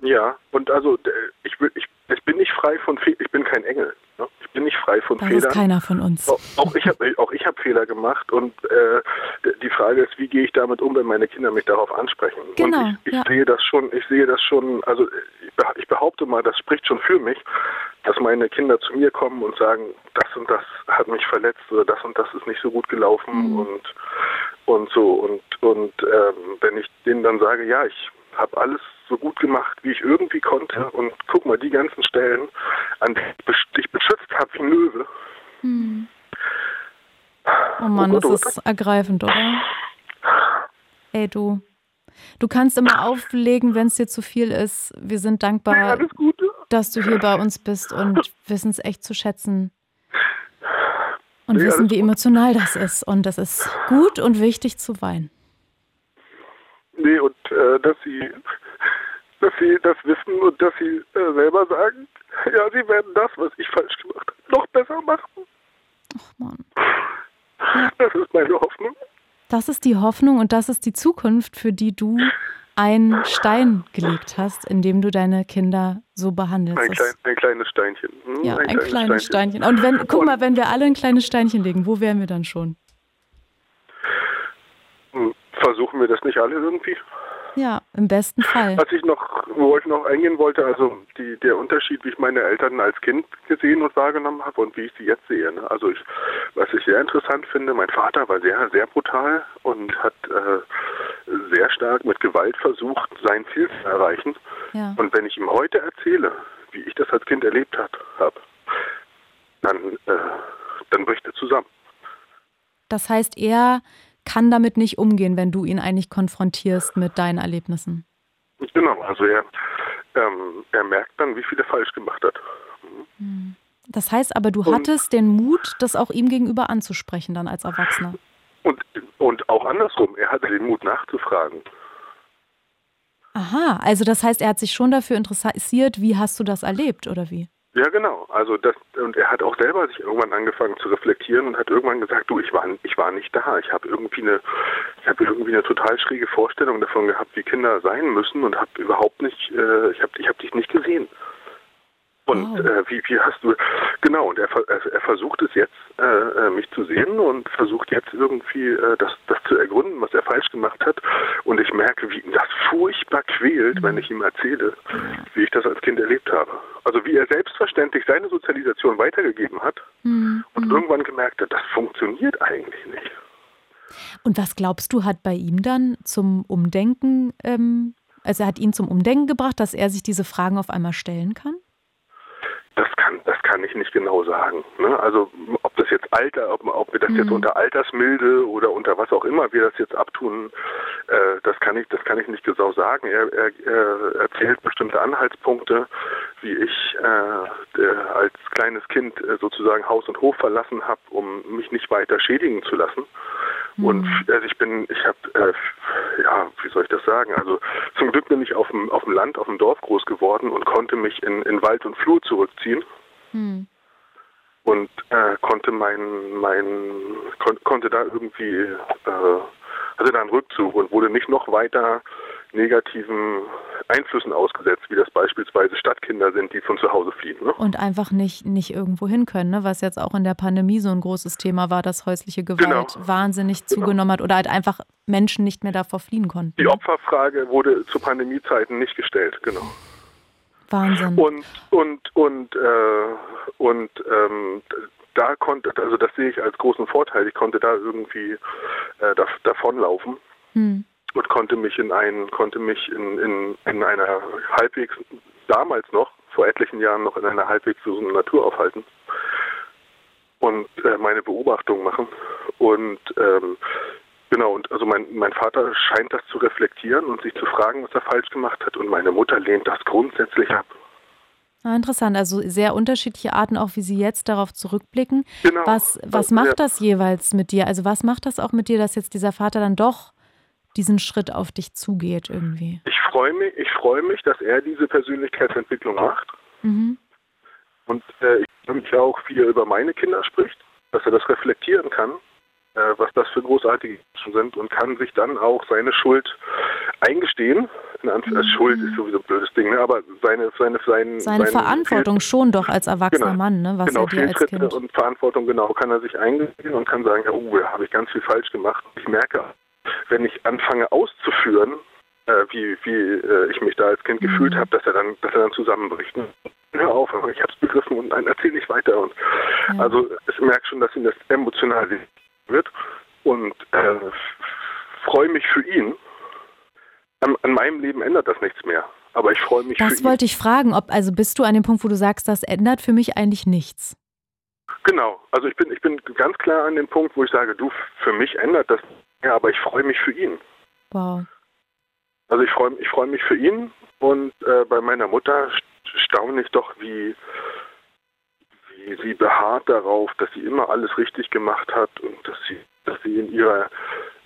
Speaker 9: Ja, und also ich, ich, ich bin nicht frei von Fehlern, ich bin kein Engel. Ne? Ich bin nicht frei von
Speaker 2: das
Speaker 9: Fehlern.
Speaker 2: Das ist keiner von uns.
Speaker 9: Auch, auch ich habe auch ich hab Fehler gemacht und äh, die Frage ist, wie gehe ich damit um, wenn meine Kinder mich darauf ansprechen?
Speaker 2: Genau,
Speaker 9: und ich, ich
Speaker 2: ja.
Speaker 9: sehe das schon, ich sehe das schon, also ich behaupte mal, das spricht schon für mich, dass meine Kinder zu mir kommen und sagen, das und das hat mich verletzt oder das und das ist nicht so gut gelaufen mhm. und und so und und ähm, wenn ich denen dann sage, ja, ich habe alles so gut gemacht, wie ich irgendwie konnte und guck mal die ganzen Stellen, an denen ich beschützt habe wie ein Löwe.
Speaker 2: Mhm. Oh Mann, oh Gott, das ist ergreifend, oder? Ey, du. Du kannst immer auflegen, wenn es dir zu viel ist. Wir sind dankbar,
Speaker 9: ja,
Speaker 2: dass du hier bei uns bist und [LAUGHS] wissen es echt zu schätzen. Und ja, wissen, wie emotional das ist. Und das ist gut und wichtig zu weinen.
Speaker 9: Nee, und äh, dass sie dass sie das wissen und dass sie äh, selber sagen, [LAUGHS] ja, sie werden das, was ich falsch gemacht habe, noch besser machen.
Speaker 2: Ach Mann.
Speaker 9: Das ist meine Hoffnung.
Speaker 2: Das ist die Hoffnung und das ist die Zukunft, für die du einen Stein gelegt hast, indem du deine Kinder so behandelst.
Speaker 9: Ein, klein, ein kleines Steinchen.
Speaker 2: Hm, ja, ein, ein kleines, kleines Steinchen. Steinchen. Und wenn, guck mal, wenn wir alle ein kleines Steinchen legen, wo wären wir dann schon?
Speaker 9: Hm, versuchen wir das nicht alle irgendwie?
Speaker 2: Ja, im besten Fall.
Speaker 9: Was ich noch, wo ich noch eingehen wollte, also die, der Unterschied, wie ich meine Eltern als Kind gesehen und wahrgenommen habe und wie ich sie jetzt sehe. Ne? Also ich, was ich sehr interessant finde, mein Vater war sehr, sehr brutal und hat äh, sehr stark mit Gewalt versucht, sein Ziel zu erreichen. Ja. Und wenn ich ihm heute erzähle, wie ich das als Kind erlebt habe, dann, äh, dann bricht er zusammen.
Speaker 2: Das heißt, er kann damit nicht umgehen, wenn du ihn eigentlich konfrontierst mit deinen Erlebnissen.
Speaker 9: Genau, also er, ähm, er merkt dann, wie viel er falsch gemacht hat.
Speaker 2: Mhm. Das heißt aber, du und, hattest den Mut, das auch ihm gegenüber anzusprechen, dann als Erwachsener.
Speaker 9: Und, und auch andersrum, er hatte den Mut nachzufragen.
Speaker 2: Aha, also das heißt, er hat sich schon dafür interessiert, wie hast du das erlebt oder wie?
Speaker 9: Ja, genau. Also das und er hat auch selber sich irgendwann angefangen zu reflektieren und hat irgendwann gesagt, du, ich war ich war nicht da. Ich habe irgendwie eine ich habe irgendwie eine total schräge Vorstellung davon gehabt, wie Kinder sein müssen und habe überhaupt nicht äh, ich habe ich habe dich nicht gesehen. Und äh, wie, wie hast du genau und er, er, er versucht es jetzt äh, äh, mich zu sehen und versucht jetzt irgendwie äh, das das zu ergründen, was er falsch gemacht hat. Und ich merke, wie ihn das furchtbar quält, wenn ich ihm erzähle, wie ich das als Kind erlebt habe. Also wie er selbstverständlich seine Sozialisation weitergegeben hat mhm. und mhm. irgendwann gemerkt hat, das funktioniert eigentlich nicht.
Speaker 2: Und was glaubst du, hat bei ihm dann zum Umdenken, ähm, also hat ihn zum Umdenken gebracht, dass er sich diese Fragen auf einmal stellen kann?
Speaker 9: Das kann, das kann ich nicht genau sagen. Ne? Also ob das jetzt Alter, ob, ob wir das mhm. jetzt unter Altersmilde oder unter was auch immer wir das jetzt abtun, äh, das kann ich, das kann ich nicht genau sagen. Er, er, er erzählt bestimmte Anhaltspunkte, wie ich äh, als kleines Kind äh, sozusagen Haus und Hof verlassen habe, um mich nicht weiter schädigen zu lassen. Und mhm. also ich bin, ich habe, äh, ja, wie soll ich das sagen? Also zum Glück bin ich auf dem, auf dem Land, auf dem Dorf groß geworden und konnte mich in, in Wald und Flur zurückziehen. Mhm. Und äh, konnte mein, mein, kon konnte da irgendwie, äh, hatte da einen Rückzug und wurde nicht noch weiter negativen Einflüssen ausgesetzt, wie das beispielsweise Stadtkinder sind, die von zu Hause fliehen. Ne?
Speaker 2: Und einfach nicht, nicht irgendwo hin können, ne? was jetzt auch in der Pandemie so ein großes Thema war, dass häusliche Gewalt genau. wahnsinnig genau. zugenommen hat oder halt einfach Menschen nicht mehr davor fliehen konnten.
Speaker 9: Die Opferfrage wurde zu Pandemiezeiten nicht gestellt, genau.
Speaker 2: Wahnsinn.
Speaker 9: Und, und, und, äh, und ähm, da konnte, also das sehe ich als großen Vorteil, ich konnte da irgendwie äh, davonlaufen. Hm und konnte mich in einen, konnte mich in, in, in einer halbwegs, damals noch, vor etlichen Jahren noch in einer halbwegs gesunden Natur aufhalten und äh, meine Beobachtung machen. Und ähm, genau, und also mein, mein Vater scheint das zu reflektieren und sich zu fragen, was er falsch gemacht hat. Und meine Mutter lehnt das grundsätzlich ab.
Speaker 2: Ah, interessant, also sehr unterschiedliche Arten, auch wie Sie jetzt darauf zurückblicken. Genau. Was, was macht ja. das jeweils mit dir? Also was macht das auch mit dir, dass jetzt dieser Vater dann doch diesen Schritt auf dich zugeht irgendwie?
Speaker 9: Ich freue mich, ich freue mich, dass er diese Persönlichkeitsentwicklung macht. Mhm. Und äh, ich freue mich auch, wie er über meine Kinder spricht, dass er das reflektieren kann, was das für großartige Menschen sind und kann sich dann auch seine Schuld eingestehen. Mhm. Schuld ist sowieso ein blödes Ding, ne? aber seine, seine, sein,
Speaker 2: seine Verantwortung schon doch als erwachsener
Speaker 9: genau,
Speaker 2: Mann, ne? was
Speaker 9: genau,
Speaker 2: er dir als Kind...
Speaker 9: und Verantwortung, genau, kann er sich eingestehen und kann sagen, ja, oh, da habe ich ganz viel falsch gemacht. Ich merke wenn ich anfange auszuführen, äh, wie, wie äh, ich mich da als Kind mhm. gefühlt habe, dass er dann, dass er dann zusammenbricht. Hör auf, ich habe es begriffen und nein, erzähl nicht weiter. Und ja. also ich merke schon, dass ihm das emotional wird und äh, freue mich für ihn. An, an, meinem Leben ändert das nichts mehr. Aber ich freue mich.
Speaker 2: Das wollte
Speaker 9: ihn.
Speaker 2: ich fragen, ob also bist du an dem Punkt, wo du sagst, das ändert für mich eigentlich nichts.
Speaker 9: Genau, also ich bin, ich bin ganz klar an dem Punkt, wo ich sage, du, für mich ändert das ja, aber ich freue mich für ihn.
Speaker 2: Wow.
Speaker 9: Also ich freue ich freu mich für ihn und äh, bei meiner Mutter staune ich doch, wie, wie sie beharrt darauf, dass sie immer alles richtig gemacht hat und dass sie, dass sie in ihrer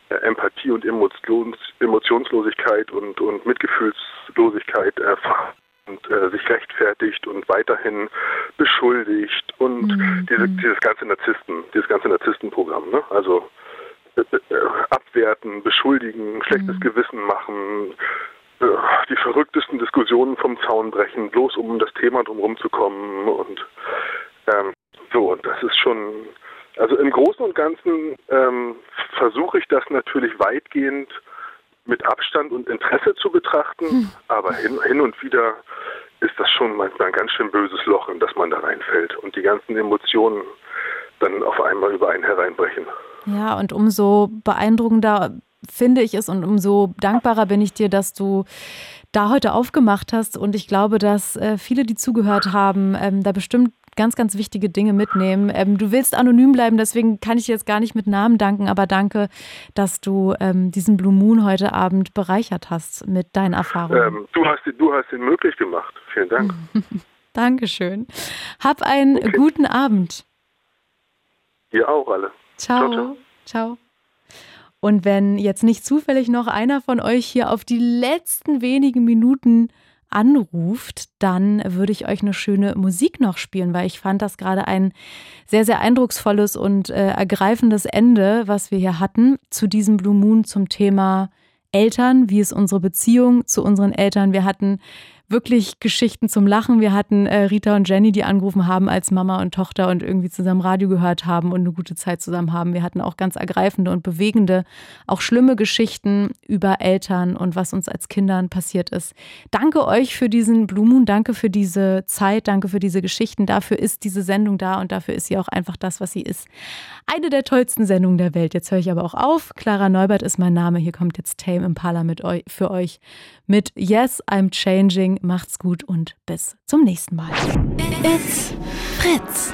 Speaker 9: äh, Empathie und Emotions, Emotionslosigkeit und, und Mitgefühlslosigkeit erfahrt und äh, sich rechtfertigt und weiterhin beschuldigt und mhm. diese, dieses ganze Narzissten, dieses ganze Narzisstenprogramm, ne? Also äh, abwerten, beschuldigen, schlechtes mhm. Gewissen machen, äh, die verrücktesten Diskussionen vom Zaun brechen, bloß um das Thema drumherum zu kommen und ähm, so, und das ist schon, also im Großen und Ganzen ähm, versuche ich das natürlich weitgehend mit Abstand und Interesse zu betrachten, hm. aber hin, hin und wieder ist das schon manchmal ein ganz schön böses Loch, in das man da reinfällt und die ganzen Emotionen dann auf einmal über einen hereinbrechen.
Speaker 2: Ja, und umso beeindruckender finde ich es und umso dankbarer bin ich dir, dass du da heute aufgemacht hast. Und ich glaube, dass äh, viele, die zugehört haben, ähm, da bestimmt ganz, ganz wichtige Dinge mitnehmen. Ähm, du willst anonym bleiben, deswegen kann ich dir jetzt gar nicht mit Namen danken, aber danke, dass du ähm, diesen Blue Moon heute Abend bereichert hast mit deinen Erfahrungen.
Speaker 9: Ähm, du, hast, du hast ihn möglich gemacht. Vielen Dank. [LAUGHS]
Speaker 2: Dankeschön. Hab einen okay. guten Abend.
Speaker 9: Ihr auch alle.
Speaker 2: Ciao. Ciao. ciao. Und wenn jetzt nicht zufällig noch einer von euch hier auf die letzten wenigen Minuten anruft, dann würde ich euch eine schöne Musik noch spielen, weil ich fand das gerade ein sehr, sehr eindrucksvolles und äh, ergreifendes Ende, was wir hier hatten zu diesem Blue Moon zum Thema Eltern, wie ist unsere Beziehung zu unseren Eltern. Wir hatten wirklich Geschichten zum Lachen. Wir hatten äh, Rita und Jenny, die angerufen haben als Mama und Tochter und irgendwie zusammen Radio gehört haben und eine gute Zeit zusammen haben. Wir hatten auch ganz ergreifende und bewegende, auch schlimme Geschichten über Eltern und was uns als Kindern passiert ist. Danke euch für diesen Blue Moon, danke für diese Zeit, danke für diese Geschichten. Dafür ist diese Sendung da und dafür ist sie auch einfach das, was sie ist. Eine der tollsten Sendungen der Welt. Jetzt höre ich aber auch auf. Clara Neubert ist mein Name. Hier kommt jetzt Tame Impala mit euch, für euch mit Yes, I'm Changing. Macht's gut und bis zum nächsten Mal.
Speaker 1: It's Fritz.